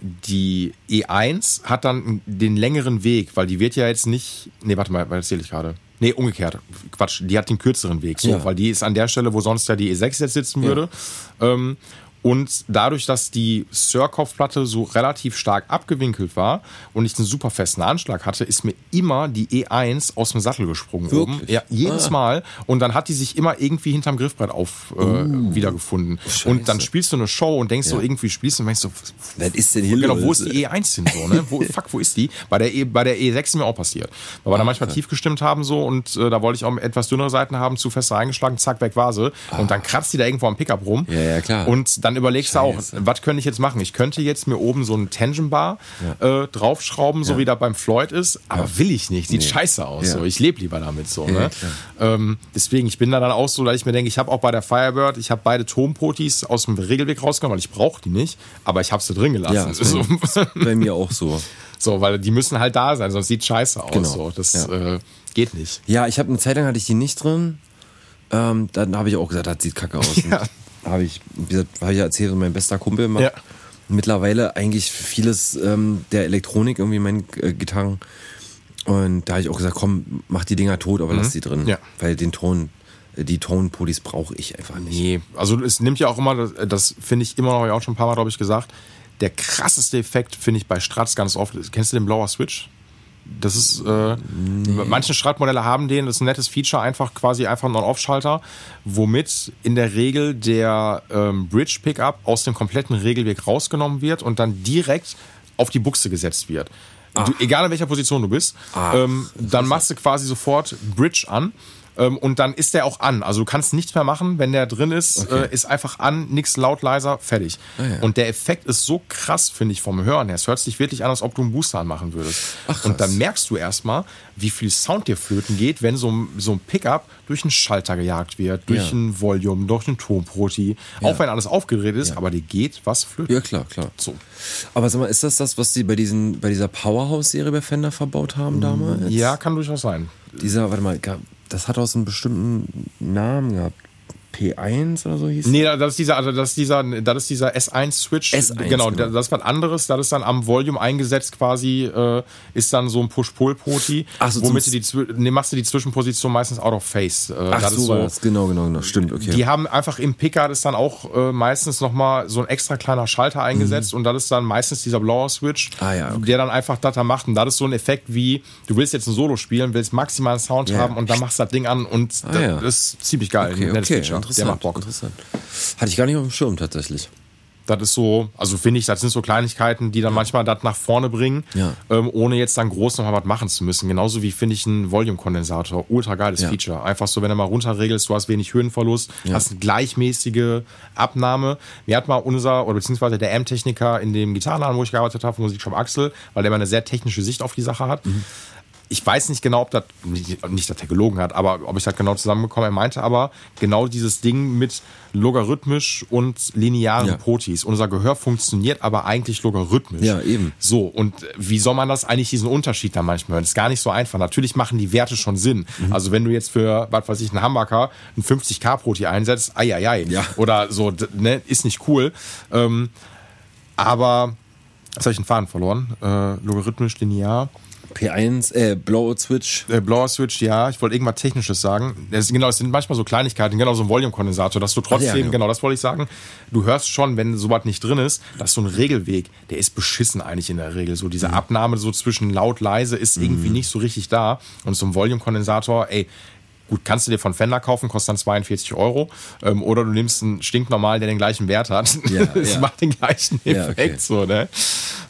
die E1 hat dann den längeren Weg, weil die wird ja jetzt nicht, nee, warte mal, was erzähle ich gerade? Nee, umgekehrt. Quatsch, die hat den kürzeren Weg, so, Ja. weil die ist an der Stelle, wo sonst ja die E6 jetzt sitzen würde. Ähm, und dadurch, dass die Sir-Kopfplatte so relativ stark abgewinkelt war und ich einen super festen Anschlag hatte, ist mir immer die E1 aus dem Sattel gesprungen Wirklich? oben. Ja, jedes Ah. Mal. Und dann hat die sich immer irgendwie hinterm Griffbrett auf äh, wiedergefunden. Und dann spielst du eine Show und denkst so, Uh. Ja. irgendwie spielst du und denkst so, Was ist denn hier Genau, wo ist die E1 hin so, ne? Wo, fuck, wo ist die? Bei der, e, bei der E6 ist mir auch passiert. Weil wir da manchmal tief gestimmt haben so und äh, da wollte ich auch etwas dünnere Seiten haben, zu fest eingeschlagen, zack, weg war sie. Und dann kratzt die da irgendwo am Pickup rum. Ja, ja, klar. Und dann überlegst du auch, was könnte ich jetzt machen? Ich könnte jetzt mir oben so einen Tension Bar äh, draufschrauben, so Ja. wie da beim Floyd ist, aber will ich nicht. Sieht Nee. scheiße aus. Ja. So. Ich lebe lieber damit so. Ja, ne? ähm, deswegen, ich bin da dann auch so, dass ich mir denke, ich habe auch bei der Firebird, ich habe beide Tonpotis aus dem Regelweg rausgenommen, weil ich brauche die nicht, aber ich habe sie drin gelassen. Ja, so. bei, bei mir auch so. so, weil die müssen halt da sein, sonst sieht scheiße aus. Genau. So. Das Ja. äh, geht nicht. Ja, ich habe eine Zeit lang hatte ich die nicht drin. Ähm, dann habe ich auch gesagt, das sieht kacke aus. Ja. Habe ich, wie gesagt, habe ich ja erzählt, mein bester Kumpel macht. Ja. Mittlerweile eigentlich vieles ähm, der Elektronik irgendwie meinen äh, Gitarren. Und da habe ich auch gesagt, komm, mach die Dinger tot, aber lass die drin. Mhm. Ja. Weil den Ton, äh, die Tonpolis brauche ich einfach nicht. Nee, also es nimmt ja auch immer, das, das finde ich immer noch, hab ich auch schon ein paar Mal, glaube ich, gesagt, der krasseste Effekt finde ich bei Strats ganz oft. Kennst du den Blauer Switch? Das ist, äh, manche Strat-Modelle haben den, das ist ein nettes Feature, einfach quasi einfach ein On-Off-Schalter, womit in der Regel der ähm, Bridge-Pickup aus dem kompletten Regelweg rausgenommen wird und dann direkt auf die Buchse gesetzt wird. Du, egal in welcher Position du bist, Ah, ähm, dann machst du quasi sofort Bridge an. Ähm, und dann ist der auch an. Also du kannst nichts mehr machen, wenn der drin ist, Okay. äh, ist einfach an, nix laut, leiser, fertig. Ah, ja. Und der Effekt ist so krass, finde ich, vom Hören her. Es hört sich wirklich an, als ob du einen Booster anmachen würdest. Ach, und dann merkst du erstmal, wie viel Sound dir flöten geht, wenn so, ein- so ein Pickup durch einen Schalter gejagt wird, durch Ja. ein Volume, durch einen Tonproti. Auch wenn alles aufgedreht ist, aber dir geht was flöten. Ja, klar, klar. So. Aber sag mal, ist das das, was sie bei, diesen, bei dieser Powerhouse-Serie bei Fender verbaut haben damals? Ja, kann durchaus sein. Dieser, warte mal, das hat auch so einen bestimmten Namen gehabt. P1 oder so hieß Nee, das ist dieser, also das ist dieser, das ist dieser S1-Switch. S1, genau, genau. das ist was anderes. Das ist dann am Volume eingesetzt quasi, äh, ist dann so ein Push-Pull-Poti. So, womit du die, nee, machst du die Zwischenposition meistens out of face. Äh, Ach, das so, ist war das. Genau, genau, genau. Stimmt, okay. Die haben einfach im Picker das dann auch äh, meistens nochmal so ein extra kleiner Schalter eingesetzt und das ist dann meistens dieser blauer Switch, Mhm. Ah, ja, okay. der dann einfach das da macht. Und das ist so ein Effekt wie, du willst jetzt ein Solo spielen, willst maximalen Sound Ja. haben und dann machst du das Ding an und Ah, das, ja. ist ziemlich geil. okay, okay. Interessant, Der macht Bock. interessant. Hatte ich gar nicht auf dem Schirm tatsächlich. Das ist so, also finde ich, das sind so Kleinigkeiten, die dann manchmal das nach vorne bringen, Ja. ähm, ohne jetzt dann groß nochmal was machen zu müssen. Genauso wie finde ich einen Volume-Kondensator. Ultra geiles Ja. Feature. Einfach so, wenn du mal runterregelst, du hast wenig Höhenverlust, hast eine gleichmäßige Abnahme. Mir hat mal unser, oder beziehungsweise der M-Techniker in dem Gitarrenladen, wo ich gearbeitet habe, Musikshop Axel, weil der mal eine sehr technische Sicht auf die Sache hat. Mhm. Ich weiß nicht genau, ob das, nicht, nicht, dass er gelogen hat, aber ob ich das genau zusammenbekomme. Er meinte aber, genau dieses Ding mit logarithmisch und linearen Ja. Potis. Unser Gehör funktioniert aber eigentlich logarithmisch. Ja, eben. So, und wie soll man das eigentlich, diesen Unterschied dann manchmal hören? Das ist gar nicht so einfach. Natürlich machen die Werte schon Sinn. Mhm. Also wenn du jetzt für, was weiß ich, einen Hamburger einen 50k-Proti einsetzt, ei, ei, ei. Ja. Oder so, ne, ist nicht cool. Ähm, aber, jetzt habe ich den Faden verloren. Äh, logarithmisch, linear. P1, äh, Blowout Switch. Äh, Blower Switch, ja, ich wollte irgendwas Technisches sagen. Das, genau, es sind manchmal so Kleinigkeiten, genau so ein Volume-Kondensator, dass du trotzdem, Ach ja, genau. genau. das wollte ich sagen, du hörst schon, wenn sowas nicht drin ist, dass so ein Regelweg, der ist beschissen eigentlich in der Regel. So diese Mhm. Abnahme so zwischen laut, leise ist irgendwie nicht so richtig da. Und so ein Volume-Kondensator, ey, Gut, kannst du dir von Fender kaufen, kostet dann 42 Euro. Ähm, oder du nimmst einen stinknormal, der den gleichen Wert hat. Ja, das ja. macht den gleichen Ja, Effekt. okay. so, ne?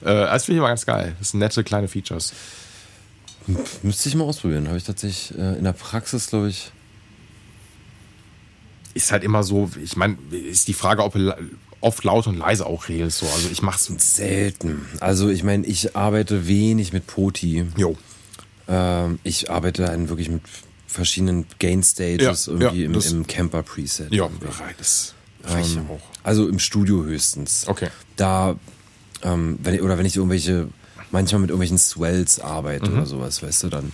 äh, das finde ich immer ganz geil. Das sind nette kleine Features. Müsste ich mal ausprobieren. Habe ich tatsächlich äh, in der Praxis, glaube ich. ist halt immer so, ich meine, ist die Frage, ob oft laut und leise auch regelst. So. Also ich mach's. Selten. Also ich meine, ich arbeite wenig mit Poti. Jo. Ähm, ich arbeite dann wirklich mit verschiedenen Gain Stages Ja, irgendwie ja, im, im Camper Preset. Ja, das reicht ja auch. Also im Studio höchstens. Okay. Da, ähm, wenn oder wenn ich irgendwelche, manchmal mit irgendwelchen Swells arbeite Mhm. oder sowas, weißt du, dann,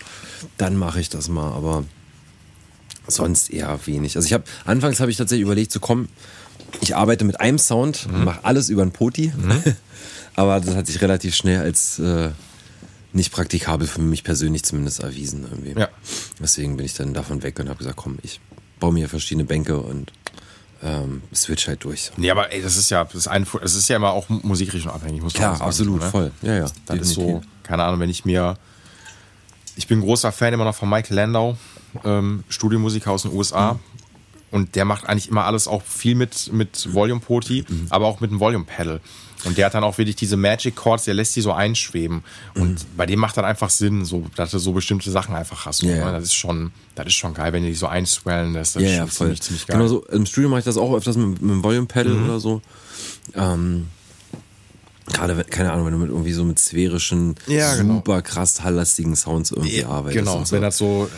dann mache ich das mal, aber sonst eher wenig. Also ich habe, anfangs habe ich tatsächlich überlegt zu kommen, ich arbeite mit einem Sound, Mhm. mache alles über einen Poti, aber das hat sich relativ schnell als äh, nicht praktikabel für mich persönlich zumindest erwiesen irgendwie. Ja. Deswegen bin ich dann davon weg und habe gesagt, komm, ich baue mir verschiedene Bänke und ähm, switch halt durch. Nee, aber ey, das ist ja, das ist, ein, das ist ja immer auch Musikrichtung abhängig, muss man Klar, sagen, absolut, so, ne? voll. Ja, ja. Das ist so, definitiv. keine Ahnung, wenn ich mir. Ich bin großer Fan immer noch von Michael Landau, ähm, Studiomusiker aus den USA. Und der macht eigentlich immer alles auch viel mit, mit Volume Poti, aber auch mit einem Volume Pedal. Und der hat dann auch wirklich diese Magic Chords, der lässt die so einschweben. Und bei dem macht dann einfach Sinn, so, dass du so bestimmte Sachen einfach hast. Ja. ne? Das ist schon, das ist schon geil, wenn die so einswellen lässt. Das Ja, ist ja, schon voll. ziemlich, ziemlich geil. Genau so, im Studio mache ich das auch öfters mit, mit dem Volume Pedal Mhm. oder so. Ähm, Gerade, keine Ahnung, wenn du mit irgendwie so mit sphärischen, Ja, genau. super krass halllastigen Sounds irgendwie Ja, arbeitest. genau, so. wenn das so,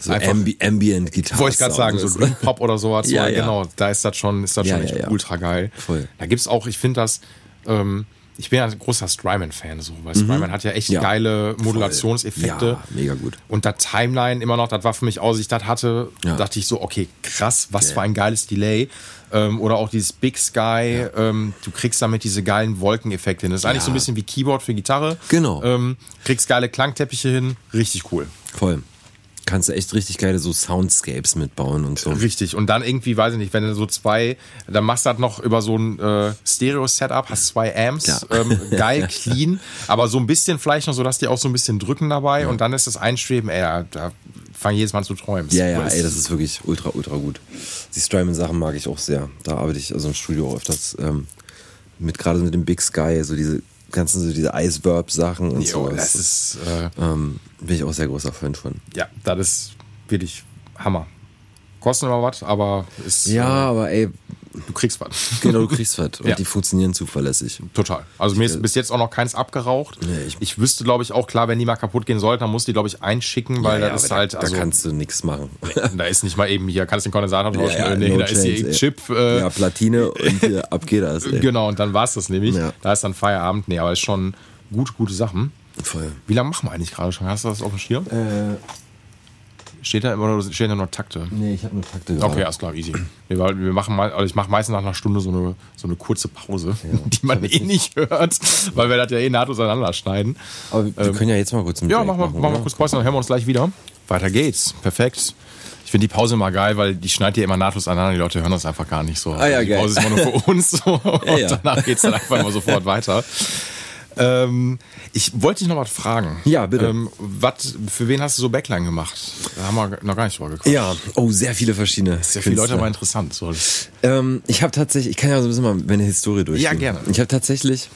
so Ambi Ambient Gitarre. Wollte ich gerade sagen, so Dream Pop oder sowas. Ja, so, ja. Genau, da ist das schon, ist das schon echt ultra geil. Voll. Da gibt's auch, ich finde das, ähm, ich bin ja ein großer Strymon-Fan, so, weil Strymon hat ja echt Mhm. Ja. geile Modulationseffekte. Ja, mega gut. Und da Timeline immer noch, das war für mich, aus ich das hatte, Ja. dachte ich so, okay, krass, was Ja. für ein geiles Delay. Ähm, oder auch dieses Big Sky, ähm, du kriegst damit diese geilen Wolkeneffekte hin. Das ist eigentlich so ein bisschen wie Keyboard für Gitarre. Genau. Ähm, kriegst geile Klangteppiche hin, richtig cool. Voll. Kannst du echt richtig geile so Soundscapes mitbauen und so. Richtig. Und dann irgendwie, weiß ich nicht, wenn du so zwei, dann machst du das noch über so ein äh, Stereo-Setup, hast zwei Amps, Ja. ähm, geil, clean, aber so ein bisschen vielleicht noch so, dass die auch so ein bisschen drücken dabei und dann ist das Einschweben, ey, da, da fang jedes Mal an zu träumen. Ja, ja, ey, das ist wirklich ultra, ultra gut. Die Strymon-Sachen mag ich auch sehr. Da arbeite ich also im Studio öfters ähm, mit, gerade mit dem Big Sky, so diese ganzen so diese Iceverb-Sachen und so. das ist, äh, ähm, bin ich auch sehr großer Fan von. ja, das ist wirklich Hammer. Kostet immer was, aber ist, Ja, äh, aber ey, du kriegst was. genau, du kriegst was. Und Ja. die funktionieren zuverlässig. Total. Also mir ist bis jetzt auch noch keins abgeraucht. Nee, ich- ich, wüsste, glaube ich, auch klar, wenn die mal kaputt gehen sollten, dann muss die, glaube ich, einschicken, weil ja, das ist halt, da, also, da kannst du nichts machen. da ist nicht mal eben hier, kannst den Kondensator tauschen, äh, nee, no da ist chance, hier ey. Chip, äh, ja, Platine und hier, ab geht das. Ey. genau, und dann war's das nämlich. Ja. Da ist dann Feierabend. Nee, aber ist schon gute, gute Sachen. Voll. Wie lange machen wir eigentlich gerade schon? Hast du das auf dem Schirm? Äh, Steht da immer oder stehen da nur Takte? nee, ich habe nur Takte gerade. Okay, alles klar, easy. Wir, wir machen mal, also ich mache meistens nach einer Stunde so eine, so eine kurze Pause, die man eh nicht hört, weil wir das ja eh nahtlos aneinander schneiden. Aber wir wir können ja jetzt mal kurz einen Ja, machen wir, machen wir kurz Pause, dann hören wir uns gleich wieder. Weiter geht's. Perfekt. Ich finde die Pause immer geil, weil die schneidet ja immer nahtlos aneinander. Die Leute hören das einfach gar nicht so. Ah ja, die geil. Pause ist immer nur für uns. So. Und ja. danach geht's dann einfach immer sofort weiter. Ähm, ich wollte dich noch was fragen. Ja, bitte. Ähm, wat, für wen hast du so Backline gemacht? Da haben wir noch gar nicht drüber gequatscht. Ja, oh, sehr viele verschiedene. Sehr viele Leute, aber interessant. So, Ähm, ich habe tatsächlich, ich kann ja so ein bisschen mal meine Historie durchgehen. Ja, gerne. Ich habe tatsächlich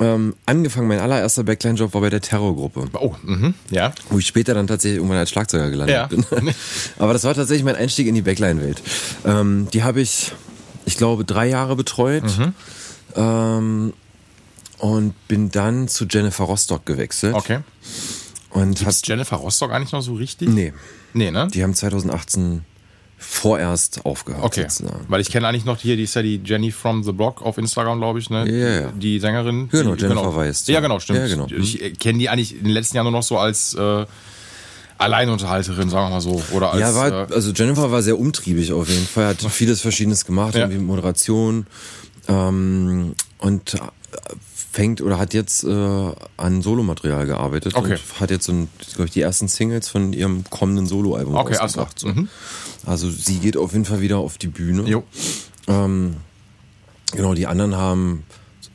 ähm, angefangen, mein allererster Backline-Job war bei der Terrorgruppe, oh, mhm, ja. wo ich später dann tatsächlich irgendwann als Schlagzeuger gelandet Ja. bin. Aber das war tatsächlich mein Einstieg in die Backline-Welt. Ähm, die habe ich, ich glaube, drei Jahre betreut. Mhm. Ähm, und bin dann zu Jennifer Rostock gewechselt. Okay. Und hab, Ist Jennifer Rostock eigentlich noch so richtig? nee, Nee, ne? die haben 2018 vorerst aufgehört. Okay. sozusagen. Weil ich kenne eigentlich noch hier, die ist ja die Jenny from the Block auf Instagram, glaube ich, ne? Ja, ja. Die Sängerin. Genau, die, Jennifer Weiss. Ja, genau, stimmt. Ja, genau. Ich äh, kenne die eigentlich in den letzten Jahren nur noch so als äh, Alleinunterhalterin, sagen wir mal so. Oder als, Ja, war, äh, also Jennifer war sehr umtriebig auf jeden Fall, hat vieles Verschiedenes gemacht, Ja. irgendwie Moderation ähm, und fängt oder hat jetzt äh, an Solomaterial gearbeitet Okay. und hat jetzt, so glaube ich, die ersten Singles von ihrem kommenden Soloalbum Okay, also, rausgebracht. So. mhm. Also sie geht auf jeden Fall wieder auf die Bühne. jo. Ähm, genau, die anderen haben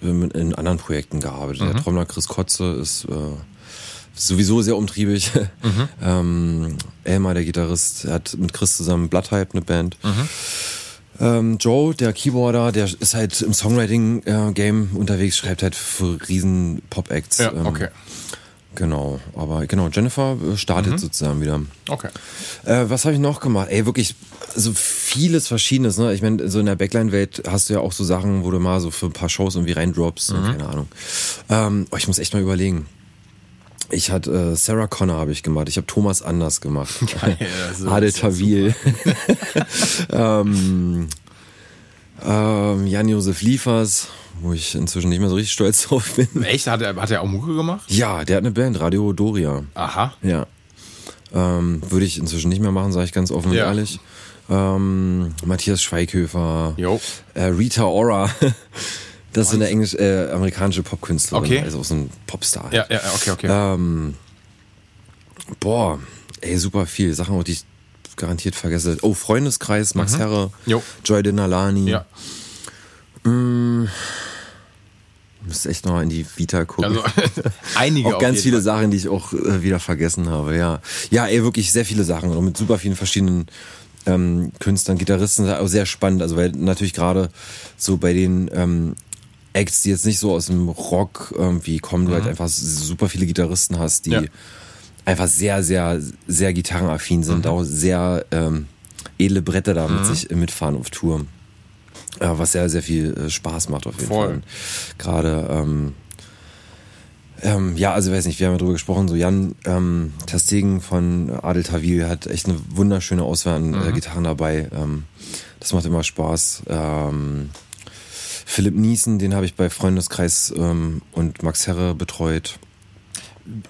ähm, in anderen Projekten gearbeitet. Mhm. Der Trommler Chris Kotze ist äh, sowieso sehr umtriebig. Mhm. ähm, Elmar, der Gitarrist, hat mit Chris zusammen Bloodhype eine Band. Mhm. Ähm, Joe, der Keyboarder, der ist halt im Songwriting-Game unterwegs, schreibt halt für riesen Pop-Acts. Ja, ähm, okay. Genau, aber genau, Jennifer äh, startet Mhm. sozusagen wieder. Okay. Äh, was habe ich noch gemacht? Ey, wirklich so vieles Verschiedenes. Ne? Ich meine, so in der Backline-Welt hast du ja auch so Sachen, wo du mal so für ein paar Shows irgendwie reindroppst. und Keine Ahnung. Ähm, oh, ich muss echt mal überlegen. Ich hatte äh, Sarah Connor habe ich gemacht. Ich habe Thomas Anders gemacht. das ist- Adel Tawil. ähm, ähm, Jan-Josef Liefers, wo ich inzwischen nicht mehr so richtig stolz drauf bin. Echt? Hat er, hat er auch Mucke gemacht? Ja, der hat eine Band, Radio Doria. Aha. Ja. Ähm, würde ich inzwischen nicht mehr machen, sage ich ganz offen und Ja. ehrlich. Ähm, Matthias Schweighöfer, Jo. äh, Rita Ora. Das ist eine englisch, äh, amerikanische Popkünstlerin, Okay. also auch so ein Popstar. Ja, ja, okay, okay. Ähm, boah, ey, super viel. Sachen, die ich garantiert vergesse. Oh, Freundeskreis, Max Herre, Mhm. Jo. Joy Denalani. ja. Müsste echt noch in die Vita gucken. Also einige auch ganz viele Fall. Sachen, die ich auch äh, wieder vergessen habe, ja. Ja, ey, wirklich sehr viele Sachen und mit super vielen verschiedenen ähm, Künstlern, Gitarristen, auch sehr spannend, also weil natürlich gerade so bei den ähm, Acts, die jetzt nicht so aus dem Rock irgendwie kommen, du halt einfach super viele Gitarristen hast, die Ja. einfach sehr, sehr, sehr gitarrenaffin sind, auch sehr ähm, edle Bretter da mit sich äh, mitfahren auf Tour. Ja, was sehr, sehr viel äh, Spaß macht auf jeden Voll. Fall. Gerade, ähm, ähm, ja, also weiß nicht, wir haben ja drüber gesprochen, so Jan ähm, Terstegen von Adel Tawil hat echt eine wunderschöne Auswahl an Mhm. äh, Gitarren dabei. Ähm, das macht immer Spaß. Ähm, Philipp Niesen, den habe ich bei Freundeskreis ähm, und Max Herre betreut.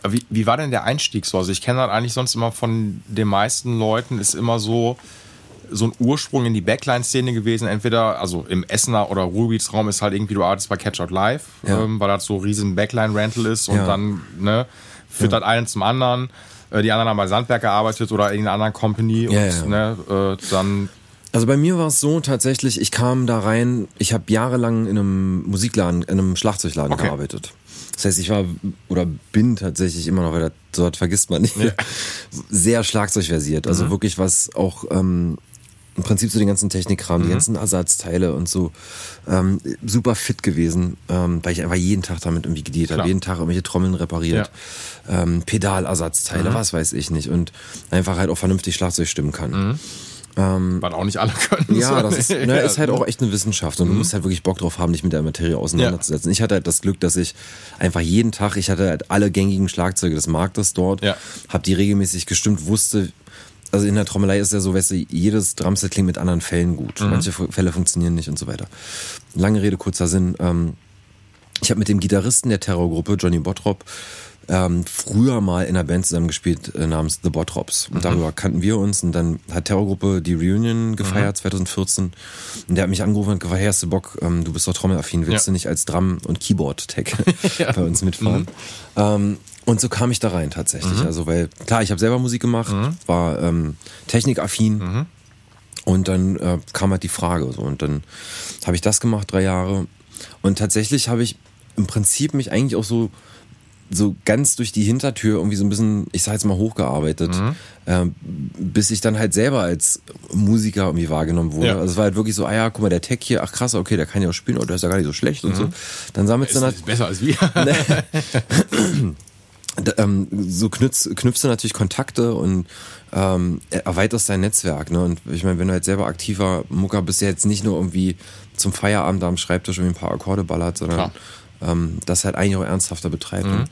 Wie, wie war denn der Einstieg so? Also ich kenne das eigentlich sonst immer von den meisten Leuten, ist immer so so ein Ursprung in die Backline-Szene gewesen. Entweder, also im Essener oder Ruhrgebietsraum ist halt irgendwie, du arbeitest bei Catch Out Live, Ja. ähm, weil das so riesen Backline-Rental ist und Ja. dann ne, führt das einen zum anderen. Äh, Die anderen haben bei Sandberg gearbeitet oder in einer anderen Company Ja, und ja. Ne, äh, dann Also bei mir war es so tatsächlich, ich kam da rein, ich habe jahrelang in einem Musikladen, in einem Schlagzeugladen Okay. gearbeitet. Das heißt, ich war oder bin tatsächlich immer noch, weil das, so was vergisst man nicht, sehr schlagzeugversiert. Also wirklich was auch ähm, im Prinzip so den ganzen Technikkram, die ganzen Ersatzteile und so ähm, super fit gewesen, ähm, weil ich einfach jeden Tag damit irgendwie gedealt habe, jeden Tag irgendwelche Trommeln repariert, ähm, Pedalersatzteile, was weiß ich nicht und einfach halt auch vernünftig Schlagzeug stimmen kann. Was auch nicht alle können. Ja, das ist, ne, ist halt auch echt eine Wissenschaft und du Mhm. musst halt wirklich Bock drauf haben, dich mit der Materie auseinanderzusetzen. Ich hatte halt das Glück, dass ich einfach jeden Tag, ich hatte halt alle gängigen Schlagzeuge des Marktes dort, Ja. hab die regelmäßig gestimmt, wusste, also in der Trommelei ist ja so, weißt du, jedes Drumset klingt mit anderen Fällen gut. Mhm. Manche Fälle funktionieren nicht und so weiter. Lange Rede, kurzer Sinn. Ähm, ich habe mit dem Gitarristen der Terrorgruppe, Johnny Bottrop, ähm, früher mal in einer Band zusammengespielt äh, namens The Bottrops. Und darüber kannten wir uns. Und dann hat Terrorgruppe die Reunion gefeiert 2014. Und der hat mich angerufen und gefragt, hey, hast du Bock, ähm, du bist doch trommelaffin, willst Ja. du nicht als Drum- und Keyboard-Tech bei uns mitfahren? Ähm, und so kam ich da rein tatsächlich. Also weil, klar, ich habe selber Musik gemacht, war ähm, technikaffin. Und dann äh, kam halt die Frage so und dann habe ich das gemacht drei Jahre und tatsächlich habe ich im Prinzip mich eigentlich auch so so ganz durch die Hintertür irgendwie so ein bisschen, ich sag jetzt mal hochgearbeitet, ähm, bis ich dann halt selber als Musiker irgendwie wahrgenommen wurde. Ja. Also es war halt wirklich so, ah ja, guck mal, der Tech hier, ach krass, okay, der kann ja auch spielen, oh, der ist ja gar nicht so schlecht und so. Dann sammelst du ist, dann ist besser als wir. ähm, so knüpfst, knüpfst du natürlich Kontakte und ähm, erweiterst dein Netzwerk. Ne? Und ich meine, wenn du halt selber aktiver Mucker bist, der jetzt nicht nur irgendwie zum Feierabend am Schreibtisch irgendwie ein paar Akkorde ballert, sondern ähm, das halt eigentlich auch ernsthafter betreibt. Und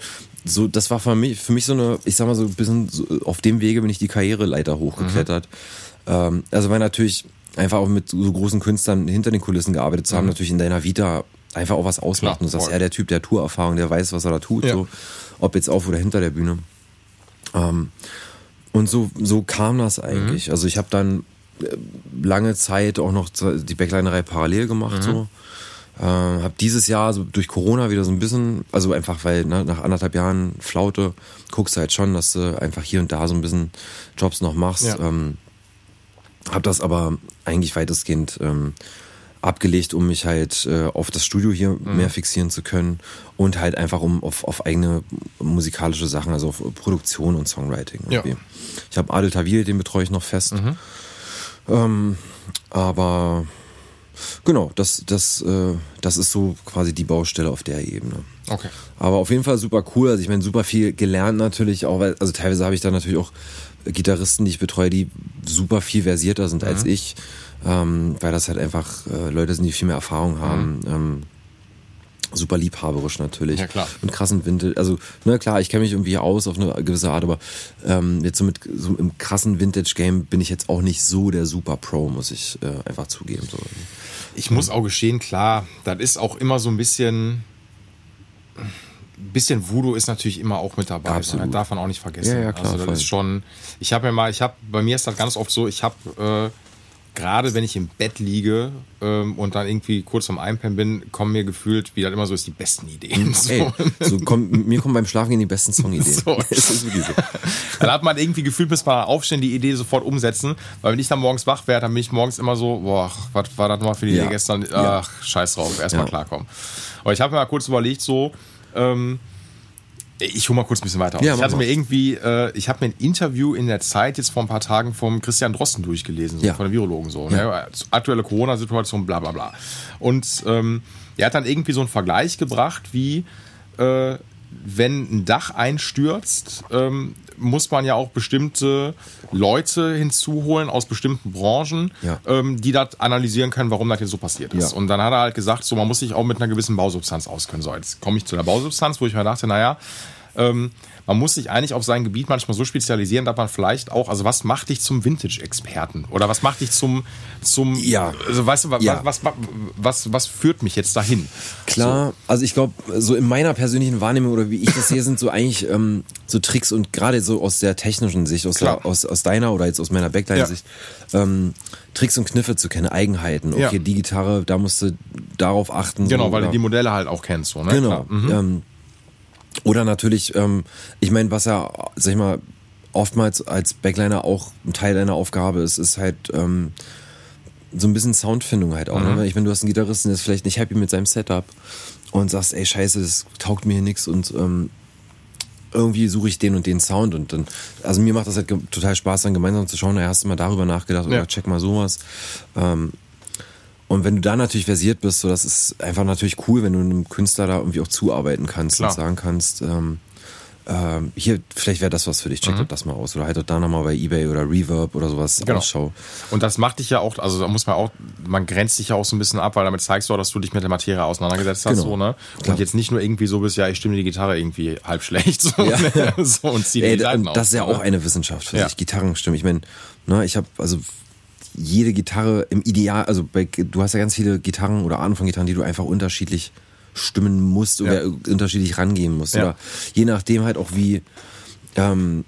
so, das war für mich, für mich so eine, ich sag mal so ein bisschen, so, auf dem Wege bin ich die Karriereleiter hochgeklettert. Ähm, also weil natürlich einfach auch mit so großen Künstlern hinter den Kulissen gearbeitet zu haben, natürlich in deiner Vita einfach auch was ausmacht. Klar, und du sagst, voll. ja, der Typ, der Tourerfahrung, der weiß, was er da tut, Ja. so, ob jetzt auf oder hinter der Bühne. Ähm, und so, so kam das eigentlich. Also ich habe dann äh, lange Zeit auch noch die Backlinerei parallel gemacht, so. Äh, habe dieses Jahr so durch Corona wieder so ein bisschen, also einfach weil ne, nach anderthalb Jahren Flaute guckst du halt schon, dass du einfach hier und da so ein bisschen Jobs noch machst. Ja. Ähm, hab das aber eigentlich weitestgehend ähm, abgelegt, um mich halt äh, auf das Studio hier Mhm. mehr fixieren zu können und halt einfach um auf, auf eigene musikalische Sachen, also auf Produktion und Songwriting. Ja. irgendwie. Ich habe Adel Tawil, den betreue ich noch fest. Mhm. Ähm, aber genau, das, das, äh, das ist so quasi die Baustelle auf der Ebene. Okay. Aber auf jeden Fall super cool. Also ich meine, super viel gelernt natürlich auch, weil, also teilweise habe ich da natürlich auch Gitarristen, die ich betreue, die super viel versierter sind Mhm. als ich, ähm, weil das halt einfach äh, Leute sind, die viel mehr Erfahrung haben. Ähm, super liebhaberisch natürlich. Ja, klar. Und krassen Vintage. Also, na klar, ich kenne mich irgendwie aus auf eine gewisse Art, aber ähm, jetzt so mit so im krassen Vintage-Game bin ich jetzt auch nicht so der Super Pro, muss ich äh, einfach zugeben. So. Ich muss auch gestehen, klar, das ist auch immer so ein bisschen. Ein bisschen Voodoo ist natürlich immer auch mit dabei. Absolut. Das darf man auch nicht vergessen. Ja, ja, klar, also das voll. ist schon. Ich habe mir mal, ich habe, bei mir ist das ganz oft so, ich habe äh, gerade wenn ich im Bett liege ähm, und dann irgendwie kurz am Einpennen bin, kommen mir gefühlt, wie das immer so ist, die besten Ideen. So. Ey, so komm, mir kommen beim Schlafengehen die besten Songideen. So. Ist wirklich so. Dann hat man irgendwie gefühlt, bis man aufstehen, die Idee sofort umsetzen. Weil wenn ich dann morgens wach werde, dann bin ich morgens immer so, boah, was war das mal für die Ja. Idee gestern? Ja. Ach, scheiß drauf, erstmal Ja. klarkommen. Aber ich habe mir mal kurz überlegt, so, ähm, ich hole mal kurz ein bisschen weiter aus. Ja, ich hatte mir irgendwie, äh, ich habe mir ein Interview in der Zeit jetzt vor ein paar Tagen vom Christian Drosten durchgelesen, so, Ja. von den Virologen so. Ne? Aktuelle Corona-Situation, bla bla bla. Und ähm, er hat dann irgendwie so einen Vergleich gebracht, wie äh, wenn ein Dach einstürzt, ähm, muss man ja auch bestimmte Leute hinzuholen aus bestimmten Branchen, Ja. ähm, die das analysieren können, warum das jetzt so passiert ist. Ja. Und dann hat er halt gesagt, so man muss sich auch mit einer gewissen Bausubstanz auskennen. So, jetzt komme ich zu der Bausubstanz, wo ich mir dachte, naja, ähm, man muss sich eigentlich auf sein Gebiet manchmal so spezialisieren, dass man vielleicht auch, also was macht dich zum Vintage-Experten? Oder was macht dich zum, zum, Ja. also weißt du, was, Ja. was, was, was, was führt mich jetzt dahin? Klar, also ich glaube, so in meiner persönlichen Wahrnehmung oder wie ich das sehe, sind so eigentlich ähm, so Tricks und gerade so aus der technischen Sicht, aus, der, aus, aus deiner oder jetzt aus meiner Backline-Sicht, ähm, Tricks und Kniffe zu kennen, Eigenheiten. Okay, Ja. die Gitarre, da musst du darauf achten. Genau, so, weil du die Modelle halt auch kennst. So, ne? Genau. Mhm. Ähm, oder natürlich, ähm, ich meine, was ja, sag ich mal, oftmals als Backliner auch ein Teil deiner Aufgabe ist, ist halt ähm, so ein bisschen Soundfindung halt auch. Mhm. Ne? Ich meine, du hast einen Gitarristen, der ist vielleicht nicht happy mit seinem Setup und sagst, ey, scheiße, das taugt mir hier nix und ähm, irgendwie suche ich den und den Sound und dann, also mir macht das halt total Spaß, dann gemeinsam zu schauen, da hast du mal darüber nachgedacht oder check mal sowas. Ähm, und wenn du da natürlich versiert bist, so das ist einfach natürlich cool, wenn du einem Künstler da irgendwie auch zuarbeiten kannst Klar. und sagen kannst, ähm, ähm, hier, vielleicht wäre das was für dich, check mhm. das mal aus. Oder halt da nochmal bei Ebay oder Reverb oder sowas genau. Ausschau. Und das macht dich ja auch, also da muss man auch, man grenzt dich ja auch so ein bisschen ab, weil damit zeigst du auch, dass du dich mit der Materie auseinandergesetzt hast, genau. so, ne? Und Klar. jetzt nicht nur irgendwie so bist, ja, ich stimme die Gitarre irgendwie halb schlecht, so, ja. Ne? so und zieh Ey, die Seiten Das ist ja auch eine Wissenschaft für ja. sich, Gitarrenstimmen. Ich meine, ne, ich habe, also jede Gitarre im Ideal, also bei, du hast ja ganz viele Gitarren oder Arten von Gitarren, die du einfach unterschiedlich stimmen musst oder ja. unterschiedlich rangehen musst. Ja. Oder je nachdem halt auch wie, ähm,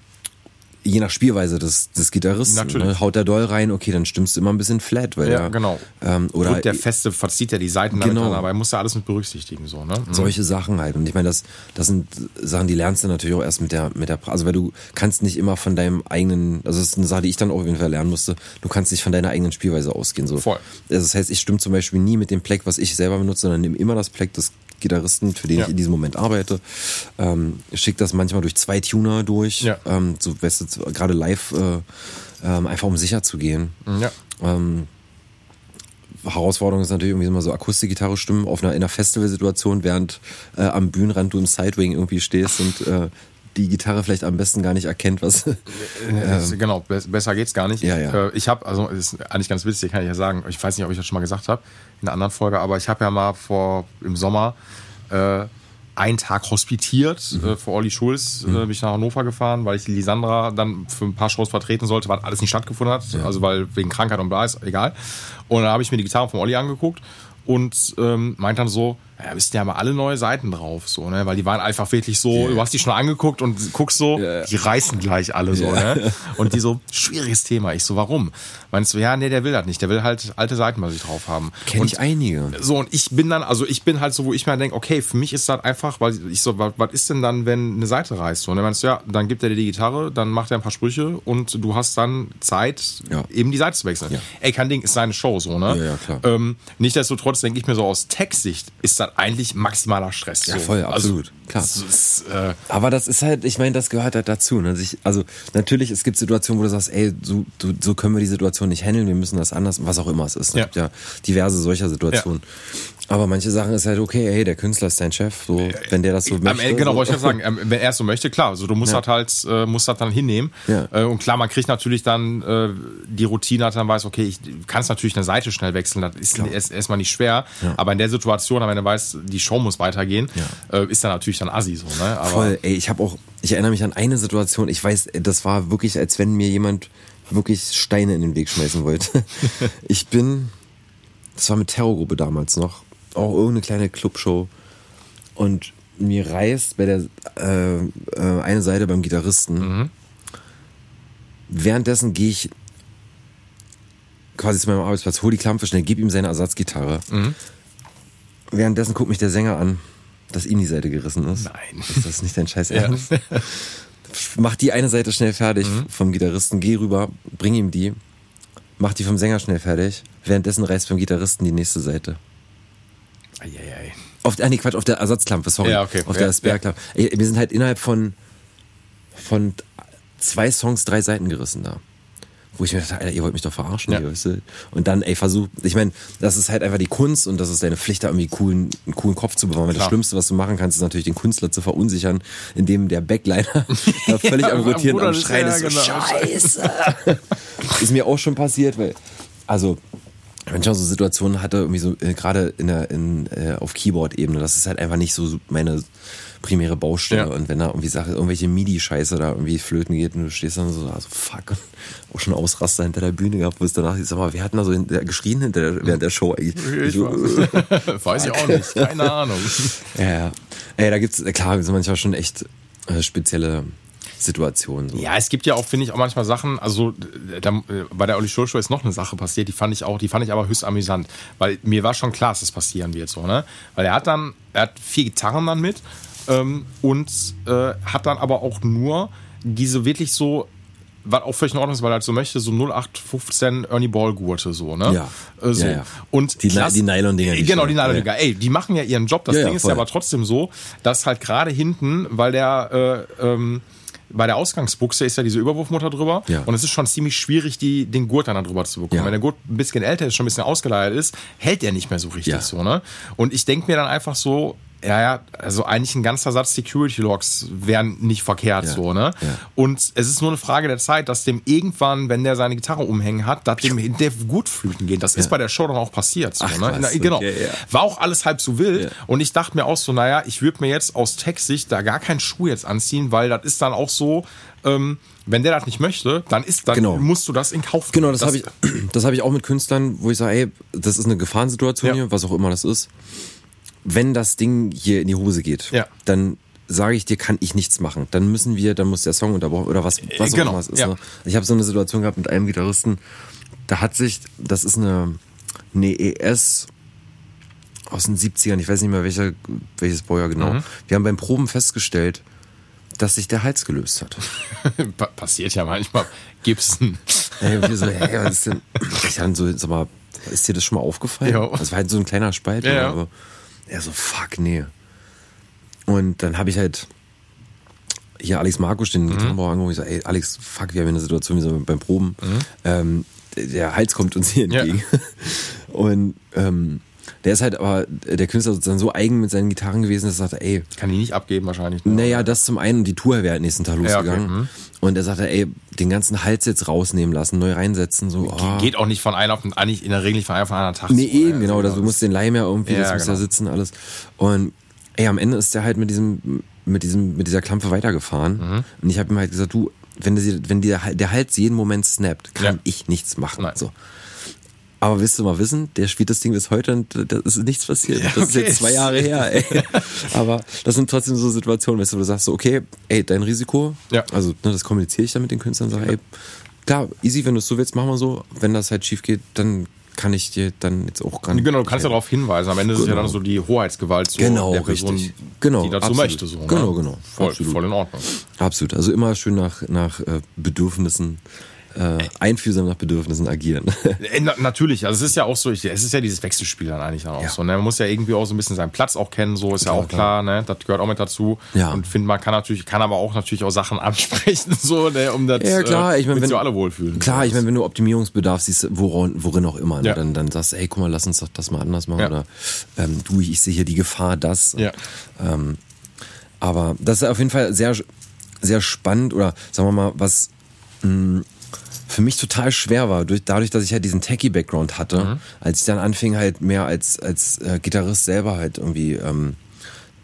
je nach Spielweise des, des Gitarristen. Ne? Haut der Doll rein, okay, dann stimmst du immer ein bisschen flat, weil ja, der, genau. Ähm, oder Drückt der feste verzieht ja die Seiten genau. damit, aber er muss ja alles mit berücksichtigen so, ne? Mhm. Solche Sachen halt. Und ich meine, das, das sind Sachen, die lernst du natürlich auch erst mit der mit der also weil du kannst nicht immer von deinem eigenen, also das ist eine Sache, die ich dann auch auf jeden Fall lernen musste. Du kannst nicht von deiner eigenen Spielweise ausgehen so. Voll. Also das heißt, ich stimme zum Beispiel nie mit dem Pleck, was ich selber benutze, sondern nehme immer das Pleck des Gitarristen, für den ja. ich in diesem Moment arbeite. Ähm, schicke das manchmal durch zwei Tuner durch, ja. ähm, so weißt du, gerade live, äh, ähm, einfach um sicher zu gehen. Ja. Ähm, Herausforderung ist natürlich irgendwie immer so Akustikgitarre stimmen auf einer, in einer Festivalsituation, während äh, am Bühnenrand du im Sidewing irgendwie stehst und äh, die Gitarre vielleicht am besten gar nicht erkennt, was. ähm, genau, besser geht's gar nicht. Ja, ja. Äh, ich habe, also ist eigentlich ganz witzig, kann ich ja sagen. Ich weiß nicht, ob ich das schon mal gesagt habe in einer anderen Folge, aber ich habe ja mal vor im Sommer äh, einen Tag hospitiert mhm. äh, für Olli Schulz. Äh, mhm. bin ich nach Hannover gefahren, weil ich Lisandra dann für ein paar Shows vertreten sollte, was alles nicht stattgefunden hat. Ja. Also weil wegen Krankheit und bla ist egal. Und dann habe ich mir die Gitarre von Olli angeguckt und ähm, meint dann so, ja, bist ja mal alle neue Seiten drauf, so, ne? Weil die waren einfach wirklich so, yeah. du hast die schon angeguckt und guckst so, yeah. die reißen gleich alle so, yeah. ne? Und die so, schwieriges Thema. Ich so, warum? Meinst du, ja, nee, der will das nicht. Der will halt alte Seiten bei sich drauf haben. Kenn ich einige. So, und ich bin dann, also ich bin halt so, wo ich mir denke, okay, für mich ist das einfach, weil ich so, was, was ist denn dann, wenn eine Seite reißt? So, und dann meinst du, ja, dann gibt er dir die Gitarre, dann macht er ein paar Sprüche und du hast dann Zeit, ja. eben die Seite zu wechseln. Ja. Ey, kein Ding, ist seine Show, so, ne? Ja, ja klar. Ähm, Nichtsdestotrotz denke ich mir so aus Textsicht, ist das eigentlich maximaler Stress. Ja, voll, also, absolut. Klar. Das ist, äh Aber das ist halt, ich meine, das gehört halt dazu. Ne? Also natürlich, es gibt Situationen, wo du sagst, ey, so, so können wir die Situation nicht handeln, wir müssen das anders, was auch immer es ist. Ne? Ja. ja diverse solcher Situationen. Ja. Aber manche Sachen ist halt okay, hey, der Künstler ist dein Chef, so, äh, wenn der das so möchte. Ende, genau, so. wollte ich sagen, ähm, wenn er es so möchte, klar, also du musst ja. das halt, äh, musst das dann hinnehmen. Ja. Äh, und klar, man kriegt natürlich dann die Routine, dass man weiß, okay, ich kann es natürlich eine Seite schnell wechseln, das ist erst, erstmal nicht schwer, ja. aber in der Situation, wenn du weißt, die Show muss weitergehen, ist dann natürlich dann assi so, ne? Aber Voll, ey, ich habe auch, ich erinnere mich an eine Situation, ich weiß, das war wirklich, als wenn mir jemand wirklich Steine in den Weg schmeißen wollte. ich bin, das war mit Terrorgruppe damals noch, auch irgendeine kleine Clubshow und mir reißt bei der äh, äh, eine Seite beim Gitarristen. Mhm. Währenddessen gehe ich quasi zu meinem Arbeitsplatz, hol die Klampe schnell, gib ihm seine Ersatzgitarre. Mhm. Währenddessen guckt mich der Sänger an, dass ihm die Seite gerissen ist. Nein. Ist das nicht dein Scheiß Ernst? Ja. Mach die eine Seite schnell fertig mhm. vom Gitarristen, geh rüber, bring ihm die, mach die vom Sänger schnell fertig. Währenddessen reißt beim Gitarristen die nächste Seite. Eieiei. Auf, ah, nee, Quatsch, auf der Ersatzklampe, sorry. Ja, okay. Auf ja, der Sperrklampe. Ja. Wir sind halt innerhalb von, von zwei Songs drei Seiten gerissen da. Wo ich mir dachte, Alter, ihr wollt mich doch verarschen. Ja. weißt du? Und dann, ey, versuch, ich meine, das ist halt einfach die Kunst und das ist deine Pflicht, da irgendwie coolen, einen coolen Kopf zu bewahren. Weil das Schlimmste, was du machen kannst, ist natürlich den Künstler zu verunsichern, indem der Backliner da völlig am Rotieren und am Schreien ist. So, genau. Scheiße! ist mir auch schon passiert, weil, also, wenn ich auch so Situationen hatte, irgendwie so äh, gerade in der in, äh, auf Keyboard-Ebene, das ist halt einfach nicht so meine primäre Baustelle. Ja. Und wenn da irgendwie Sache, irgendwelche MIDI-Scheiße da irgendwie flöten geht und du stehst dann so, also fuck, auch schon Ausraster hinter der Bühne gehabt, wo es danach, sag mal, wer hat denn da so hinter, geschrien hinter der, während der Show eigentlich? Ich so, weiß. weiß ich auch nicht, keine Ahnung. ja, ja. Ey, da gibt's, klar, sind manchmal schon echt äh, spezielle Situation. So. Ja, es gibt ja auch, finde ich, auch manchmal Sachen, also da, äh, bei der Olli Schulz Show ist noch eine Sache passiert, die fand ich auch, die fand ich aber höchst amüsant, weil mir war schon klar, dass das passieren wird, so, ne? Weil er hat dann, er hat vier Gitarren dann mit ähm, und äh, hat dann aber auch nur diese wirklich so was auch völlig in Ordnung ist, weil er halt so möchte, so 0815 Ernie Ball Gurte, so, ne? Ja. Äh, so. Ja, ja. Und Die, die Nylon-Dinger. Genau, die. Nylon-Dinger. Ey, die machen ja ihren Job. Das Ja, ja, Ding ist ja aber trotzdem so, dass halt gerade hinten, weil der, äh, ähm, bei der Ausgangsbuchse ist ja diese Überwurfmutter drüber Ja. und es ist schon ziemlich schwierig, die, den Gurt dann da drüber zu bekommen. Ja. Wenn der Gurt ein bisschen älter ist, schon ein bisschen ausgeleiert ist, hält der nicht mehr so richtig Ja. so, ne? Und ich denke mir dann einfach so, ja, ja, also eigentlich ein ganzer Satz Security Logs wären nicht verkehrt Ja. so, ne? Ja. Und es ist nur eine Frage der Zeit, dass dem irgendwann, wenn der seine Gitarre umhängen hat, dass dem der gut flüten geht. Das ist bei der Show dann auch passiert. So, Ach, ne? Na, genau. okay, ja. War auch alles halb so wild. Ja. Und ich dachte mir auch so, naja, ich würde mir jetzt aus Tech-Sicht da gar keinen Schuh jetzt anziehen, weil das ist dann auch so, ähm, wenn der das nicht möchte, dann ist dann Genau. musst du das in Kauf Genau, nehmen. das, habe ich, das habe ich auch mit Künstlern, wo ich sage, ey, das ist eine Gefahrensituation Ja. hier, was auch immer das ist. Wenn das Ding hier in die Hose geht, Ja. dann sage ich dir, kann ich nichts machen. Dann müssen wir, dann muss der Song unterbrochen oder was, was genau, auch immer es ist. ja. Ne? Ich habe so eine Situation gehabt mit einem Gitarristen, da hat sich, das ist eine, eine ES aus den 70ern, ich weiß nicht mehr welcher, welches Baujahr genau. Mhm. Wir haben beim Proben festgestellt, dass sich der Hals gelöst hat. Pa- passiert ja manchmal. Gibson. Ey, und wir so, hey, was ist denn? Ich dann so, sag mal, ist dir das schon mal aufgefallen? Ja. Das war halt so ein kleiner Spalt. Ja, ja. Aber er so, fuck, nee. Und dann habe ich halt hier Alex Markus, den Gitarrenbauer, angerufen. Ich so, ey, Alex, fuck, wir haben eine Situation wie so beim Proben. Ähm, der Hals kommt uns hier Ja. entgegen. Und ähm, der ist halt aber, der Künstler sozusagen so eigen mit seinen Gitarren gewesen, dass er sagte, ey, Kann die nicht abgeben wahrscheinlich. ne? naja, das zum einen, die Tour wäre halt nächsten Tag Ja, okay, losgegangen. mhm. Und er sagte, ey, den ganzen Hals jetzt rausnehmen lassen, neu reinsetzen, so. Oh. Geht auch nicht von einem auf den, eigentlich in der Regel nicht von einem auf den anderen Tag. Nee, eben, genau. Also, du musst den Leim ja irgendwie, Ja, das muss ja genau. sitzen, alles. Und ey, am Ende ist der halt mit diesem, mit diesem, mit dieser Klampe weitergefahren. Mhm. Und ich habe ihm halt gesagt, du, wenn, der, wenn der, der Hals jeden Moment snappt, kann Ja. ich nichts machen. Nein. So. Aber willst du mal wissen, der spielt das Ding bis heute und da ist nichts passiert. Ja, Das ist okay. jetzt zwei Jahre her, ey. Aber das sind trotzdem so Situationen, weißt du, wo du sagst so, okay, ey, dein Risiko, Ja. also ne, das kommuniziere ich dann mit den Künstlern, sage, ey, klar, easy, wenn du es so willst, machen wir so. Wenn das halt schief geht, dann kann ich dir dann jetzt auch gar nicht. Genau, du kannst ja darauf hinweisen. Am Ende ist es ja Genau. dann so die Hoheitsgewalt so Genau, der Person, richtig. Genau, die dazu absolut. möchte. So, ne? Genau, genau. Voll, voll in Ordnung. Absolut. Also immer schön nach, nach äh, Bedürfnissen, äh, einfühlsam nach Bedürfnissen agieren. Äh, Na, natürlich, also es ist ja auch so, ich, es ist ja dieses Wechselspiel dann eigentlich dann auch Ja. so. Ne? Man muss ja irgendwie auch so ein bisschen seinen Platz auch kennen, so ist ja Klar, auch klar, ne? Das gehört auch mit dazu. Ja. Und finde, man kann natürlich, kann aber auch natürlich auch Sachen ansprechen, so, ne? um das Ja, klar, äh, ich mein, wenn- alle wohlfühlen. Klar, ich meine, wenn du Optimierungsbedarf siehst, worin, worin auch immer, ne? Ja. dann, dann sagst du, ey, guck mal, lass uns doch das mal anders machen. Ja. Oder ähm, du, ich sehe hier die Gefahr, das. Ja. Ähm, aber das ist auf jeden Fall sehr, sehr spannend oder sagen wir mal, was mh, für mich total schwer war, durch, dadurch, dass ich halt diesen Techie-Background hatte, Mhm. als ich dann anfing, halt mehr als, als äh, Gitarrist selber halt irgendwie ähm,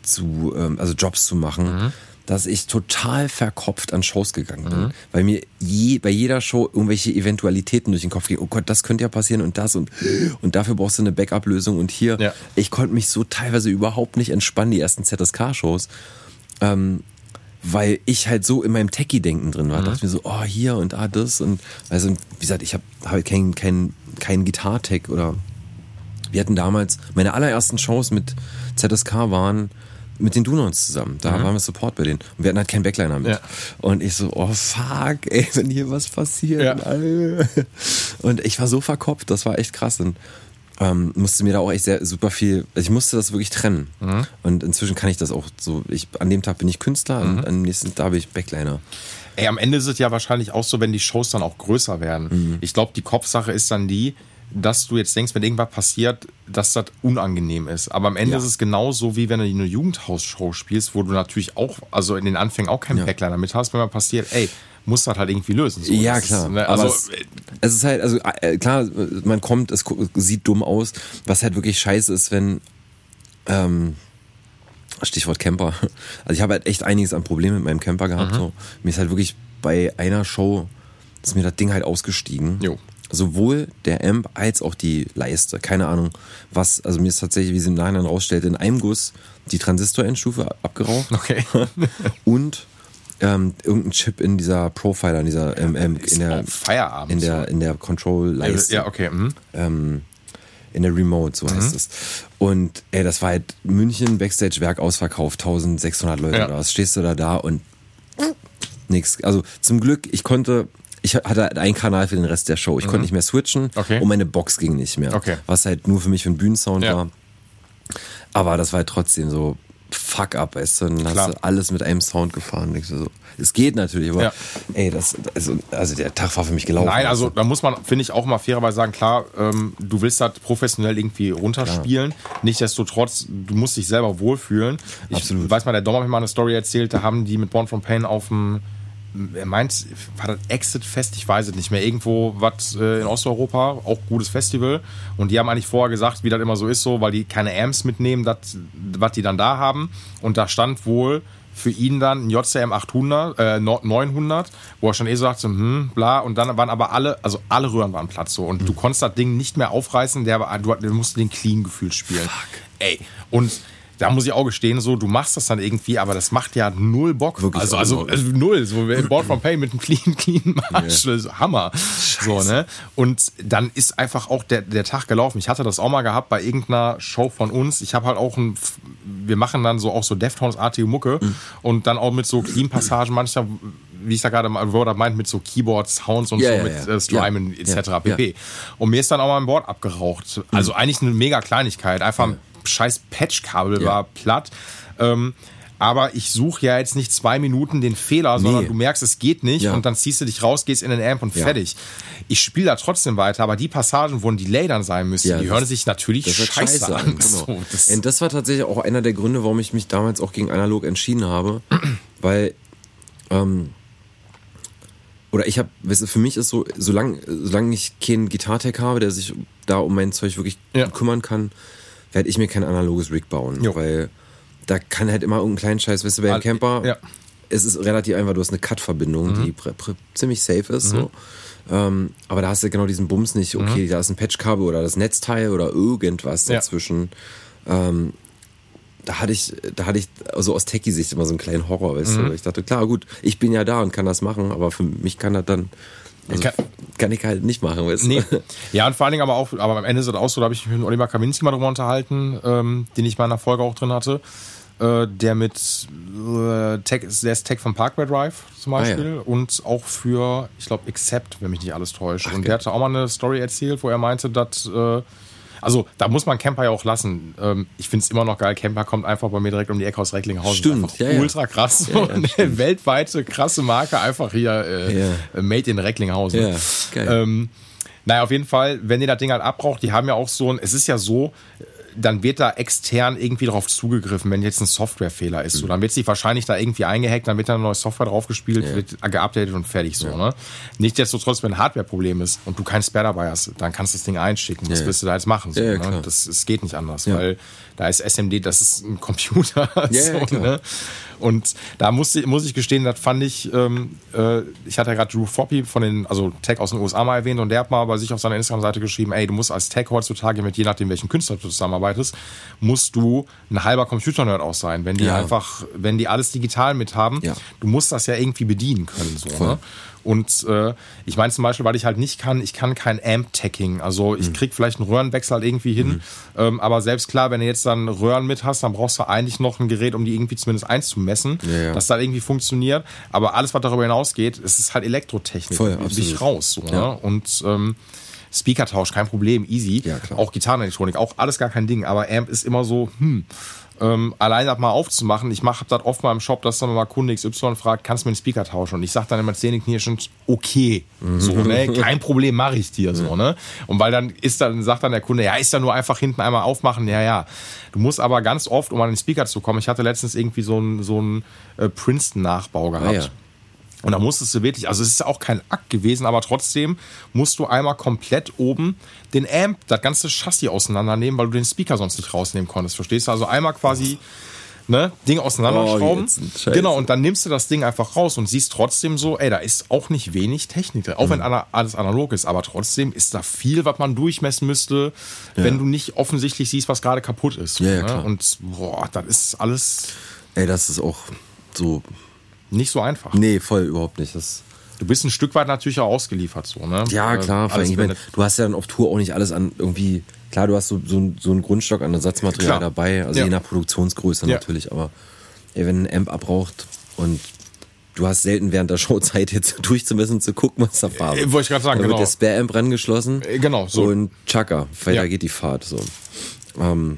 zu, ähm, also Jobs zu machen, Mhm. dass ich total verkopft an Shows gegangen bin. Weil mir je, bei jeder Show irgendwelche Eventualitäten durch den Kopf gehen. Oh Gott, das könnte ja passieren und das und, und dafür brauchst du eine Backup-Lösung und hier. Ja. Ich konnte mich so teilweise überhaupt nicht entspannen, die ersten ZSK-Shows. Ähm, weil ich halt so in meinem Techie-Denken drin war. Dachte mir so, oh, hier und da das und also wie gesagt, ich habe halt kein, kein, kein Gitar-Tech oder wir hatten damals, meine allerersten Shows mit ZSK waren mit den Dunons zusammen. Da waren wir Support bei denen. Und wir hatten halt keinen Backliner mit. Ja. Und ich so, oh fuck, ey, wenn hier was passiert. Ja. Und ich war so verkopft, das war echt krass. Und ähm, musste mir da auch echt sehr super viel, also ich musste das wirklich trennen. Und inzwischen kann ich das auch so, ich, an dem Tag bin ich Künstler und an dem nächsten Tag bin ich Backliner. Ey, am Ende ist es ja wahrscheinlich auch so, wenn die Shows dann auch größer werden. Mhm. Ich glaube, die Kopfsache ist dann die, dass du jetzt denkst, wenn irgendwas passiert, dass das unangenehm ist. Aber am Ende Ja. ist es genauso, wie wenn du eine Jugendhausshow spielst, wo du natürlich auch, also in den Anfängen auch keinen Ja. Backliner mit hast, wenn was passiert, ey, musst du das halt irgendwie lösen. So, Ja, klar. Ist, ne, also, es, es ist halt, also äh, klar, man kommt, es sieht dumm aus. Was halt wirklich scheiße ist, wenn, ähm, Stichwort Camper. Also ich habe halt echt einiges an Problemen mit meinem Camper gehabt. So. Mir ist halt wirklich bei einer Show, ist mir das Ding halt ausgestiegen. Jo. Sowohl der Amp als auch die Leiste. Keine Ahnung, was, also mir ist tatsächlich, wie sie im Nachhinein rausstellte, in einem Guss die Transistor-Endstufe abgeraucht. okay. Und ähm, irgendein Chip in dieser Profiler, in dieser ähm, ähm, in der Feierabend. in der in der Control-Leiste, ja, okay. Mhm. ähm, in der Remote, so heißt es. Und ey, das war halt München Backstage Werk ausverkauft, 1600 Leute Ja. oder was. Stehst du da da und nix. Also zum Glück, ich konnte ich hatte halt einen Kanal für den Rest der Show. Ich konnte nicht mehr switchen Mhm. Okay. und meine Box ging nicht mehr. Okay. Was halt nur für mich für einen Bühnensound Ja. war. Aber das war halt trotzdem so fuck up, weißt du, dann hast Klar. du alles mit einem Sound gefahren. Denkst du so, es geht natürlich, aber Ja. ey, das, also, also der Tag war für mich gelaufen. Nein, also da muss man, finde ich, auch mal fairerweise sagen, klar, ähm, du willst das professionell irgendwie runterspielen. Nichtsdestotrotz, du musst dich selber wohlfühlen. Ich Absolut. weiß mal, der Dom hat mir mal eine Story erzählt, da haben die mit Born from Pain auf dem, er meint, war das Exit-Fest, ich weiß es nicht mehr, irgendwo was äh, in Osteuropa, auch gutes Festival. Und die haben eigentlich vorher gesagt, wie das immer so ist, so, weil die keine Amps mitnehmen, das, was die dann da haben. Und da stand wohl für ihn dann ein JCM 800, äh, 900, wo er schon eh so sagte, hm, bla, und dann waren aber alle, also alle Röhren waren platt so. Und du konntest das Ding nicht mehr aufreißen, der, war- du, du musst den clean gefühlt spielen. Ey, und da muss ich auch gestehen, so, du machst das dann irgendwie, aber das macht ja null Bock. Wirklich also, also, also null, so im Board from Pay mit einem clean, clean Marsch, ist Hammer. So, ne? Und dann ist einfach auch der, der Tag gelaufen. Ich hatte das auch mal gehabt bei irgendeiner Show von uns. Ich habe halt auch ein, wir machen dann so auch so Deftones-artige Mucke Mhm. und dann auch mit so Clean-Passagen manchmal, wie ich da gerade mal Wörter meint, mit so Keyboards, Sounds und Ja, so ja, mit äh, Strymon Ja, etc. pp. Und mir ist dann auch mal ein Board abgeraucht. Also Mhm. eigentlich eine mega Kleinigkeit. Einfach ein scheiß Patchkabel Ja. war platt. Ähm, aber ich suche ja jetzt nicht zwei Minuten den Fehler, sondern Nee. du merkst, es geht nicht Ja. und dann ziehst du dich raus, gehst in den Amp und Ja. fertig. Ich spiele da trotzdem weiter, aber die Passagen, wo ein Delay dann sein müsste, Ja, die hören sich natürlich scheiße, scheiße an. Genau. So, das, Und das war tatsächlich auch einer der Gründe, warum ich mich damals auch gegen analog entschieden habe, weil ähm, oder ich habe, für mich ist so, solange solange ich keinen Gitartech habe, der sich da um mein Zeug wirklich kümmern kann, werde ich mir kein analoges Rig bauen, Jo. weil da kann halt immer irgendein kleinen Scheiß, weißt du, bei einem All- Camper, ja. es ist relativ einfach, du hast eine Cut-Verbindung, die pr pr ziemlich safe ist, so. Ähm, aber da hast du genau diesen Bums nicht, okay, da ist ein Patchkabel oder das Netzteil oder irgendwas Ja. dazwischen. Ähm, da hatte ich, da hatte ich also aus Techie-Sicht immer so einen kleinen Horror, weißt Mhm. du. Ich dachte, klar, gut, ich bin ja da und kann das machen, aber für mich kann das dann, also Kann- kann, ich halt nicht machen, weißt Nee. Ja, und vor allen Dingen aber auch, aber am Ende ist es auch so, da habe ich mich mit Oliver Kaminski mal drüber unterhalten, ähm, den ich mal in einer Folge auch drin hatte, äh, der mit äh, Tech, der ist Tech von Parkway Drive zum Ah, ja. Beispiel und auch für, ich glaube, Accept, wenn mich nicht alles täuscht. und geil. der hatte auch mal eine Story erzählt, wo er meinte, dass äh, also da muss man Camper ja auch lassen. Ähm, ich finde es immer noch geil. Camper kommt einfach bei mir direkt um die Ecke aus Recklinghausen. Stimmt, ja, ja. ultra krass. Ja, ja, Eine weltweite krasse Marke einfach hier äh, Ja. made in Recklinghausen. Ja, geil. Ähm, naja, auf jeden Fall, wenn ihr das Ding halt abbraucht, die haben ja auch so ein, es ist ja so, dann wird da extern irgendwie drauf zugegriffen, wenn jetzt ein Softwarefehler ist. So, dann wird sie wahrscheinlich da irgendwie eingehackt, dann wird da eine neue Software draufgespielt, Ja. wird geupdatet und fertig so. Ne? Nichtsdestotrotz, wenn ein Hardware-Problem ist und du kein Spare dabei hast, dann kannst du das Ding einschicken. Was Ja. willst du da jetzt machen? So, Ja, ja, ne? Das, es geht nicht anders, Ja. weil da ist SMD, das ist ein Computer. Ja, so, ne? Und da muss, ich- muss ich gestehen, das fand ich, ähm, äh, ich hatte ja gerade Drew Foppy von den, also Tech aus den USA mal erwähnt und der hat mal bei sich auf seiner Instagram-Seite geschrieben, ey, du musst als Tech heutzutage mit je nachdem, welchen Künstler du zusammenarbeitest, musst du ein halber Computernerd auch sein. Wenn die Ja. einfach, wenn die alles digital mit haben, Ja. du musst das ja irgendwie bedienen können. So, ne? Und äh, ich meine zum Beispiel, weil ich halt nicht kann, ich kann kein Amp-Tagging. Also Mhm. ich krieg vielleicht einen Röhrenwechsel halt irgendwie hin. Ähm, aber selbst klar, wenn du jetzt dann Röhren mit hast, dann brauchst du eigentlich noch ein Gerät, um die irgendwie zumindest einzumessen, Ja, ja. dass das irgendwie funktioniert. Aber alles, was darüber hinausgeht, es ist halt Elektrotechnik. Voll, absolut. raus. So, Ja. ne? Und ähm, Speakertausch, kein Problem, easy. Ja. Auch Gitarrenelektronik, auch alles gar kein Ding. Aber Amp ist immer so, hm, ähm, allein das mal aufzumachen. Ich mache das oft mal im Shop, dass dann mal Kunde XY fragt, kannst du mir einen Speaker tauschen? Und ich sage dann immer zähneknirschend, okay, so, ne, kein Problem, mache ich dir, so, ne. Und weil dann ist dann, sagt dann der Kunde, ja, ist ja nur einfach hinten einmal aufmachen, ja, ja. Du musst aber ganz oft, um an den Speaker zu kommen, ich hatte letztens irgendwie so einen so einen, äh, Princeton-Nachbau gehabt. Ah, ja. Und da musstest du wirklich, also es ist auch kein Akt gewesen, aber trotzdem musst du einmal komplett oben den Amp, das ganze Chassis auseinandernehmen, weil du den Speaker sonst nicht rausnehmen konntest. Verstehst du? Also einmal quasi ne, Ding auseinanderschrauben. Oh, genau, und dann nimmst du das Ding einfach raus und siehst trotzdem so, ey, da ist auch nicht wenig Technik drin. Auch Mhm. wenn alles analog ist, aber trotzdem ist da viel, was man durchmessen müsste, wenn du nicht offensichtlich siehst, was gerade kaputt ist. Ja, ja, ne? klar. Und boah, das ist alles Ey, das ist auch so, nicht so einfach. nee, voll überhaupt nicht. Das, Du bist ein Stück weit natürlich auch ausgeliefert, so, ne? ja, Äh, klar, vor allem, alles ich mein, du hast ja dann auf Tour auch nicht alles an irgendwie, klar, du hast so, so, so einen Grundstock an Ersatzmaterial Klar. dabei, also Ja. je nach Produktionsgröße Ja. natürlich, aber ey, wenn ein Amp abbraucht und du hast selten während der Show Zeit, jetzt durchzumessen, zu gucken, was da Farbe Äh, wollte ich gerade sagen, Dann genau. wird der Spare-Amp rangeschlossen. Äh, genau, so. Und Chaka, weiter Ja. geht die Fahrt, so. Ähm,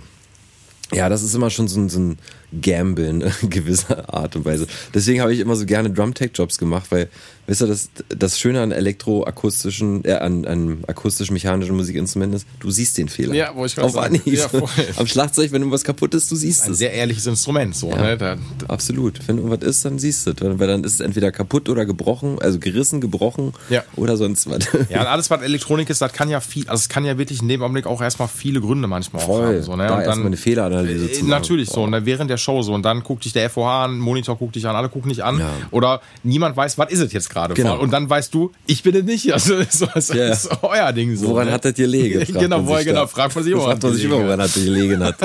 ja, das ist immer schon so ein, so ein Gamble in gewisser Art und Weise. Deswegen habe ich immer so gerne Drum-Tech-Jobs gemacht, weil, weißt du, das, das Schöne an elektroakustischen, äh, an, an akustisch-mechanischen Musikinstrumenten ist, du siehst den Fehler. Ja, wollte ich gerade sagen. Ja. Am Schlagzeug, wenn irgendwas kaputt ist, du siehst Ein es. sehr ehrliches Instrument, so, Ja. ne? Da, Absolut. Wenn irgendwas ist, dann siehst du es. Weil dann ist es entweder kaputt oder gebrochen, also gerissen, gebrochen Ja. oder sonst was. Ja, und alles, was Elektronik ist, das kann ja viel, also es kann ja wirklich in dem Augenblick auch erstmal viele Gründe manchmal auch Voll. haben. So, ne? Da und erstmal eine Fehleranalyse äh, zu machen. Natürlich so, ne? während der Show so. Und dann guckt dich der FOH an, Monitor guckt dich an, alle gucken dich an. Ja. Oder niemand weiß, was ist es jetzt gerade. Genau. Und dann weißt du, ich bin es nicht. Also das ist, Ja. das ist euer Ding so. Woran ne? hat das gelegen? genau, woher genau, fragt man sich immer, Fragt man sich immer, woran hat das gelegen hat.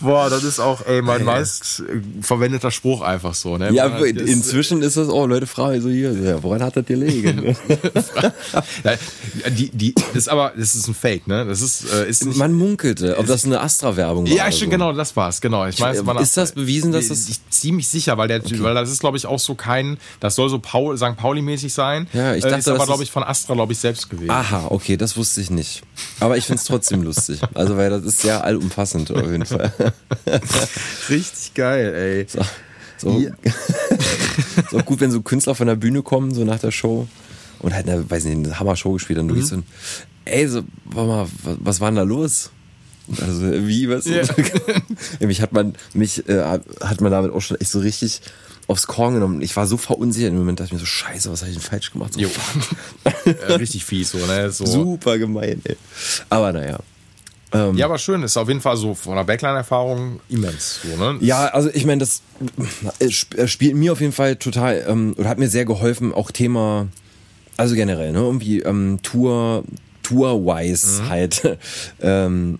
Boah, das ist auch, ey, mein meist äh, verwendeter Spruch einfach so, ne? ja, Man inzwischen ist das, oh, Leute fragen so hier, ja, woran hat das gelegen? Ja, die, die, das ist aber, das ist ein Fake, ne? Das ist, äh, ist nicht, Man munkelte, ob das eine Astra-Werbung war. Ja, stimmt, so. genau, das war's, genau. Ich weiß, Ist man- das bewiesen, dass das- Ich ziemlich sicher, weil der, weil das ist, glaube ich, auch so kein, das soll so Paul, St. Pauli-mäßig sein. Ja, ich Äh, dachte, ist aber, das glaube ist- ich, von Astra, glaube ich, selbst gewesen. Aha, okay, das wusste ich nicht. Aber ich finde es trotzdem lustig. Also, weil das ist sehr allumfassend auf jeden Fall. Richtig geil, ey. So, so. ist auch gut, wenn so Künstler von der Bühne kommen, so nach der Show und halt eine, weiß nicht, eine Hammer-Show gespielt haben. Du gehst so, ey, so, warte mal, was, was war denn da los? Also, wie, was? Ja. mich hat man, mich, äh, hat man damit auch schon echt so richtig aufs Korn genommen. Ich war so verunsichert im Moment, dachte ich mir so, scheiße, was habe ich denn falsch gemacht? So. Äh, richtig fies, so, ne? So. Super gemein, ey. Aber naja. Ja, aber schön, ist auf jeden Fall so von der Backline-Erfahrung immens, so, ne? Ja, also ich meine, das sp- spielt mir auf jeden Fall total ähm, oder hat mir sehr geholfen, auch Thema, also generell, ne, irgendwie ähm, Tour, Tour-wise halt, ähm,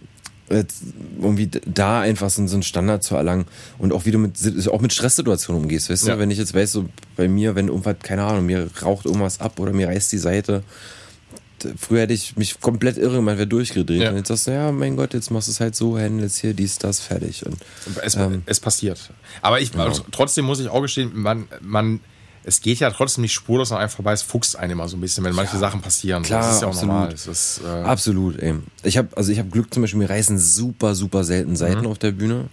irgendwie da einfach so, so einen Standard zu erlangen und auch wie du mit auch mit Stresssituationen umgehst, weißt Ja. du, wenn ich jetzt weiß, so bei mir, wenn irgendwas, keine Ahnung, mir raucht irgendwas ab oder mir reißt die Seite, Früher hätte ich mich komplett irre gemacht, wäre durchgedreht. Ja. Und jetzt sagst du, ja, mein Gott, jetzt machst du es halt so, handelst hier, dies, das, fertig. Und Es, Ähm, es passiert. Aber ich, also, trotzdem muss ich auch gestehen, man, man, es geht ja trotzdem nicht spurlos an einem vorbei, es fuchst einen immer so ein bisschen, wenn manche Sachen passieren. klar, das ist ja auch absolut. normal. Ist, äh, Absolut, ey. Ich habe also ich habe Glück zum Beispiel, mir reißen super, super selten Seiten auf der Bühne.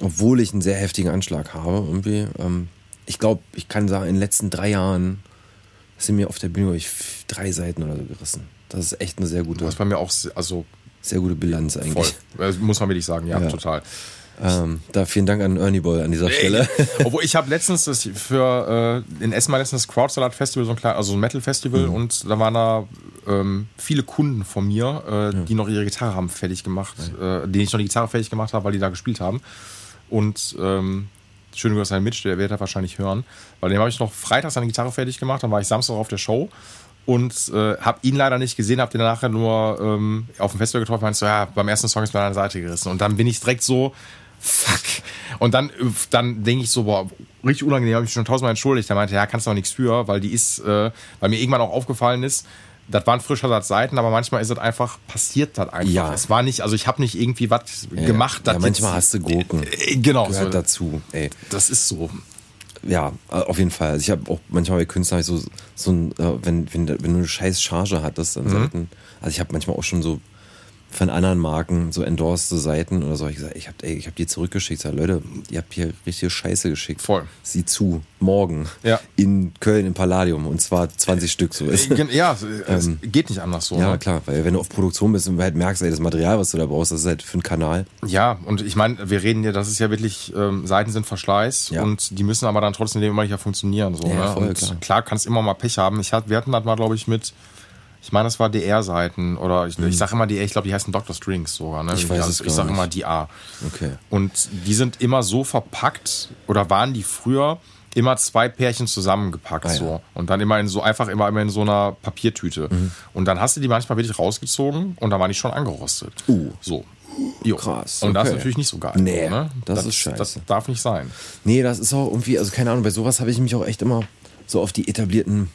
Obwohl ich einen sehr heftigen Anschlag habe, irgendwie. Ähm, ich glaube, ich kann sagen, in den letzten drei Jahren sind mir auf der Bühne ich, drei Seiten oder so gerissen. Das ist echt eine sehr gute, das bei mir auch, also sehr gute Bilanz voll. eigentlich. Äh, Muss man wirklich sagen, ja, Ja. total. Ähm, da vielen Dank an Ernie Boy an dieser Stelle. Obwohl ich habe letztens das für äh, in Essen mal letztens das Crowdsalat Festival, so ein klein, also ein Metal Festival Mhm. und da waren da ähm, viele Kunden von mir, äh, die noch ihre Gitarre haben fertig gemacht, äh, denen ich noch die Gitarre fertig gemacht habe, weil die da gespielt haben. Und ähm, schöne Grüße an Mitch, der wird er wahrscheinlich hören, weil dem habe ich noch freitags seine Gitarre fertig gemacht, dann war ich Samstag auf der Show und äh, habe ihn leider nicht gesehen, habe den nachher nur ähm, auf dem Festival getroffen, meinst so, ja, beim ersten Song ist mir an der Seite gerissen und dann bin ich direkt so, fuck. Und dann, äh, dann denke ich so, boah, richtig unangenehm, habe ich mich schon tausendmal entschuldigt. Er meinte, ja, kannst du auch nichts für, weil die ist, äh, weil mir irgendwann auch aufgefallen ist, das waren frischer Satz Seiten, aber manchmal ist es einfach, passiert das einfach. Ja. Es war nicht, also ich habe nicht irgendwie was gemacht. Ja, das manchmal hast du Gurken. Äh, Genau, so, Gehört dazu, ey. das ist so. Ja, äh, auf jeden Fall. Also ich habe auch manchmal bei Künstlern so, so ein, äh, wenn, wenn, wenn du eine scheiß Charge hattest Mhm. an Seiten, also ich habe manchmal auch schon so von anderen Marken so endorsed Seiten oder so, ich gesagt, ich habe ich hab die zurückgeschickt. Sag, Leute, ihr habt hier richtige Scheiße geschickt. Voll. Sieh zu, morgen Ja. in Köln im Palladium und zwar 20 Stück so ist. Äh, Ja, es geht nicht anders so. Ja, ne? klar, weil wenn du auf Produktion bist und halt merkst, ey, das Material, was du da brauchst, das ist halt für einen Kanal. Ja, und ich meine, wir reden ja, das ist ja wirklich, ähm, Seiten sind Verschleiß Ja. und die müssen aber dann trotzdem immer nicht funktionieren. So, Ja, ne? voll, klar. klar, kannst immer mal Pech haben. Ich hat, wir hatten das mal, glaube ich, mit, ich meine, das war DR-Seiten oder ich, ich sage immer DR, ich glaube, die heißen Dr. Strings sogar. Ne? Mhm. Ich weiß also, ich sage immer DR. Okay. Und die sind immer so verpackt oder waren die früher immer zwei Pärchen zusammengepackt Ah, ja. so und dann immer in so einfach immer, immer in so einer Papiertüte Mhm. und dann hast du die manchmal wirklich rausgezogen und dann waren die schon angerostet. Uh. So. Jo. Krass, Und das ist okay. natürlich nicht so geil. Nee, ne? das ist scheiße. Das darf nicht sein. Nee, das ist auch irgendwie, also keine Ahnung, bei sowas habe ich mich auch echt immer so auf die etablierten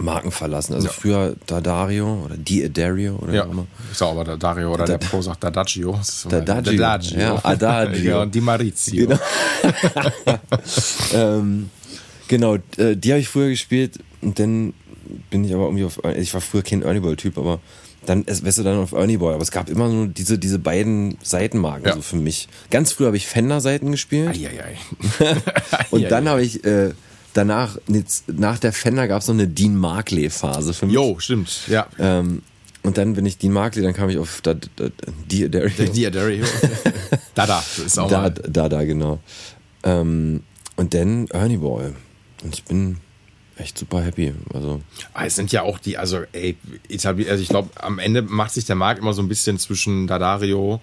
Marken verlassen. Also Ja. früher Dadario oder Diadario oder Ja, wie auch immer. ich sag aber der Dario oder Da- der Pro sagt Dadagio. Immer- Dadagio. Dadagio. Ja, Adagio. ja, und die Maurizio. Genau. ähm, genau, äh, die habe ich früher gespielt und dann bin ich aber irgendwie auf, ich war früher kein Ernie Ball Typ, aber dann wärst du dann auf Ernie Ball. Aber es gab immer nur diese, diese beiden Seitenmarken Ja. so für mich. Ganz früher habe ich Fender-Seiten gespielt Eieiei. und Eieiei. dann habe ich äh, danach, nach der Fender gab es noch eine Dean Markley-Phase für mich. Jo, stimmt. Ja. Ähm, und dann bin ich Dean Markley, dann kam ich auf da, da, die, der, Der Dario. Dada, ist auch da, mal. da, da, genau. Ähm, und dann Ernie Ball. Und ich bin echt super happy. Also, Ah, Es sind ja auch die, also ey, etabliert, also ich glaube, am Ende macht sich der Markt immer so ein bisschen zwischen Dadario,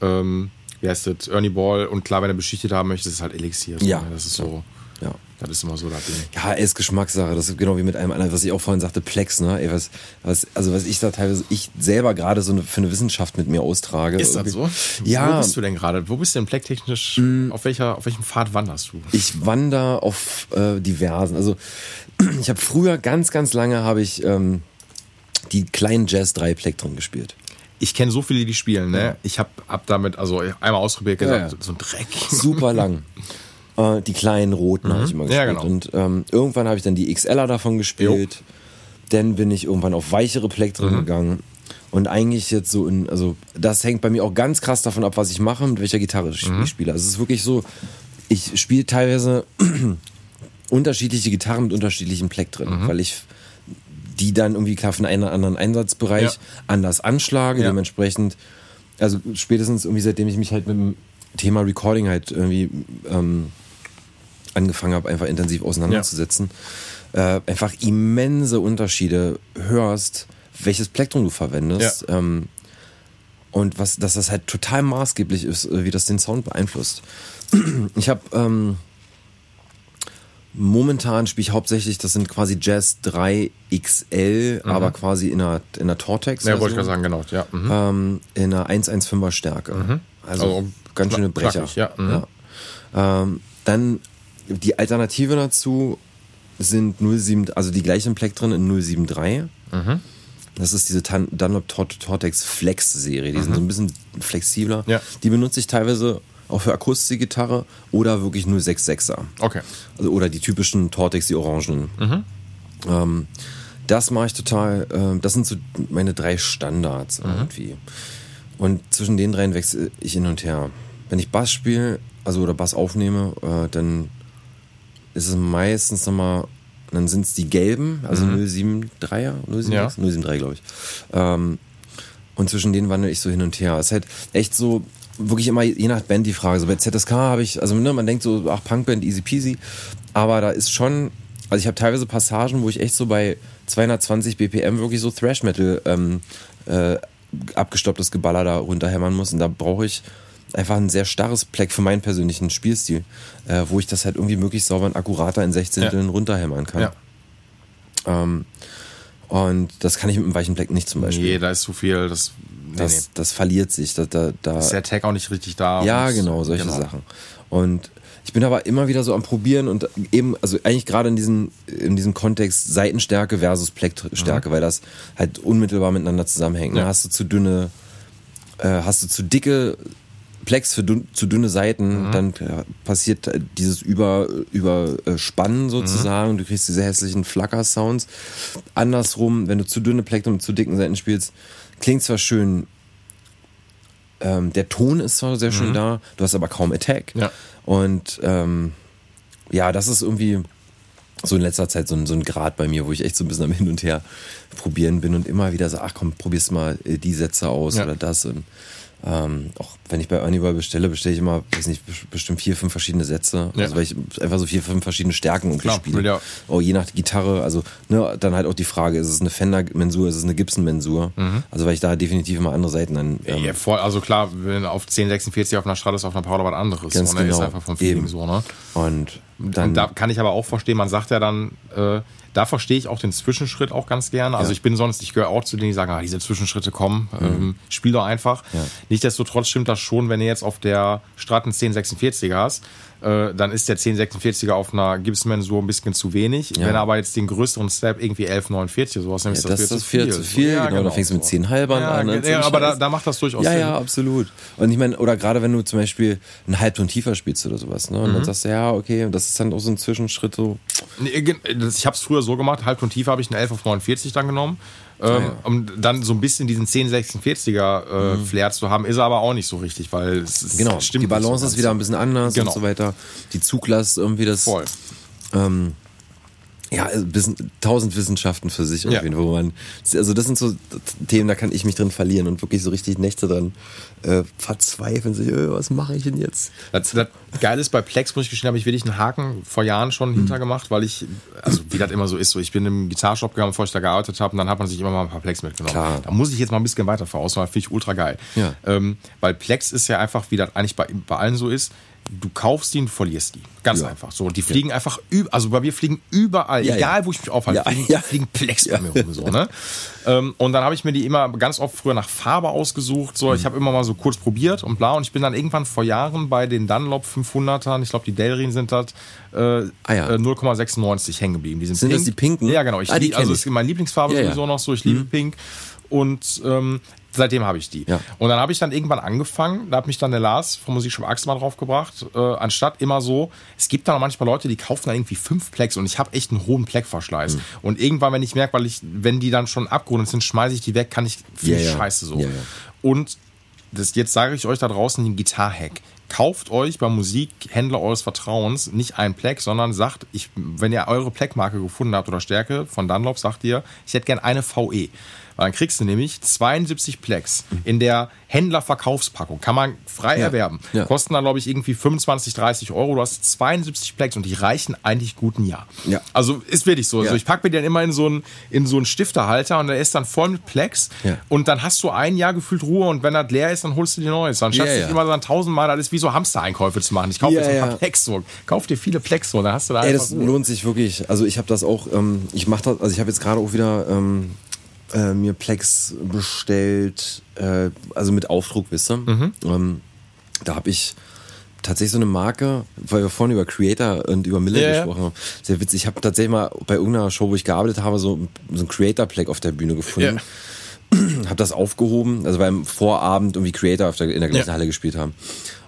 ähm, wie heißt das, Ernie Ball und klar, wenn er beschichtet haben möchte, ist es halt Elixier. Ja. ne? Das ist so, ja. Das ist immer so das Ding. Ja, ist Geschmackssache. Das ist genau wie mit einem anderen, was ich auch vorhin sagte, Plex, ne? Ey, was, was, also was ich da teilweise, ich selber gerade so eine, für eine Wissenschaft mit mir austrage. Ist das so? Ja. Wo bist du denn gerade? Wo bist du denn plecktechnisch? Auf welcher, auf welchem Pfad wanderst du? Ich wandere auf äh, diversen. Also ich habe früher ganz, ganz lange habe ich ähm, die kleinen Jazz 3 Plektren gespielt. Ich kenne so viele, die spielen, ne? Ich habe hab damit, also einmal ausprobiert, gesagt, Ja, ja. so ein Dreck. super lang. Äh, die kleinen roten habe ich immer Mhm. Ja, gespielt. genau. Und ähm, irgendwann habe ich dann die XLer davon gespielt. Dann bin ich irgendwann auf weichere Plektren Mhm. gegangen. Und eigentlich jetzt so in, also das hängt bei mir auch ganz krass davon ab, was ich mache, mit welcher Gitarre ich Mhm. spiele. Also es ist wirklich so, ich spiele teilweise unterschiedliche Gitarren mit unterschiedlichen Plektren, Mhm. weil ich die dann irgendwie klar für einen anderen Einsatzbereich Ja. anders anschlage, Ja. dementsprechend, also spätestens irgendwie seitdem ich mich halt mit dem Thema Recording halt irgendwie ähm, angefangen habe, einfach intensiv auseinanderzusetzen, äh, einfach immense Unterschiede hörst, welches Plektrum du verwendest. Ähm, und was, dass das halt total maßgeblich ist, äh, wie das den Sound beeinflusst. Ich habe ähm, momentan spiele ich hauptsächlich, das sind quasi Jazz 3 XL, aber quasi in einer, in einer Tortex. Mhm. Ja, wollte ich gerade sagen, genau. Ja. Mhm. Ähm, in einer 115er Stärke. Also, Also ganz schöne Brecher. knackig, ja. Mhm. Ja. Ähm, dann die Alternative dazu sind 07, also die gleichen Plektren in 073. Mhm. Das ist diese Tan Dunlop Tor Tortex Flex Serie. Die sind so ein bisschen flexibler. Mhm. Ja. Die benutze ich teilweise auch für Akustikgitarre oder wirklich 066er. Okay. Also, oder die typischen Tortex, die orangenen. Mhm. Ähm, das mache ich total, ähm, das sind so meine drei Standards Mhm. irgendwie. Und zwischen den dreien wechsle ich hin und her. Wenn ich Bass spiele, also oder Bass aufnehme, äh, dann ist es meistens nochmal, dann sind es die gelben, also 073er, 076, Mhm. Ja. 073 glaube ich. Ähm, und zwischen denen wandle ich so hin und her. Es ist halt echt so, wirklich immer je nach Band die Frage. So bei ZSK habe ich, also ne, man denkt so, ach, Punkband, easy peasy. Aber da ist schon, also ich habe teilweise Passagen, wo ich echt so bei 220 BPM wirklich so Thrash Metal ähm, äh, abgestopptes Geballer da runterhämmern muss. Und da brauche ich einfach ein sehr starres Pleck für meinen persönlichen Spielstil, äh, wo ich das halt irgendwie möglichst sauber und akkurater in Sechzehnteln runterhämmern kann. Ja. Ähm, und das kann ich mit einem weichen Pleck nicht zum Beispiel. Nee, da ist zu viel, das, nee, das, nee. das verliert sich. Da, da, da, ist der Tag auch nicht richtig da. ja, genau, solche genau. Sachen. Und ich bin aber immer wieder so am Probieren und eben, also eigentlich gerade in diesem, in diesem Kontext Seitenstärke versus Pleckstärke, weil das halt unmittelbar miteinander zusammenhängt. Ne? Ja. Hast du zu dünne, äh, hast du zu dicke Plex für dünn, zu dünne Seiten, dann äh, passiert äh, dieses Über, Überspannen sozusagen. Du kriegst diese hässlichen Flacker-Sounds. Andersrum, wenn du zu dünne Plektren mit zu dicken Seiten spielst, klingt zwar schön, ähm, der Ton ist zwar sehr schön da, du hast aber kaum Attack. Ja. Und ähm, ja, das ist irgendwie so in letzter Zeit so ein, so ein Grad bei mir, wo ich echt so ein bisschen am Hin und Her probieren bin und immer wieder so, ach komm, probierst mal äh, die Sätze aus Ja. oder das. Und ähm, auch wenn ich bei Ernieball bestelle, bestelle ich immer, weiß nicht, bes- bestimmt vier, fünf verschiedene Sätze. Ja. Also weil ich einfach so vier, fünf verschiedene Stärken irgendwie spiele. ja- Oh, je nach Gitarre, also ne, dann halt auch die Frage, ist es eine Fender-Mensur, ist es eine Gibson-Mensur? Also weil ich da definitiv immer andere Seiten dann ähm, Mhm. Ja, voll, also klar, wenn auf 1046 auf einer Stratus auf einer Paula was anderes. Ganz so, ne? Ist genau. einfach vom Feeling Eben. so, ne? und dann Und da kann ich aber auch verstehen, man sagt ja dann, äh, da verstehe ich auch den Zwischenschritt auch ganz gerne. Also Ja. ich bin sonst, ich gehöre auch zu denen, die sagen, ah, diese Zwischenschritte kommen, ähm, spiel doch einfach. Ja. Nichtsdestotrotz stimmt das schon, wenn du jetzt auf der Strat einen 1046er hast, äh, dann ist der 1046er auf einer Gibson so ein bisschen zu wenig. Ja. Wenn er aber jetzt den größeren Step irgendwie 1149 sowas nimmst, Ja, das ist das viel zu viel. Ja, genau, da fängst du mit so. zehn Halbern ja, an. Ja, und so ein aber da, da macht das durchaus Ja, Sinn. ja, absolut. Und ich meine, oder gerade wenn du zum Beispiel einen Halbton tiefer spielst oder sowas, ne? Und Mhm. dann sagst du, ja, okay, das ist dann auch so ein Zwischenschritt so. Nee, Ich habe es früher so gemacht, halb und tiefer habe ich einen 11 auf 49 dann genommen. Ähm, Ah, ja. Um dann so ein bisschen diesen 1046er äh, Flair zu haben, ist er aber auch nicht so richtig, weil es, es Mhm. Genau, stimmt die Balance so ist wieder ein bisschen anders Genau. und so weiter. Die Zuglast irgendwie das. voll. Ja, also tausend Wissenschaften für sich Ja. irgendwie, wo man, also das sind so Themen, da kann ich mich drin verlieren und wirklich so richtig Nächte dran äh, verzweifeln, so, äh, was mache ich denn jetzt? Das, das Geile ist, bei Plex, muss ich gestehen, habe ich wirklich einen Haken vor Jahren schon Mhm. hintergemacht, weil ich, also wie das immer so ist, so ich bin im Gitarrshop gegangen, bevor ich da gearbeitet habe, und dann hat man sich immer mal ein paar Plex mitgenommen. Klar. Da muss ich jetzt mal ein bisschen weiter vorausmachen, finde ich ultra geil. Ja. Ähm, weil Plex ist ja einfach, wie das eigentlich bei, bei allen so ist, du kaufst die und verlierst die. Ganz Ja. einfach. So, die fliegen einfach, üb also bei mir fliegen überall, Ja, egal ja. wo ich mich aufhalte, Ja, fliegen, ja. fliegen Plex bei mir rum. So, ne? ähm, und dann habe ich mir die immer ganz oft früher nach Farbe ausgesucht. So, Mhm. ich habe immer mal so kurz probiert und bla. Und ich bin dann irgendwann vor Jahren bei den Dunlop 500ern, ich glaube die Delrin sind das, äh, Ah, ja. äh, 0,96 hängen geblieben. Die sind, Sind das die pinken? Ja, genau. Ich Ah, die lieb, also ist meine Lieblingsfarbe Ja, ja. sowieso noch so. Ich liebe pink. Und ähm, seitdem habe ich die. Ja. Und dann habe ich dann irgendwann angefangen, da hat mich dann der Lars vom Musikshop mal draufgebracht, äh, anstatt immer so, es gibt da noch manchmal Leute, die kaufen dann irgendwie fünf Plex und ich habe echt einen hohen Pleckverschleiß. Mhm. Und irgendwann, wenn ich merke, weil ich, wenn die dann schon abgerundet sind, schmeiße ich die weg, kann ich, ich ja. scheiße so. Ja, ja. Und das, jetzt sage ich euch da draußen den Gitarhack. Kauft euch beim Musikhändler eures Vertrauens nicht einen Pleck, sondern sagt, ich, wenn ihr eure Pleckmarke gefunden habt oder Stärke von Dunlop, sagt ihr, ich hätte gern eine VE. Weil dann kriegst du nämlich 72 Plex in der Händlerverkaufspackung. Kann man frei Ja. erwerben. Ja. Kosten dann, glaube ich, irgendwie 25, 30 Euro. Du hast 72 Plex und die reichen eigentlich gut ein Jahr. Ja. Also ist wirklich so. Also ich packe mir den immer in so einen, in so einen Stifterhalter und der ist dann voll mit Plex. Und dann hast du ein Jahr gefühlt Ruhe und wenn das leer ist, dann holst du dir neues. Anstatt Ja, sich ja. immer dann tausendmal alles wie so Hamster-Einkäufe zu machen. Ich kaufe jetzt ein paar. Plex so. Kauf dir viele Plex so, dann hast du da Ey, das lohnt sich wirklich. Also ich habe das auch, ähm, ich mache das, also ich habe jetzt gerade auch wieder ähm, äh, mir Plex bestellt, äh, also mit Aufdruck, wisst ihr. Mhm. Ähm, da habe ich tatsächlich so eine Marke, weil wir vorhin über Creator und über Miller ja. gesprochen haben. Sehr witzig. Ich habe tatsächlich mal bei irgendeiner Show, wo ich gearbeitet habe, so, so ein Creator-Pleck auf der Bühne gefunden. habe das aufgehoben, also beim Vorabend irgendwie Creator der, in der gleichen Ja. Halle gespielt haben.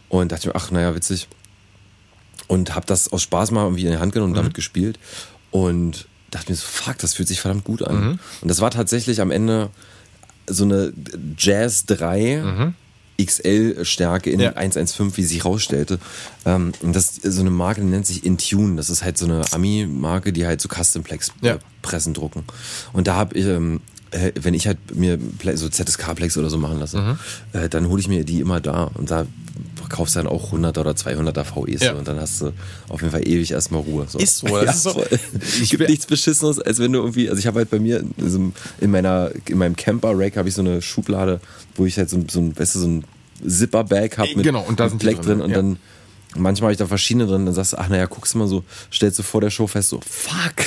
Und dachte mir, ach, naja, witzig. Und habe das aus Spaß mal irgendwie in die Hand genommen und damit gespielt. Und dachte mir so, fuck, das fühlt sich verdammt gut an. Und das war tatsächlich am Ende so eine Jazz 3 XL-Stärke in Ja. 115, wie sie sich rausstellte. Ähm, und das ist so eine Marke, die nennt sich Intune. Das ist halt so eine Ami-Marke, die halt so Custom-Plex Ja. äh, Pressen drucken. Und da habe ich, ähm, äh, wenn ich halt mir so ZSK-Plex oder so machen lasse, Mhm. äh, dann hole ich mir die immer da. Und da kaufst dann auch 100 oder 200er VEs. Ja. Und dann hast du auf jeden Fall ewig erstmal Ruhe. So. Ist so, das ist so. Ich gibt nichts Beschissenes, als wenn du irgendwie, also ich habe halt bei mir in, einem- in meiner, in meinem Camper-Rack habe ich so eine Schublade, wo ich halt so, ein- so ein, weißt du, so ein Zipper-Bag habe mit, Genau, und da mit Black drin, drin und ja. dann manchmal habe ich da verschiedene drin, dann sagst du, ach naja, guckst du mal so, stellst du vor der Show fest, so, fuck,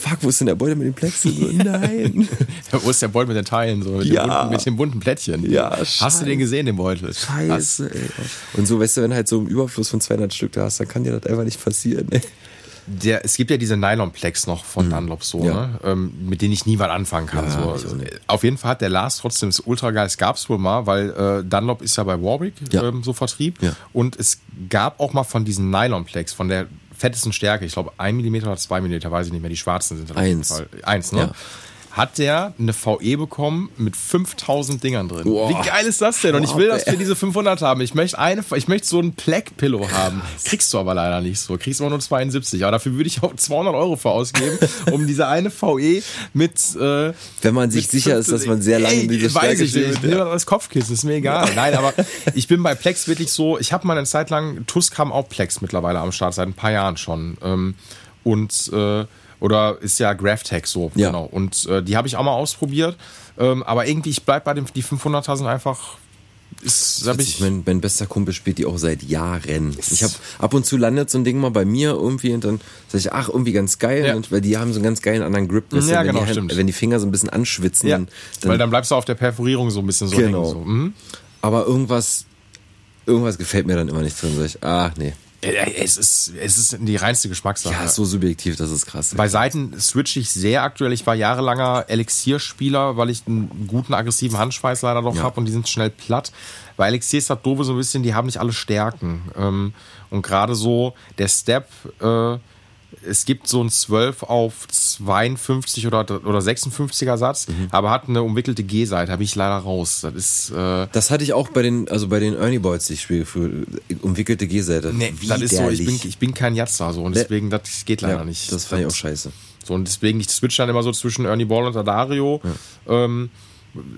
fuck, wo ist denn der Beutel mit dem Plex? So, Nein. Wo ist der Beutel mit den Teilen? So, mit, Ja. den bunten, mit den bunten Plättchen. Ja, Hast du scheiße. den gesehen, den Beutel? Scheiße, ey. Und so, weißt du, wenn halt so ein Überfluss von 200 Stück da hast, dann kann dir das einfach nicht passieren, ey. Der, es gibt ja diese Nylon-Plex noch von Dunlop so, Mhm. Ja. ne? ähm, mit denen ich nie was anfangen kann. Ja, so. nicht. Auf jeden Fall hat der Lars trotzdem das ultra geil. Es gab es wohl mal, weil äh, Dunlop ist ja bei Warwick Ja. ähm, so Vertrieb. Und es gab auch mal von diesen Nylon-Plex, von der fettesten Stärke, ich glaube 1 mm oder 2 mm, weiß ich nicht mehr, die schwarzen sind auf jeden Eins. Fall. Eins, ne? Ja. Hat der eine VE bekommen mit 5000 Dingern drin. Boah. Wie geil ist das denn? Und ich will das für diese 500 haben. Ich möchte eine, ich möchte so ein Pleck-Pillow haben. Kriegst du aber leider nicht so. Kriegst immer nur 72. Aber dafür würde ich auch 200 Euro für ausgeben, um diese eine VE mit. Äh, Wenn man sich sicher ist, dass man sehr lange Ey, diese weiß Stärke ich nicht. Ich steht. nehme das als Kopfkissen, ist mir egal. Nein, aber ich bin bei Plex wirklich so. Ich habe mal eine Zeit lang, Tusk haben auch Plex mittlerweile am Start, seit ein paar Jahren schon. Ähm, und äh, oder ist ja GraphTech so, Ja. genau. Und äh, die habe ich auch mal ausprobiert. Ähm, aber irgendwie, ich bleib bei dem, die 500er sind einfach ist, hab Ich mein, mein bester Kumpel spielt die auch seit Jahren. Ich habe ab und zu landet so ein Ding mal bei mir irgendwie und dann sage ich, ach, irgendwie ganz geil, Ja. und, weil die haben so einen ganz geilen anderen Grip. du, Ja, wenn genau, die Hand- stimmt. Wenn die Finger so ein bisschen anschwitzen, ja, dann, weil dann bleibst du auf der Perforierung so ein bisschen so Genau. hängen. So. Mhm. aber irgendwas, irgendwas gefällt mir dann immer nicht drin. Sag ich, ah, nee. Ja, Es ist, es ist die reinste Geschmackssache. Ja, so subjektiv, das ist krass. Bei Seiten switch ich sehr aktuell. Ich war jahrelanger Elixierspieler, weil ich einen guten aggressiven Handschweiß leider noch Ja. habe und die sind schnell platt. Bei Elixier ist das doofe so ein bisschen, die haben nicht alle Stärken. Ähm, und gerade so der Step, äh, es gibt so ein 12 auf 52 oder, oder 56er Satz, Mhm. aber hat eine umwickelte G-Seite, habe ich leider raus. Das ist, äh, Das hatte ich auch bei den, also bei den Ernie Boys, die ich spiele, für umwickelte G-Seite. nee, das ist so, ich bin, ich bin kein Jatzer so und deswegen, das geht leider ja, nicht. Das fand ich auch scheiße. So, und deswegen, ich switch dann immer so zwischen Ernie Ball und Dadario. Ähm,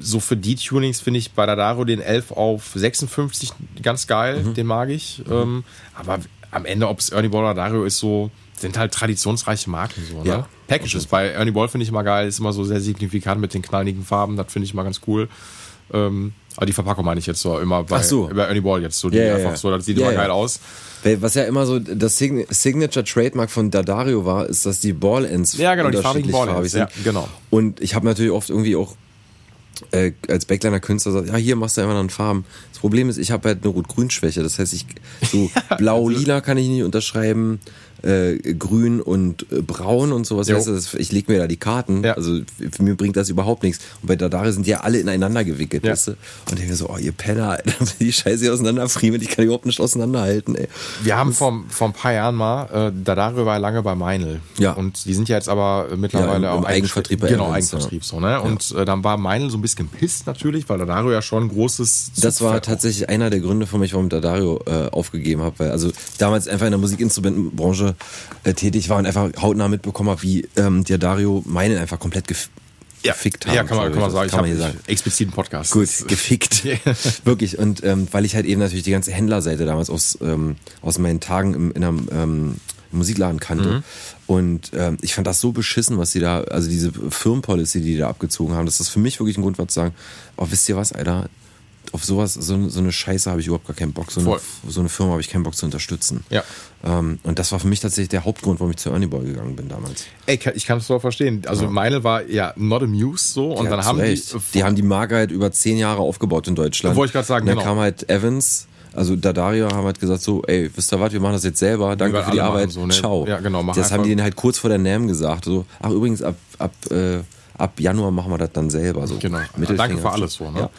so für die Tunings finde ich bei Dadario den 11 auf 56 ganz geil, Mhm. den mag ich. Ähm, aber am Ende, ob es Ernie Ball oder Dadario ist, so, sind halt traditionsreiche Marken so, ne? Ja. Packages bei Ernie Ball finde ich immer geil, ist immer so sehr signifikant mit den knalligen Farben, das finde ich immer ganz cool. Ähm, aber die Verpackung meine ich jetzt so immer bei, so. bei Ernie Ball jetzt so, die ja, einfach ja. so, das sieht Ja, immer geil aus. Was ja immer so das Sign- Signature Trademark von Dadario war, ist, dass die Ball-Ends Ja, genau, die farbigen unterschiedlich farbig sind. ja, genau. Und ich habe natürlich oft irgendwie auch äh, als Backliner Künstler sagt, ja, hier machst du einfach noch Farben. Das Problem ist, ich habe halt eine Rot-Grün-Schwäche. Das heißt, ich so blau-lila kann ich nicht unterschreiben, äh, grün und äh, braun und sowas. Weißt du, ich leg mir da die Karten. Ja. Also für mir bringt das überhaupt nichts. Und bei Dadario sind die ja alle ineinander gewickelt, Ja. weißt du? Und ich denke mir so, oh, ihr Penner, die Scheiße hier auseinanderfriemeln, ich kann die überhaupt nicht auseinanderhalten, ey. Wir haben vor, vor ein paar Jahren mal, äh, Dadario war ja lange bei Meinl. Ja. Und die sind ja jetzt aber mittlerweile Ja, im- im auch Eigenvertrieb bei Genau, Evans, Eigenvertrieb so, ne? Und äh, dann war Meinl so ein bisschen pisst natürlich, weil Dadario ja schon ein großes Das war tatsächlich einer der Gründe für mich, warum ich Dadario äh, aufgegeben habe, weil also damals einfach in der Musikinstrumentenbranche äh, tätig war und einfach hautnah mitbekommen habe, wie ähm, die Dario meinen einfach komplett ja. gefickt haben. Ja, kann man, kann man sagen. Kann man ich habe expliziten Podcast. Gut, gefickt. Wirklich. Und ähm, weil ich halt eben natürlich die ganze Händlerseite damals aus, ähm, aus meinen Tagen im, in einem ähm, Musikladen kannte. Mhm. Und ähm, ich fand das so beschissen, was sie da, also diese Firmenpolicy, die die da abgezogen haben, dass das für mich wirklich ein Grund war zu sagen, oh, wisst ihr was, Alter, auf sowas, so, so eine Scheiße habe ich überhaupt gar keinen Bock. So eine, so eine Firma habe ich keinen Bock zu unterstützen. Ja. Ähm, und das war für mich tatsächlich der Hauptgrund, warum ich zu Ernie Boy gegangen bin damals. Ey, ich kann es doch verstehen. Also Meinl war ja not amused so und Ja, dann haben Recht. die, die haben die Marke halt über zehn Jahre aufgebaut in Deutschland. Wollte ich grad sagen, Und dann genau. kam halt Evans, also Dadario haben halt gesagt so, ey, wisst ihr was, wir machen das jetzt selber, danke für die Arbeit, so, ne? ciao. Ja, genau, Das einfach- haben die denen halt kurz vor der NAM gesagt, so, ach übrigens, ab, ab, äh, ab Januar machen wir das dann selber. So. Genau. Mittelfinger. Danke für alles so, ne? Ja.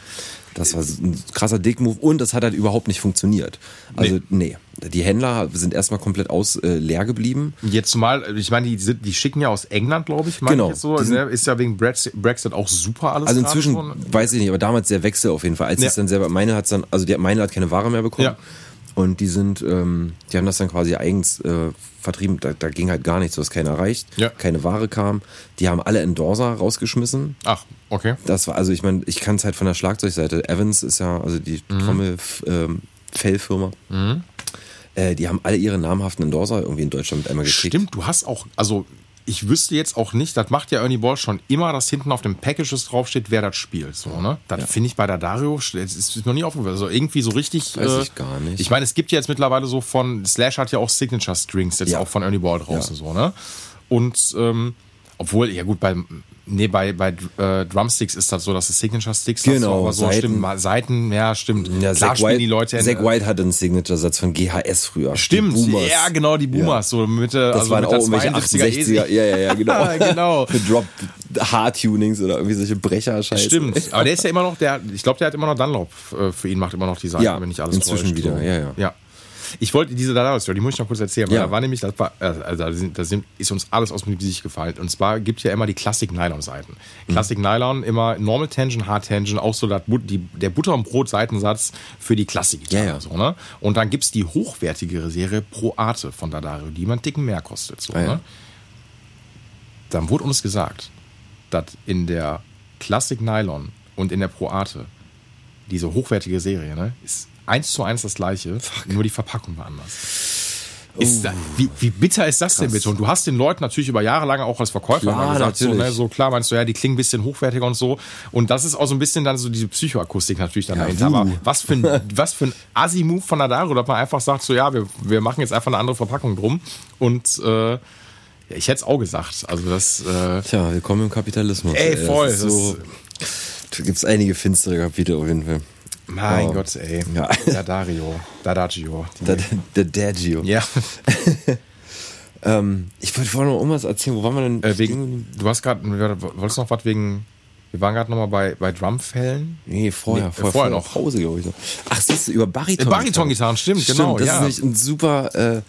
Das war ein krasser Dickmove und das hat halt überhaupt nicht funktioniert. Also, nee. Die Händler sind erstmal komplett aus äh, leer geblieben. Jetzt zumal, ich meine, die, sind, die schicken ja aus England, glaube ich, meine Genau. ich jetzt so. Ne? Ist ja wegen Brexit, auch super alles. Also inzwischen schon. weiß ich nicht, aber damals der Wechsel auf jeden Fall. Als Ja. es dann selber, meine hat dann, also die meine hat keine Ware mehr bekommen. Ja. Und die sind, ähm, die haben das dann quasi eigens äh, vertrieben. Da, da ging halt gar nichts, du hast keiner erreicht, Ja. keine Ware kam. Die haben alle Endorser rausgeschmissen. Ach, okay. Das war, also ich meine, ich kann es halt von der Schlagzeugseite. Evans ist ja, also die Mhm. Trommel, ähm, Fellfirma. Äh, die haben alle ihre namhaften Endorser irgendwie in Deutschland mit einmal gekriegt. Stimmt, du hast auch, also ich wüsste jetzt auch nicht, das macht ja Ernie Ball schon immer, dass hinten auf dem Packages draufsteht, wer das spielt. So, ne? Das finde ich bei der Dario, das ist noch nie aufgefallen. Also irgendwie so richtig. Weiß äh, ich gar nicht. Ich meine, es gibt ja jetzt mittlerweile so von, Slash hat ja auch Signature Strings jetzt Ja. auch von Ernie Ball draußen Ja. so, ne? Und ähm, obwohl, ja gut, bei, nee, bei, bei äh, Drumsticks ist das so, dass es Signature Sticks hast, Genau, aber so Seiten. stimmt, Seiten, ja, stimmt. Ja, Klar spielen White, die Leute in- Zack White hatte einen Signature-Satz von GHS früher. Stimmt, ja, genau, die Boomers, so Mitte, Das also waren mit auch irgendwelche 72er 68er. Ja, ja, ja, genau. genau. Für Drop Hard-Tunings oder irgendwie solche Brecher-Scheiße. Stimmt, aber der ist ja immer noch, der, ich glaube, der hat immer noch Dunlop äh, für ihn, macht immer noch die Seite, Ja, wenn nicht alles inzwischen täuscht, wieder, so. ja, ja. ja. Ich wollte diese Dada-Story, die muss ich noch kurz erzählen, weil Ja. da war nämlich, das war, also da, sind, da ist uns alles aus dem Gesicht gefallen. Und zwar gibt ja immer die Classic-Nylon-Seiten. Mhm. Classic-Nylon, immer Normal Tension, Hard Tension, auch so das, die, der Butter- und Brot-Seitensatz für die Klassik-Gitarre. Ja, ja. So, ne? Und dann gibt's die hochwertigere Serie Pro Arte von Dadario, die man einen Ticken mehr kostet. So, Ah, ne? Dann wurde uns gesagt, dass in der Classic Nylon und in der Pro Arte diese hochwertige Serie ne, ist eins zu eins das gleiche, nur die Verpackung war anders. Ist da, wie, wie bitter ist das denn bitte? Und du hast den Leuten natürlich über Jahre lang auch als Verkäufer Klar, gesagt, so, ne, so klar meinst du, ja, die klingen ein bisschen hochwertiger und so. Und das ist auch so ein bisschen dann so diese Psychoakustik natürlich dann dahinter. wuh. Aber was für ein, was für ein Assi-Move von Adaro, dass man einfach sagt, so ja, wir, wir machen jetzt einfach eine andere Verpackung drum. Und äh, ja, ich hätte es auch gesagt. Also das, äh, Tja, willkommen im Kapitalismus. Ey, voll, ist So, da gibt es einige finstere Kapitel auf jeden Fall. Mein Wow. Gott, ey. Ja. Dadario. Dadagio. Dadgio. Ja. Ähm, ich wollte vorhin noch irgendwas erzählen. Wo waren wir denn? Äh, wegen, du hast gerade, wolltest noch was wegen, wir waren gerade nochmal bei, bei Drumfällen. Nee, vorher, Nee, vorher, vorher noch. noch. Pause, glaube ich. noch. Ach, siehst du, über Bariton. Äh, Baritongitarren, stimmt, genau, Das ja. ist nämlich ein super, äh,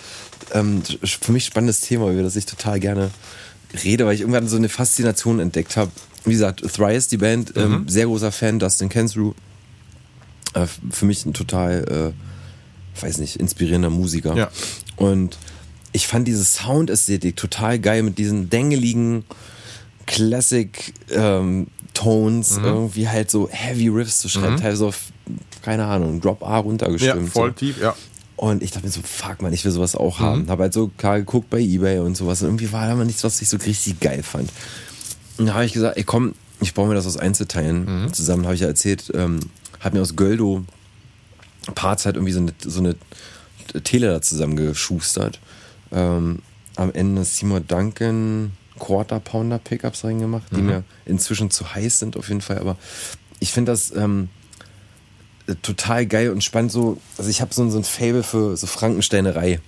ähm, für mich spannendes Thema, über das ich total gerne rede, weil ich irgendwann so eine Faszination entdeckt habe. Wie gesagt, Thrice, die Band, Mhm. ähm, sehr großer Fan, Dustin Kensrue. Äh, für mich ein total, äh, weiß nicht, inspirierender Musiker. Ja. Und ich fand diese Soundästhetik total geil mit diesen dengeligen Classic ähm, Tones, Mhm. irgendwie halt so Heavy Riffs zu schreiben, teilweise auf, keine Ahnung, Drop A Ja, runtergestimmt. voll so. tief, ja. Und ich dachte mir so, fuck man, ich will sowas auch Mhm. haben. Hab halt so klar geguckt bei Ebay und sowas. Und irgendwie war da mal nichts, was ich so richtig geil fand. Und da habe ich gesagt, ey komm, ich baue mir das aus Einzelteilen Mhm. zusammen, habe ich ja erzählt. Ähm, hab mir aus Göldo Parts halt irgendwie so eine, so eine Tele da zusammengeschustert. Ähm, am Ende Seymour Duncan Quarter Pounder Pickups reingemacht, die mir inzwischen zu heiß sind auf jeden Fall. Aber ich finde das ähm, äh, total geil und spannend so. Also ich habe so, so ein Fable für so Frankensteinerei.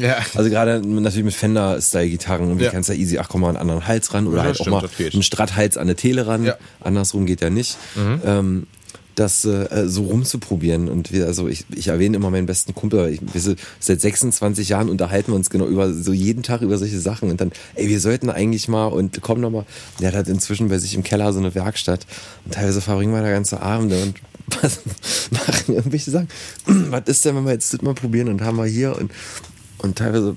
Ja. Also gerade natürlich mit Fender-Style-Gitarren und Ja. du kannst ja easy, ach komm mal, einen anderen Hals ran oder Ja, halt stimmt, auch mal einen Stratthals an eine Tele ran. Ja. Andersrum geht ja nicht. Ähm, das äh, so rumzuprobieren. Und wir, also ich, ich erwähne immer meinen besten Kumpel, ich, wir seit 26 Jahren unterhalten wir uns genau über so jeden Tag über solche Sachen. Und dann, ey, wir sollten eigentlich mal und komm noch mal, der hat halt inzwischen bei sich im Keller so eine Werkstatt. Und teilweise verbringen wir da ganze Abende und was machen irgendwelche Sachen. was ist denn, wenn wir jetzt das mal probieren und haben wir hier und und teilweise,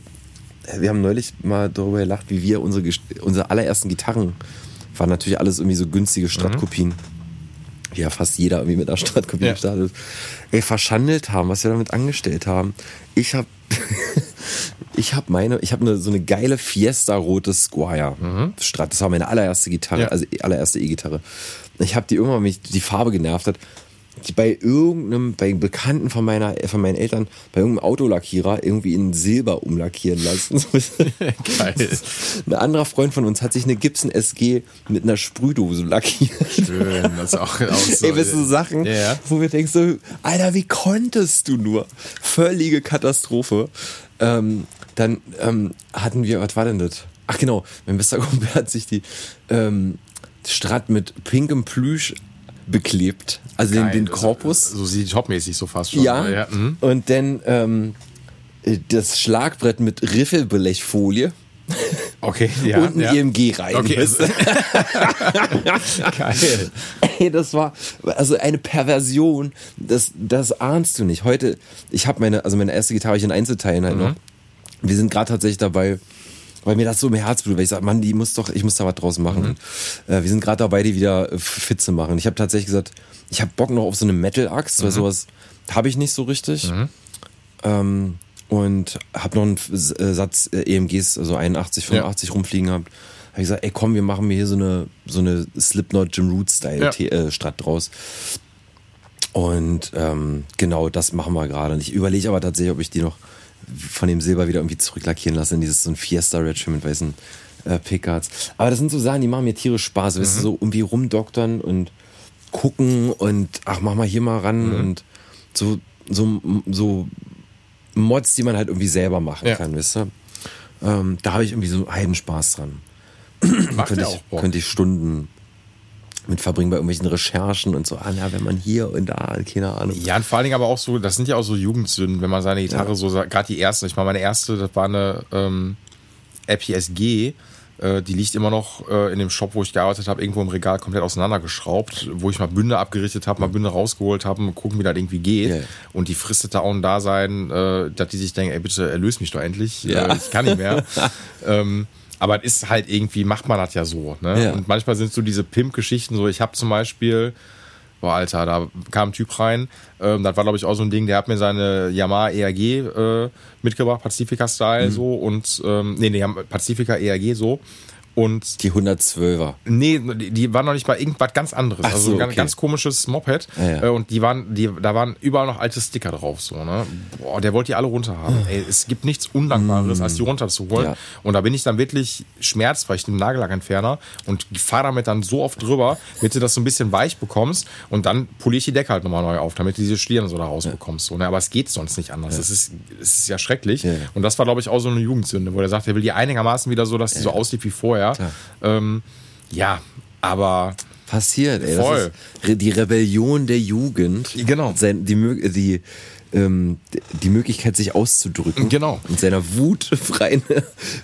äh, wir haben neulich mal darüber gelacht, wie wir unsere, unsere allerersten Gitarren waren natürlich alles irgendwie so günstige Strat-Kopien. Wie ja fast jeder irgendwie mit einer Strat-Kopie Ja. gestartet ist. Ey, verschandelt haben, was wir damit angestellt haben. Ich habe ich habe meine, ich habe eine, so eine geile Fiesta-rote Squire Strat. Das war meine allererste Gitarre, Ja. also allererste E-Gitarre. Ich habe die irgendwann, mich die Farbe genervt hat, bei irgendeinem, bei Bekannten von meiner, von meinen Eltern, bei irgendeinem Autolackierer irgendwie in Silber umlackieren lassen. Geil. Ein anderer Freund von uns hat sich eine Gibson SG mit einer Sprühdose lackiert. Schön, das ist auch, auch so. Ey, weißt du, Sachen, Ja, ja. wo wir denken so, Alter, wie konntest du nur? Völlige Katastrophe. Ähm, dann ähm, hatten wir, was war denn das? Ach genau, mein bester Kumpel hat sich die ähm, Strat mit pinkem Plüsch beklebt. Also den, Geil. den Das- Korpus. So sieht topmäßig so fast schon. Ja. ja mhm. Und dann ähm, das Schlagbrett mit Riffelblechfolie Okay, ja. und ein ja. EMG rein. Okay. Geil. Ey, das war also eine Perversion, das, das ahnst du nicht. Heute, ich habe meine, also meine erste Gitarre ich in Einzelteilen halt noch. Wir sind gerade tatsächlich dabei, weil mir das so im Herz blutet, weil ich sage, Mann, die muss doch, ich muss da was draus machen. Und, äh, wir sind gerade dabei, die wieder äh, fit zu machen. Ich habe tatsächlich gesagt, ich habe Bock noch auf so eine Metal-Axt, weil sowas habe ich nicht so richtig. Ähm, und habe noch einen äh, Satz äh, EMGs, also 81, 85 rumfliegen gehabt. Habe ich gesagt, ey komm, wir machen mir hier so eine, so eine Slipknot Jim Root Style Ja. Äh, draus. Und ähm, genau, das machen wir gerade. Und ich überlege aber tatsächlich, ob ich die noch von dem Silber wieder irgendwie zurücklackieren lasse in dieses so ein Fiesta Red Trim mit weißen äh, Pickguards. Aber das sind so Sachen, die machen mir tierisch Spaß. Weißt du, so irgendwie rumdoktern und gucken und ach, mach mal hier mal ran und so, so, so Mods, die man halt irgendwie selber machen Ja. kann, weißt du? Ähm, da habe ich irgendwie so einen Spaß dran. Könnte, ich, könnte ich Stunden mit verbringen bei irgendwelchen Recherchen und so, ah, na, wenn man hier und da, keine Ahnung. Ja, und vor allen Dingen aber auch so, das sind ja auch so Jugendsünden, wenn man seine Gitarre Ja. so, gerade die erste, ich meine, meine erste, das war eine ähm, RPSG, äh, die liegt immer noch äh, in dem Shop, wo ich gearbeitet habe, irgendwo im Regal komplett auseinandergeschraubt, wo ich mal Bünde abgerichtet habe, mal Bünde rausgeholt habe und gucken, wie das irgendwie geht. Ja. Und die fristet da auch ein Dasein, äh, dass die sich denken, ey, bitte erlöse mich doch endlich, Ja. äh, ich kann nicht mehr. ähm, aber es ist halt irgendwie, macht man das ja so. Ne? Ja. Und manchmal sind so diese Pimp-Geschichten so, ich habe zum Beispiel, Boah, Alter, da kam ein Typ rein, ähm, das war glaube ich auch so ein Ding, der hat mir seine Yamaha ERG äh, mitgebracht, Pacifica-Style Mhm. so und, ähm, nee, nee, Pacifica ERG so und Die 112er. Nee, die, waren noch nicht bei irgendwas ganz anderes. Ach also so, ein ganz, okay. ganz komisches Moped. Ja, ja. Äh, Und die waren, die, da waren überall noch alte Sticker drauf, so, ne? Boah, der wollte die alle runterhaben. Ey, es gibt nichts Undankbares, als die runterzuholen. Mm. Ja. Und da bin ich dann wirklich schmerzt, weil ich den Nagellackentferner und fahre damit dann so oft drüber, damit du das so ein bisschen weich bekommst und dann poliere ich die Decke halt nochmal neu auf, damit du diese Schlieren so da rausbekommst. So, ne? Aber es geht sonst nicht anders. Es ist, es ist ja schrecklich. Und das war, glaube ich, auch so eine Jugendsünde, wo er sagt, er will die einigermaßen wieder so, dass die so aussieht wie vorher. Klar. Ähm, ja, aber Passiert, ey. Voll. Re- die Rebellion der Jugend. Genau. Die, die, ähm, die Möglichkeit, sich auszudrücken. Genau. Und seiner Wut freien,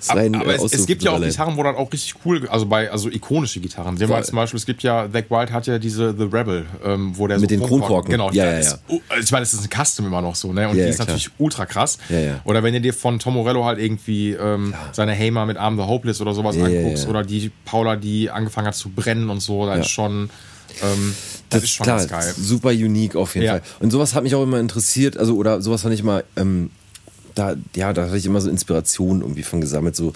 freien aber äh, es, es gibt ja auch Gitarren, wo dann auch richtig cool, also bei also ikonische Gitarren. Sehen wir zum Beispiel, es gibt ja, Zack Wild hat ja diese The Rebel, ähm, wo der Mit so den Kronkorken. Genau, Ja, ja, ist, ja. oh, ich meine, es ist ein Custom immer noch so, ne? Und Ja, die ist klar. natürlich ultra krass. Ja. Oder wenn du dir von Tom Morello halt irgendwie ähm, seine Hamer mit Arm the Hopeless oder sowas anguckst, oder die Paula, die angefangen hat zu brennen und so, da ist schon, ähm, das, ist schon klar, ganz geil. super unique auf jeden Ja. Fall. Und sowas hat mich auch immer interessiert, also oder sowas fand ich immer, ähm, da, ja, da hatte ich immer so Inspiration irgendwie von gesammelt, so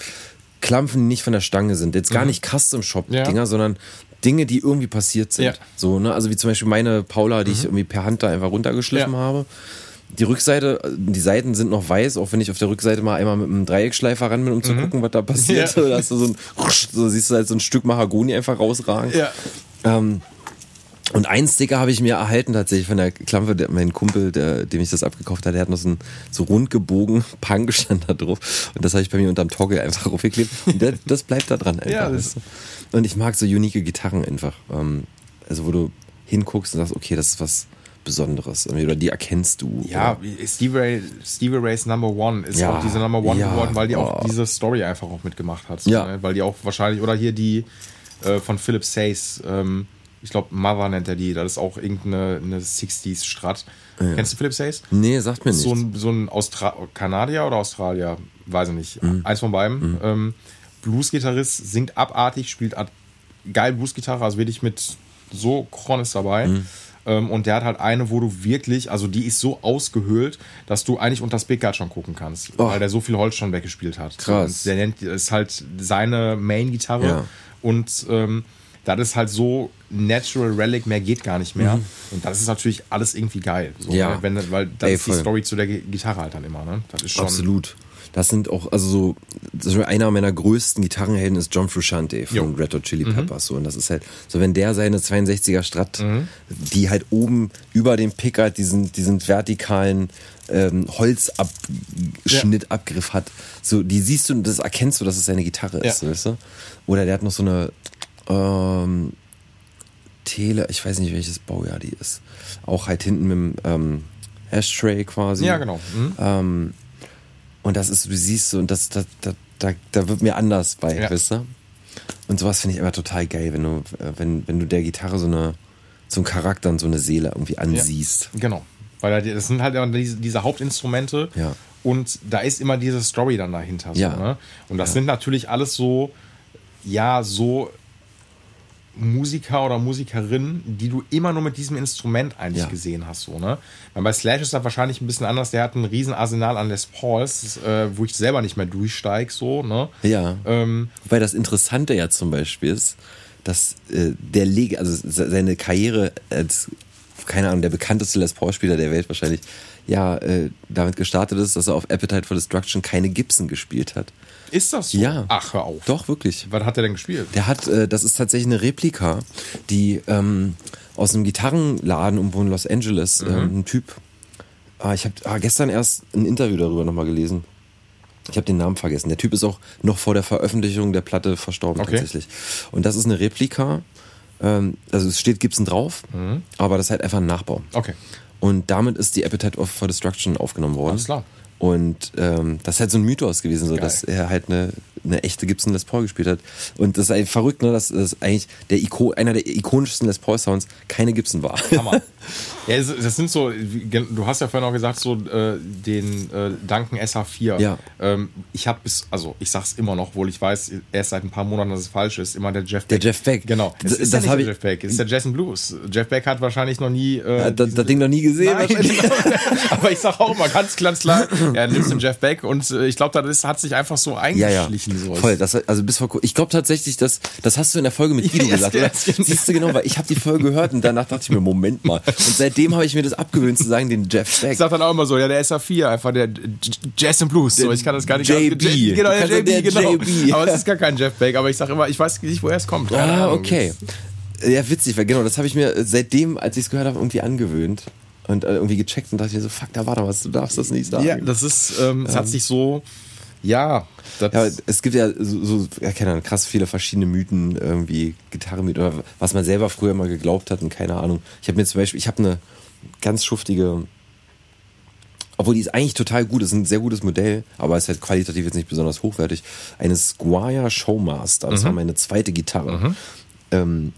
Klampfen, die nicht von der Stange sind. Jetzt gar nicht Custom-Shop-Dinger, Mhm. Ja. sondern Dinge, die irgendwie passiert sind. Ja. Mhm. So, ne? Also wie zum Beispiel meine Paula, die ich irgendwie per Hand da einfach runtergeschliffen Ja. habe. Die Rückseite, die Seiten sind noch weiß, auch wenn ich auf der Rückseite mal einmal mit einem Dreieckschleifer ran bin, um zu gucken, was da passiert. Mhm. Ja. Da hast du so ein, so siehst du halt so ein Stück Mahagoni einfach rausragen. Ja. Ähm, und einen Sticker habe ich mir erhalten tatsächlich von der Klampe, der, mein Kumpel, der, dem ich das abgekauft hatte, der hat noch so ein so rund gebogen Punk stand da drauf. Und das habe ich bei mir unterm Toggle einfach aufgeklebt. Und der, das bleibt da dran einfach. Ja, weißt du? und ich mag so unique Gitarren einfach. Ähm, also wo du hinguckst und sagst, okay, das ist was Besonderes. Oder die erkennst du. Ja, Oder, Stevie, Ray, Stevie Rays Number One ist Ja, auch diese Number One ja, geworden, weil die auch oh. diese Story einfach auch mitgemacht hat. Ja. Ne? Weil die auch wahrscheinlich, oder hier die äh, von Philip Says, ähm, ich glaube Mother nennt er die, das ist auch irgendeine eine 60s Strat. Kennst du Philip Says? nee, sagt mir nichts. So ein, so ein Austra Kanadier oder Australier, weiß ich nicht. Mhm. Eins von beiden. Ähm, Blues-Gitarrist, singt abartig, spielt geil Blues-Gitarre, also wirklich mit so Kron ist dabei. Mhm. Ähm, und der hat halt eine, wo du wirklich, also die ist so ausgehöhlt, dass du eigentlich unter das Pickguard schon gucken kannst, Oh. weil der so viel Holz schon weggespielt hat. Krass. Und der nennt, ist halt seine Main-Gitarre Ja. und ähm, das ist halt so Natural Relic, mehr geht gar nicht mehr. Und das ist natürlich alles irgendwie geil. So, Mhm. Ja. ne? Wenn, weil das Ey, ist die. Story zu der Gi- Gitarre halt dann immer. Ne? Das ist schon, Absolut. Das sind auch, also so, einer meiner größten Gitarrenhelden ist John Frusciante von Jo. Mhm. Red Hot Chili Peppers. So, und das ist halt, so wenn der seine 62er Strat, Mhm. die halt oben über dem Pickard diesen, diesen vertikalen ähm, Holzabschnitt, Abgriff hat, so, die siehst du und das erkennst du, dass es seine Gitarre ist, Ja. weißt du? Oder der hat noch so eine, ähm, Tele, ich weiß nicht, welches Baujahr die ist. Auch halt hinten mit dem ähm, Ashtray quasi. Ja, genau. Mhm. Ähm, und das ist, du siehst so, und das, das, da, da, da wird mir anders bei, Ja. weißt du? Und sowas finde ich immer total geil, wenn du, äh, wenn, wenn du der Gitarre so eine, so einen Charakter und so eine Seele irgendwie ansiehst. Genau. Weil da- das sind halt immer diese, diese Hauptinstrumente Ja. und da ist immer diese Story dann dahinter. So, Ja. ne? Und das sind natürlich alles so, ja, so Musiker oder Musikerinnen, die du immer nur mit diesem Instrument eigentlich Ja. gesehen hast. So, ne? Weil bei Slash ist das wahrscheinlich ein bisschen anders. Der hat ein riesen Arsenal an Les Pauls, äh, wo ich selber nicht mehr durchsteige. So, ne? Ja. Ähm, Wobei das Interessante ja zum Beispiel ist, dass äh, der Leg also se- seine Karriere als, keine Ahnung, der bekannteste Les Paul-Spieler der Welt wahrscheinlich, ja, äh, damit gestartet ist, dass er auf Appetite for Destruction keine Gibson gespielt hat. Ist das so? Ja. Ach, hör auf. Doch, wirklich. Was hat der denn gespielt? Der hat, äh, das ist tatsächlich eine Replika, die ähm, aus einem Gitarrenladen irgendwo in Los Angeles, Mhm. ähm, ein Typ. Ah, ich habe ah, gestern erst ein Interview darüber nochmal gelesen. Ich habe den Namen vergessen. Der Typ ist auch noch vor der Veröffentlichung der Platte verstorben Okay. tatsächlich. Und das ist eine Replika. Ähm, also es steht Gibson drauf, Mhm. aber das ist halt einfach ein Nachbau. Okay. Und damit ist die Appetite for Destruction aufgenommen worden. Alles klar. Und ähm, das ist halt so ein Mythos gewesen, so Geil. dass er halt eine eine echte Gibson Les Paul gespielt hat. Und das ist eigentlich verrückt, ne, dass das eigentlich der Iko einer der ikonischsten Les Paul Sounds keine Gibson war. Hammer. Ja, das sind so, du hast ja vorhin auch gesagt, so äh, den äh, Duncan SH4. Ja. Ähm, ich habe bis, also ich sag's immer noch, obwohl ich weiß, erst seit ein paar Monaten, dass es falsch ist, immer der Jeff Der Beck. Jeff Beck. Genau. Das- Das, ist das ja nicht ich- der Jeff Beck, es ist der Jason Blues. Jeff Beck hat wahrscheinlich noch nie. Äh, Hat das, das Ding noch nie gesehen. Nein, aber ich sag auch immer ganz, ganz klar, ja, nimmst den Jeff Beck und äh, ich glaube, das hat sich einfach so Ja, ja. eingeschlichen. So. Voll. Das, also bis vor, ich glaube tatsächlich, dass, das hast du in der Folge mit Guido Ja, gesagt, oder? ja. Siehst du genau, weil ich habe die Folge gehört und danach dachte ich mir, Moment mal. Und seitdem habe ich mir das abgewöhnt zu sagen, den Jeff Beck. Ich sag dann auch immer so, ja, der SR4, einfach der J- Jason Blues. So, ich kann das gar nicht JB. J- Genau, der JB, der genau. JB. Aber es ist gar kein Jeff Beck, aber ich sag immer, ich weiß nicht, woher es kommt. Ah, okay. Ja, witzig, weil genau, das habe ich mir seitdem, als ich es gehört habe, irgendwie angewöhnt. Und äh, irgendwie gecheckt und dachte mir so, fuck, da war doch was, du darfst das nicht sagen. Ja, das ist, ähm, es hat sich so, ja, Ja, es gibt ja so, so ja, keine Ahnung, krass viele verschiedene Mythen, irgendwie Gitarrenmythen oder was man selber früher mal geglaubt hat und keine Ahnung. Ich habe mir zum Beispiel, ich habe eine ganz schuftige, obwohl die ist eigentlich total gut, ist ein sehr gutes Modell, aber ist halt qualitativ jetzt nicht besonders hochwertig. Eine Squire Showmaster, das war meine zweite Gitarre. Ähm,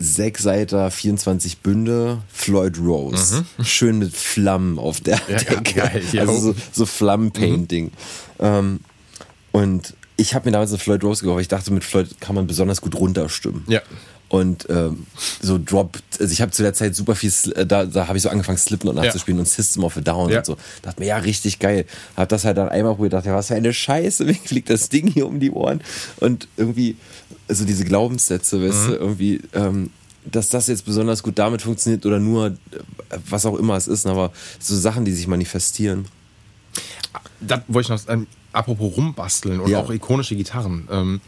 Sechsseiter, 24 Bünde, Floyd Rose. Schön mit Flammen auf der Ja, Decke. geil. Also so, so Flammenpainting. Ähm, und ich habe mir damals eine Floyd Rose gekauft. weil Ich dachte, mit Floyd kann man besonders gut runterstimmen. Ja. Und ähm, so Drop, also ich habe zu der Zeit super viel, äh, da, da habe ich so angefangen, Slipknot nachzuspielen und System of a Down Ja. und so. Dachte mir, ja, richtig geil. Hab das halt dann einmal probiert, dachte, ja, was für eine Scheiße, mir fliegt das Ding hier um die Ohren. Und irgendwie, also diese Glaubenssätze, weißt Mhm. du, irgendwie, ähm, dass das jetzt besonders gut damit funktioniert oder nur, äh, was auch immer es ist, aber so Sachen, die sich manifestieren. das wollte ich noch, ähm, apropos rumbasteln und Ja. auch ikonische Gitarren, ähm,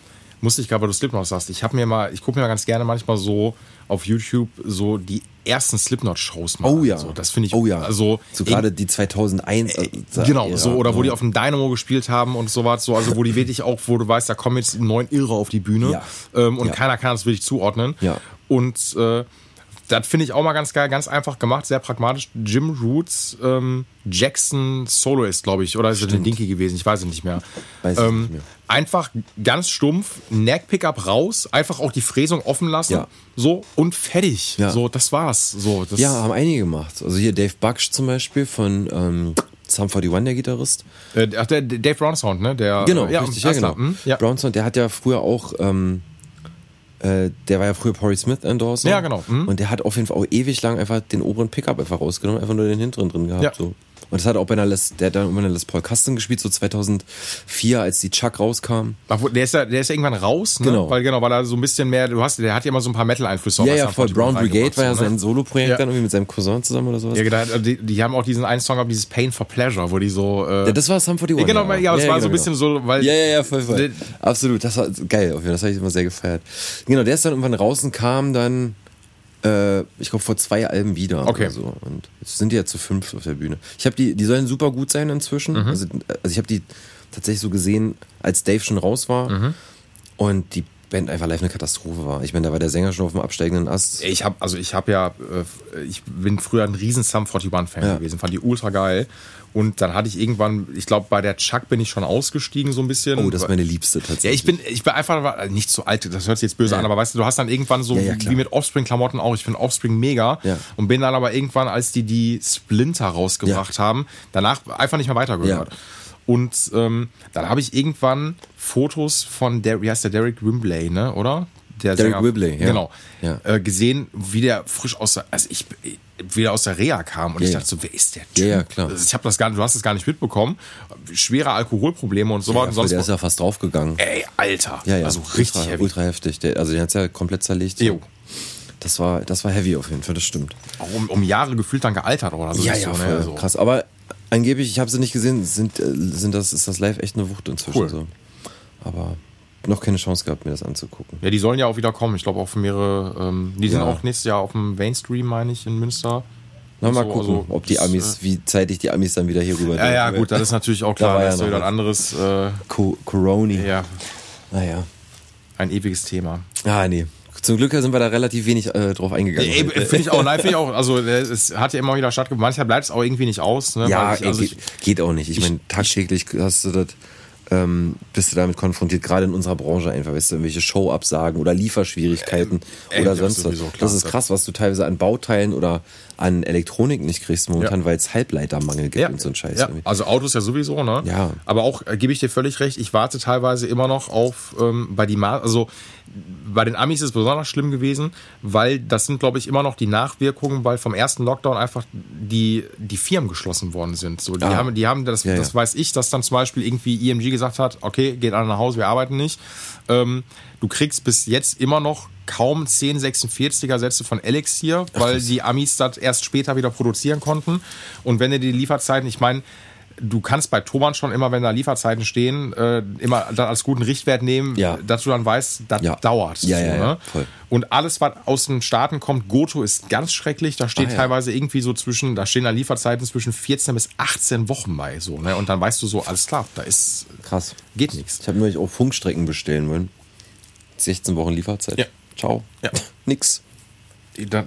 musste ich gerade, weil du Slipknot sagst, ich habe mir mal, ich gucke mir mal ganz gerne manchmal so auf YouTube so die ersten Slipknot-Shows mal Oh ja. So, das finde ich, oh ja. also so gerade die 2001. äh, Genau, Ära, so, oder wo ja. die auf dem Dynamo gespielt haben und sowas, so, also wo die wirklich auch, wo du weißt, da kommen jetzt neun Irre auf die Bühne Ja. ähm, und Ja. keiner kann das wirklich zuordnen. Ja. Und äh, das finde ich auch mal ganz geil, ganz einfach gemacht, sehr pragmatisch. Jim Roots, ähm, Jackson Solo ist, glaube ich, oder ist es ein Dinky gewesen? Ich weiß es nicht mehr. Weiß ähm, nicht mehr. Einfach ganz stumpf, Neck-Pickup raus, einfach auch die Fräsung offen lassen, Ja. so und fertig. Ja. So, das war's. So, das, Ja, haben einige gemacht. Also hier Dave Bucksch zum Beispiel von ähm, Sum 41, der Gitarrist. Äh, ach, der der Dave Brown Sound, ne? Der, Genau, ja, richtig, ja, genau. hm, ja. Brownson, der hat ja früher auch, ähm, äh, der war ja früher Corey Smith Endorser. Ja, genau, mhm. Und der hat auf jeden Fall auch ewig lang einfach den oberen Pickup einfach rausgenommen, einfach nur den hinteren drin gehabt. Ja. So. Und das hat auch bei einer Les, der hat dann bei einer Les Paul Custom gespielt, so 2004, als die Chuck rauskam. Der ist ja, der ist ja irgendwann raus, ne? Genau. Weil genau, weil er so ein bisschen mehr, du hast, der hat ja immer so ein paar Metal-Einflüsse. Ja, ja, voll. Brown Brigade war ja ne? sein Solo-Projekt Ja. dann irgendwie mit seinem Cousin zusammen oder sowas. Ja, genau, also die, die haben auch diesen einen Song, dieses Pain for Pleasure, wo die so. Äh, Ja, das war Sum 41. ja, genau, ja, das war so ein bisschen so, weil. Ja, ja, ja, voll, voll. Absolut, das war geil, auf jeden Fall, das habe ich immer sehr gefeiert. Genau, der ist dann irgendwann raus und kam dann, ich glaube, vor zwei Alben wieder. Okay. So. Und jetzt sind die ja zu fünf auf der Bühne. Ich habe die, die sollen super gut sein inzwischen. Mhm. Also, also ich habe die tatsächlich so gesehen, als Dave schon raus war Mhm. und die Band einfach live eine Katastrophe war. Ich meine, da war der Sänger schon auf dem absteigenden Ast. Ich habe, also ich habe ja, äh, ich bin früher ein riesen Sum 41 Fan Ja. gewesen, fand die ultra geil. Und dann hatte ich irgendwann, ich glaube, bei der Chuck bin ich schon ausgestiegen so ein bisschen. Oh, das ist meine Liebste tatsächlich. Ja, ich bin, ich bin einfach nicht so alt, das hört sich jetzt böse Ja. an, aber weißt du, du hast dann irgendwann so, Ja, wie mit Offspring-Klamotten auch, ich finde Offspring mega und bin dann aber irgendwann, als die die Splinter rausgebracht haben, danach einfach nicht mehr weitergehört. Ja. Und ähm, dann habe ich irgendwann Fotos von der, wie heißt der, Derek Wimbley, ne, oder? Der Derek Whibley, ja. Genau. Ja. Äh, gesehen, wie der frisch aus der, also ich, wieder aus der Reha kam und Ja, ich ja. dachte so, wer ist der Typ? Ja, ja, klar. Also ich habe das gar, du hast es gar nicht mitbekommen. Schwere Alkoholprobleme und so ja, weiter. und voll, sonst der ist ja fast draufgegangen. Ey, Alter. Ja, ja. Also richtig ultra, heavy. ultra heftig. Der, also den hat's ja komplett zerlegt. Jo. Das war, das war heavy auf jeden Fall, das stimmt. Auch um, um Jahre gefühlt dann gealtert oder so. ja, ja, so, ne? so. krass. Aber angeblich, ich habe sie nicht gesehen, sind, äh, sind das, ist das live echt eine Wucht inzwischen Cool. so. Aber noch keine Chance gehabt, mir das anzugucken. Ja, die sollen ja auch wieder kommen. Ich glaube auch für mehrere. Ähm, die sind Ja. auch nächstes Jahr auf dem Mainstream, meine ich, in Münster. Na, mal So, gucken, also, ob die Amis, wie zeitig die Amis dann wieder hier rüber Ja, ja, gut, das ist natürlich auch Da klar. war Das ist ja wieder ein anderes, äh, Co Coroni. ja, Naja. ein ewiges Thema. Ah, nee. Zum Glück sind wir da relativ wenig äh, drauf eingegangen. Heute. Finde ich auch, nein, finde ich auch. Also äh, es hat ja immer wieder stattgefunden. Manchmal bleibt es auch irgendwie nicht aus. Ne? ja, ich, also ich, geht, geht auch nicht. Ich, meine, tagtäglich hast du das ähm, bist du damit konfrontiert, gerade in unserer Branche einfach, weißt du, irgendwelche Showabsagen oder Lieferschwierigkeiten Ey, oder sonst was. Das ist krass, was du teilweise an Bauteilen oder an Elektronik nicht kriegst momentan, Ja. weil es Halbleitermangel gibt und so ein Scheiß. Ja, irgendwie. also Autos ja sowieso, ne? Ja. Aber auch, äh, gebe ich dir völlig recht, ich warte teilweise immer noch auf ähm, bei die Ma also bei den Amis ist es besonders schlimm gewesen, weil das sind, glaube ich, immer noch die Nachwirkungen, weil vom ersten Lockdown einfach die, die Firmen geschlossen worden sind. So, die Ah. haben, die haben das, Ja, das ja. weiß ich, dass dann zum Beispiel irgendwie IMG gesagt hat, okay, geht alle nach Hause, wir arbeiten nicht. Ähm, du kriegst bis jetzt immer noch kaum 1046er Sätze von Elixir, weil die Amis das erst später wieder produzieren konnten. Und wenn du die Lieferzeiten, ich meine, du kannst bei Thomann schon immer, wenn da Lieferzeiten stehen, äh, immer dann als guten Richtwert nehmen, Ja. dass du dann weißt, das Ja. dauert. Ja, ja, voll. Und alles, was aus den Staaten kommt, Goto ist ganz schrecklich. Da steht Ah, teilweise irgendwie so zwischen, da stehen da Lieferzeiten zwischen 14 bis 18 Wochen bei. So, ne? Und dann weißt du so, alles klar, da ist, Krass. geht nichts. Ich habe neulich auch Funkstrecken bestellen wollen. 16 Wochen Lieferzeit. Ja. Ciao. Ja. Nix.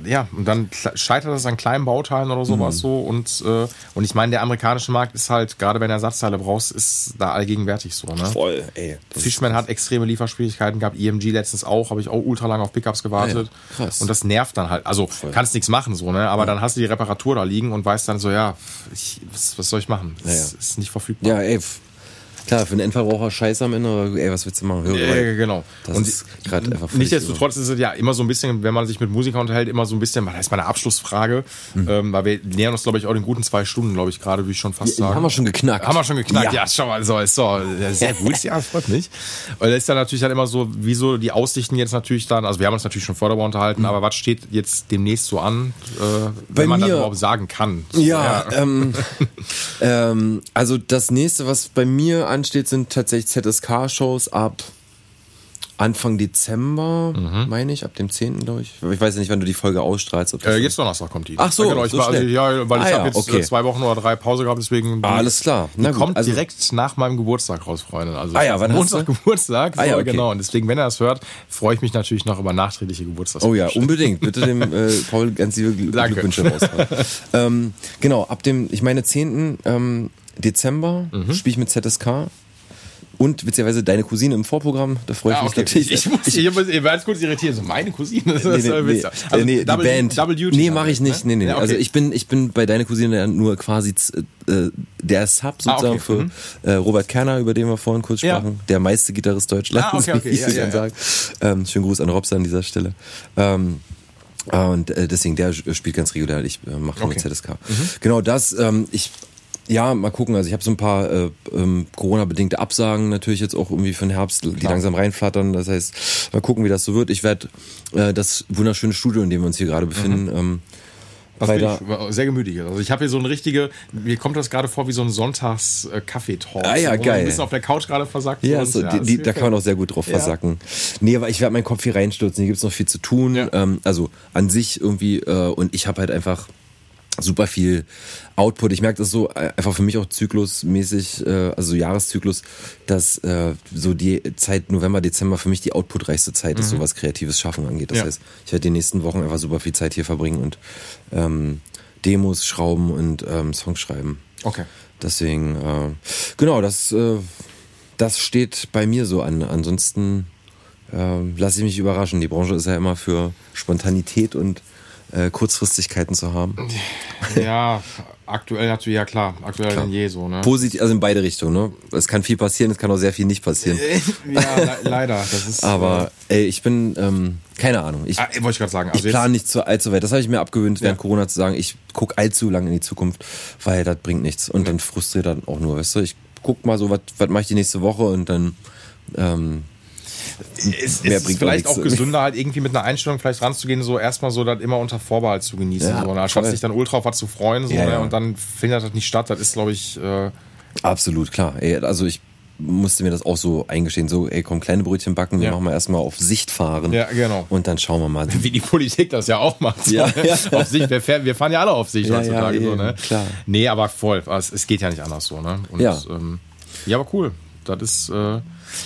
Ja, und dann scheitert das an kleinen Bauteilen oder Mhm. sowas so. Und, äh, und ich meine, der amerikanische Markt ist halt, gerade wenn du Ersatzteile brauchst, ist da allgegenwärtig so. Ne? Voll, ey. Fishman hat extreme Lieferschwierigkeiten gehabt, EMG letztens auch, habe ich auch ultra lange auf Pickups gewartet. Ah ja, krass. Und das nervt dann halt. Also kannst nichts machen so, ne? Aber dann hast du die Reparatur da liegen und weißt dann so, ja, ich, was, was soll ich machen? Das Ja, ja. ist nicht verfügbar. Ja, ey. Klar, für einen Endverbraucher scheiße am Ende, aber ey, was willst du machen? Hör, Äh, genau. Das und ist gerade einfach Nichtsdestotrotz ist es ja immer so ein bisschen, wenn man sich mit Musikern unterhält, immer so ein bisschen, das ist meine Abschlussfrage, Mhm. ähm, weil wir nähern uns, glaube ich, auch den guten zwei Stunden, glaube ich, gerade, würde ich schon fast Ja, sagen. haben wir schon geknackt. Haben wir schon geknackt, ja, Ja. schau mal, so, ist so, ja, sehr gut, ja, freut mich. Und das ist dann natürlich dann immer so, wieso die Aussichten jetzt natürlich dann, also wir haben uns natürlich schon vor darüber unterhalten, aber was steht jetzt demnächst so an, äh, wenn Mhm. Bei man das mir- überhaupt sagen kann? Ja, ähm, ähm, also das nächste, was bei mir ansteht, sind tatsächlich ZSK-Shows ab Anfang Dezember, meine ich, ab dem 10. glaube ich. Ich weiß ja nicht, wann du die Folge ausstrahlst. Äh, jetzt Donnerstag kommt die. Ach so, ja, genau, ich so war, also, ja, weil ich Ah, habe ja, jetzt okay. äh, zwei Wochen oder drei Pause gehabt, deswegen. Ah, alles klar. Die Na gut, kommt also- direkt nach meinem Geburtstag raus, Freunde. Also Ah ja, wann Montag? Geburtstag. So, Ah ja, okay. genau. Und deswegen, wenn er das hört, freue ich mich natürlich noch über nachträgliche Geburtstags. Oh ja, unbedingt. Bitte dem äh, Paul ganz liebe. Glückwünsche raushauen. ähm, genau, ab dem, ich meine, 10. Ähm, Dezember Mhm. spiele ich mit ZSK. Und witzigerweise deine Cousine im Vorprogramm, da freue ich Ja, mich okay. natürlich. Ich, muss, ich, muss, ich war jetzt kurz irritiert. So, meine Cousine. Das Nee, ist, nee, äh, nee, witzig. nee, nee, die Double- Band. Double Duty. nee, mache ich nicht. Nee, nee. Ja, okay. Also ich bin, ich bin bei deiner Cousine ja nur quasi äh, der Sub sozusagen Ah, okay. für Mhm. äh, Robert Kerner, über den wir vorhin kurz Ja. sprachen. Der meiste Gitarrist Deutschlands, Ah, okay, okay. wie ich Ja, es ja, dann ja. sage. Ähm, schönen Gruß an Robster an dieser Stelle. Ähm, äh, und äh, deswegen, der spielt ganz regulär. Ich äh, mache Okay. Mhm. ZSK. Genau das. Ähm, ich ja, mal gucken. Also ich habe so ein paar äh, ähm, Corona-bedingte Absagen natürlich jetzt auch irgendwie für den Herbst, die langsam reinflattern. Das heißt, mal gucken, wie das so wird. Ich werde äh, das wunderschöne Studio, in dem wir uns hier gerade befinden, Mhm. ähm, Was weiter. ich, sehr gemütlich. Also ich habe hier so eine richtige, mir kommt das gerade vor wie so ein Sonntags-Kaffeetalk. Ah ja, geil. Ein bisschen auf der Couch gerade versackt. Ja, so, ja, die, die, da kann man auch sehr gut drauf Ja. versacken. Nee, aber ich werde meinen Kopf hier reinstürzen. Hier gibt's noch viel zu tun. Ja. Ähm, also an sich irgendwie. Äh, und ich habe halt einfach super viel Output. Ich merke das so äh, einfach für mich auch zyklusmäßig, äh, also Jahreszyklus, dass äh, so die Zeit November, Dezember für mich die outputreichste Zeit ist, so was kreatives Schaffen angeht. Das Mhm. Ja. heißt, ich werde die nächsten Wochen einfach super viel Zeit hier verbringen und ähm, Demos schrauben und ähm, Songs schreiben. Okay. Deswegen, äh, genau, das, äh, das steht bei mir so an. Ansonsten äh, lasse ich mich überraschen. Die Branche ist ja immer für Spontanität und äh, Kurzfristigkeiten zu haben. Ja, aktuell natürlich, ja klar, aktuell denn je so, ne? Positiv, also in beide Richtungen. Ne? Es kann viel passieren, es kann auch sehr viel nicht passieren. ja, le leider. Das ist, Aber ey, ich bin, ähm, keine Ahnung. Ich, äh, ah, wollte ich gerade sagen. ich Also plane nicht zu allzu weit. Das habe ich mir abgewöhnt, während Ja. Corona zu sagen, ich gucke allzu lange in die Zukunft, weil das bringt nichts. Und dann frustriert dann auch nur, weißt du, ich guck mal so, was was mache ich die nächste Woche und dann ähm, es, mehr ist vielleicht auch gesünder, halt irgendwie mit einer Einstellung vielleicht ranzugehen, so erstmal so das immer unter Vorbehalt zu genießen, Ja, so, ne? anstatt sich dann ultra auf was zu freuen, so, Ja, ne? ja. und dann findet das nicht statt. Das ist, glaube ich, äh, Absolut, klar. Ey, also ich musste mir das auch so eingestehen, so, ey, komm, kleine Brötchen backen, wir Ja. machen mal erstmal auf Sicht fahren. Ja, genau. Und dann schauen wir mal. wie die Politik das ja auch macht. So, Ja, ja. Auf sich, wir, fahren, wir fahren ja alle auf sich Ja, heutzutage. ja, so, ne? klar. Nee, aber voll. Es, es geht ja nicht anders so. Ne? Und, Ja. Ähm, ja, aber cool. Das ist, äh,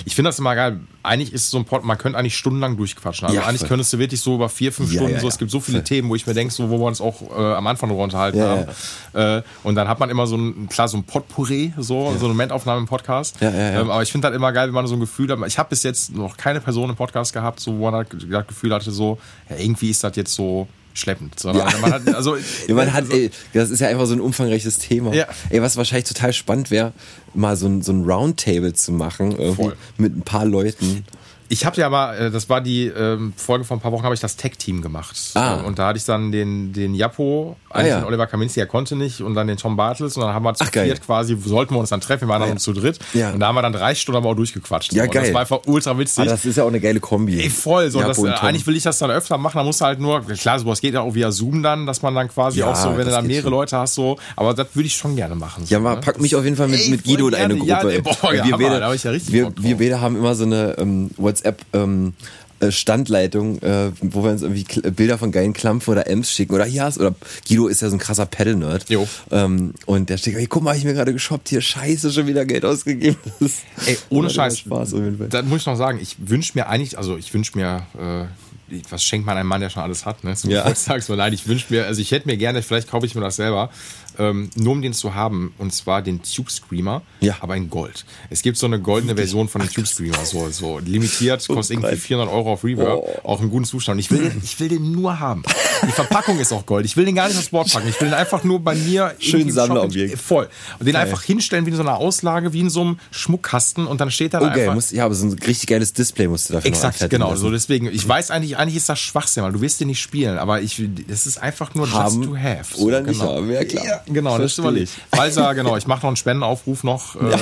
ich finde das immer geil. Eigentlich ist so ein Pod, man könnte eigentlich stundenlang durchquatschen. Also Ja, eigentlich voll. könntest du wirklich so über vier, fünf Ja, Stunden, ja, so, es gibt so viele Voll. Themen, wo ich mir denke, so, wo wir uns auch äh, am Anfang darüber unterhalten haben. Äh, und dann hat man immer so ein, klar, so ein Potpourri, so, so eine Momentaufnahme im Podcast. Ähm, aber ich finde halt immer geil, wenn man so ein Gefühl hat. Ich habe bis jetzt noch keine Person im Podcast gehabt, so, wo man halt das Gefühl hatte, so, irgendwie ist das jetzt so schleppend. Sondern Ja. man hat, also, Ja, man hat, ey, das ist ja einfach so ein umfangreiches Thema. Ja. Ey, was wahrscheinlich total spannend wäre, mal so ein, so ein Roundtable zu machen, mit ein paar Leuten. Ich habe ja aber, äh, das war die ähm, Folge vor ein paar Wochen, habe ich das Tech-Team gemacht. Ah. Äh, Und da hatte ich dann den, den Japo, eigentlich ja. den Oliver Kaminski, der konnte nicht, und dann den Tom Bartels. Und dann haben wir zu Ach, geil. viert quasi, sollten wir uns dann treffen, wir waren dann ja. zu dritt. Ja. Und da haben wir dann drei Stunden aber auch durchgequatscht. Ja, so. Geil. Das war einfach ultra witzig. Ah, das ist ja auch eine geile Kombi. Ey, voll, so. Japo das, äh, eigentlich will ich das dann öfter machen, da musst du halt nur, klar, sowas geht ja auch via Zoom dann, dass man dann quasi Ja, auch so, wenn du dann mehrere schon. Leute hast, so, aber das würde ich schon gerne machen. So, Ja, mal, ne? pack mich auf jeden Fall mit, Ey, mit Guido in eine. Gruppe. Ja, ey. boah, ja, wir, beide, ja wir, wir beide haben immer so eine ähm, WhatsApp ähm, äh, Standleitung, äh, wo wir uns irgendwie Kl- Bilder von geilen Klampfen oder Ems schicken. Oder hier hast, oder Guido ist ja so ein krasser Pedal-Nerd. Ähm, und der steht, ey, guck mal, hab ich mir gerade geshoppt, hier scheiße, schon wieder Geld ausgegeben. Das ist- Ey, ohne Scheiß. Spaß auf jeden Fall. Das muss ich noch sagen. Ich wünsche mir eigentlich, also ich wünsche mir, äh, was schenkt man einem Mann, der schon alles hat, ne? Zum Ja. Geburtstag. So, nein, ich wünsche mir, also ich hätte mir gerne, vielleicht kaufe ich mir das selber, ähm, nur um den zu haben, und zwar den Tube Screamer, Ja. aber in Gold. Es gibt so eine goldene Version von dem Tube Screamer, so, so limitiert, kostet irgendwie geil. 400 Euro auf Reverb, Oh. auch im guten Zustand. Ich will, den, ich will den nur haben. Die Verpackung ist auch Gold. Ich will den gar nicht aufs Board packen. Ich will den einfach nur bei mir Schön Sammlerobjekt. Voll. Und den einfach hinstellen wie in so einer Auslage, wie in so einem Schmuckkasten und dann steht da Oh, einfach. geil, muss, ja, aber so ein richtig geiles Display musst du dafür Exakt, genau. lassen. So deswegen, ich weiß eigentlich, eigentlich ist das Schwachsinn, weil du wirst den nicht spielen, aber ich, es ist einfach nur Haben just to have. So, oder nicht genau. haben, ja, klar. Ja, genau, das ist Verstehe überlegt. Falsa, genau, ich mache noch einen Spendenaufruf noch. Äh,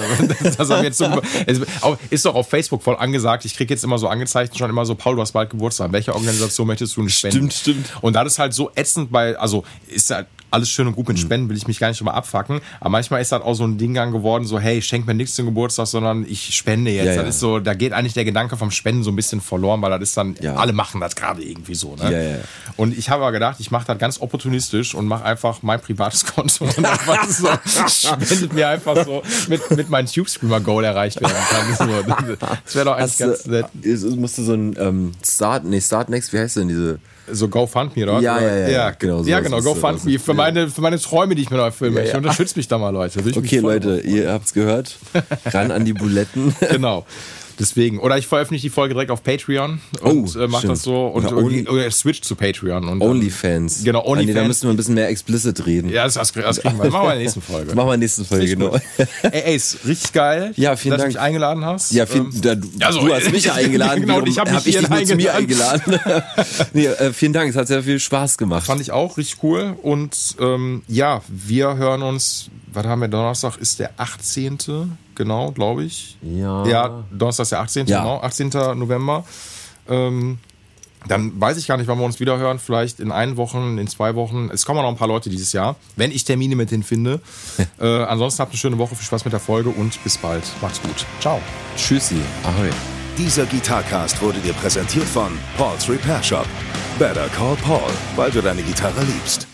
das jetzt so, ist doch auf Facebook voll angesagt. Ich kriege jetzt immer so angezeigt, schon immer so, Paul, du hast bald Geburtstag. Welche Organisation möchtest du denn spenden? Stimmt, stimmt. Und das ist halt so ätzend bei, also ist halt alles schön und gut mit Spenden, will ich mich gar nicht drüber abfacken. Aber manchmal ist das auch so ein Ding geworden, so, hey, schenk mir nichts zum Geburtstag, sondern ich spende jetzt. Ja, das ja. ist so, da geht eigentlich der Gedanke vom Spenden so ein bisschen verloren, weil das ist dann, Ja. alle machen das gerade irgendwie so. Ne? Und ich habe aber gedacht, ich mache das ganz opportunistisch und mache einfach mein privates Konto und einfach so, spendet mir einfach so, mit, mit meinem Tube Screamer Goal erreicht werden kann. Das wäre doch eigentlich Hast ganz du, nett. ist- musst du so ein ähm, Start, nee, Start Next, wie heißt denn diese? So GoFundMe, oder? Ja, Oder- ja, ja, ja, genau, genau. Ja, genau, so, GoFundMe ist- für meine, für meine Träume, die ich mir noch erfüllen möchte. Unterstützt mich da mal, Leute. Okay, Leute, ihr habt's gehört. Ran an die Buletten. Genau. Deswegen. Oder ich veröffentliche die Folge direkt auf Patreon und Oh, äh, mach stimmt. das so und Oder Only- oder switch zu Patreon. Und dann- Onlyfans. Genau, Ah, nee, Da Onlyfans. müssen wir ein bisschen mehr explicit reden. Ja, das, das, das kriegen wir. Das machen wir in der nächsten Folge. Das machen wir in der nächsten Folge, genau. Ey, ist richtig geil, Ja, vielen dass Dank. du mich eingeladen hast. Ja, vielen, Ähm, da, du, ja, so, du hast mich eingeladen, genau, und ich wiederum hab mich ich dich zu mir eingeladen. nee, äh, vielen Dank, es hat sehr viel Spaß gemacht. Fand ich auch richtig cool. Und ähm, ja, wir hören uns, was haben wir, Donnerstag ist der 18. Genau, glaube ich. Ja. Ja, Donnerstag ist der 18. Ja. Genau, 18. November. Ähm, dann weiß ich gar nicht, wann wir uns wieder hören. Vielleicht in ein Wochen, in zwei Wochen. Es kommen noch ein paar Leute dieses Jahr, wenn ich Termine mit denen finde. äh, ansonsten habt eine schöne Woche, viel Spaß mit der Folge und bis bald. Macht's gut. Ciao. Tschüssi, ahoi. Dieser Gitarcast wurde dir präsentiert von Paul's Repair Shop. Better call Paul, weil du deine Gitarre liebst.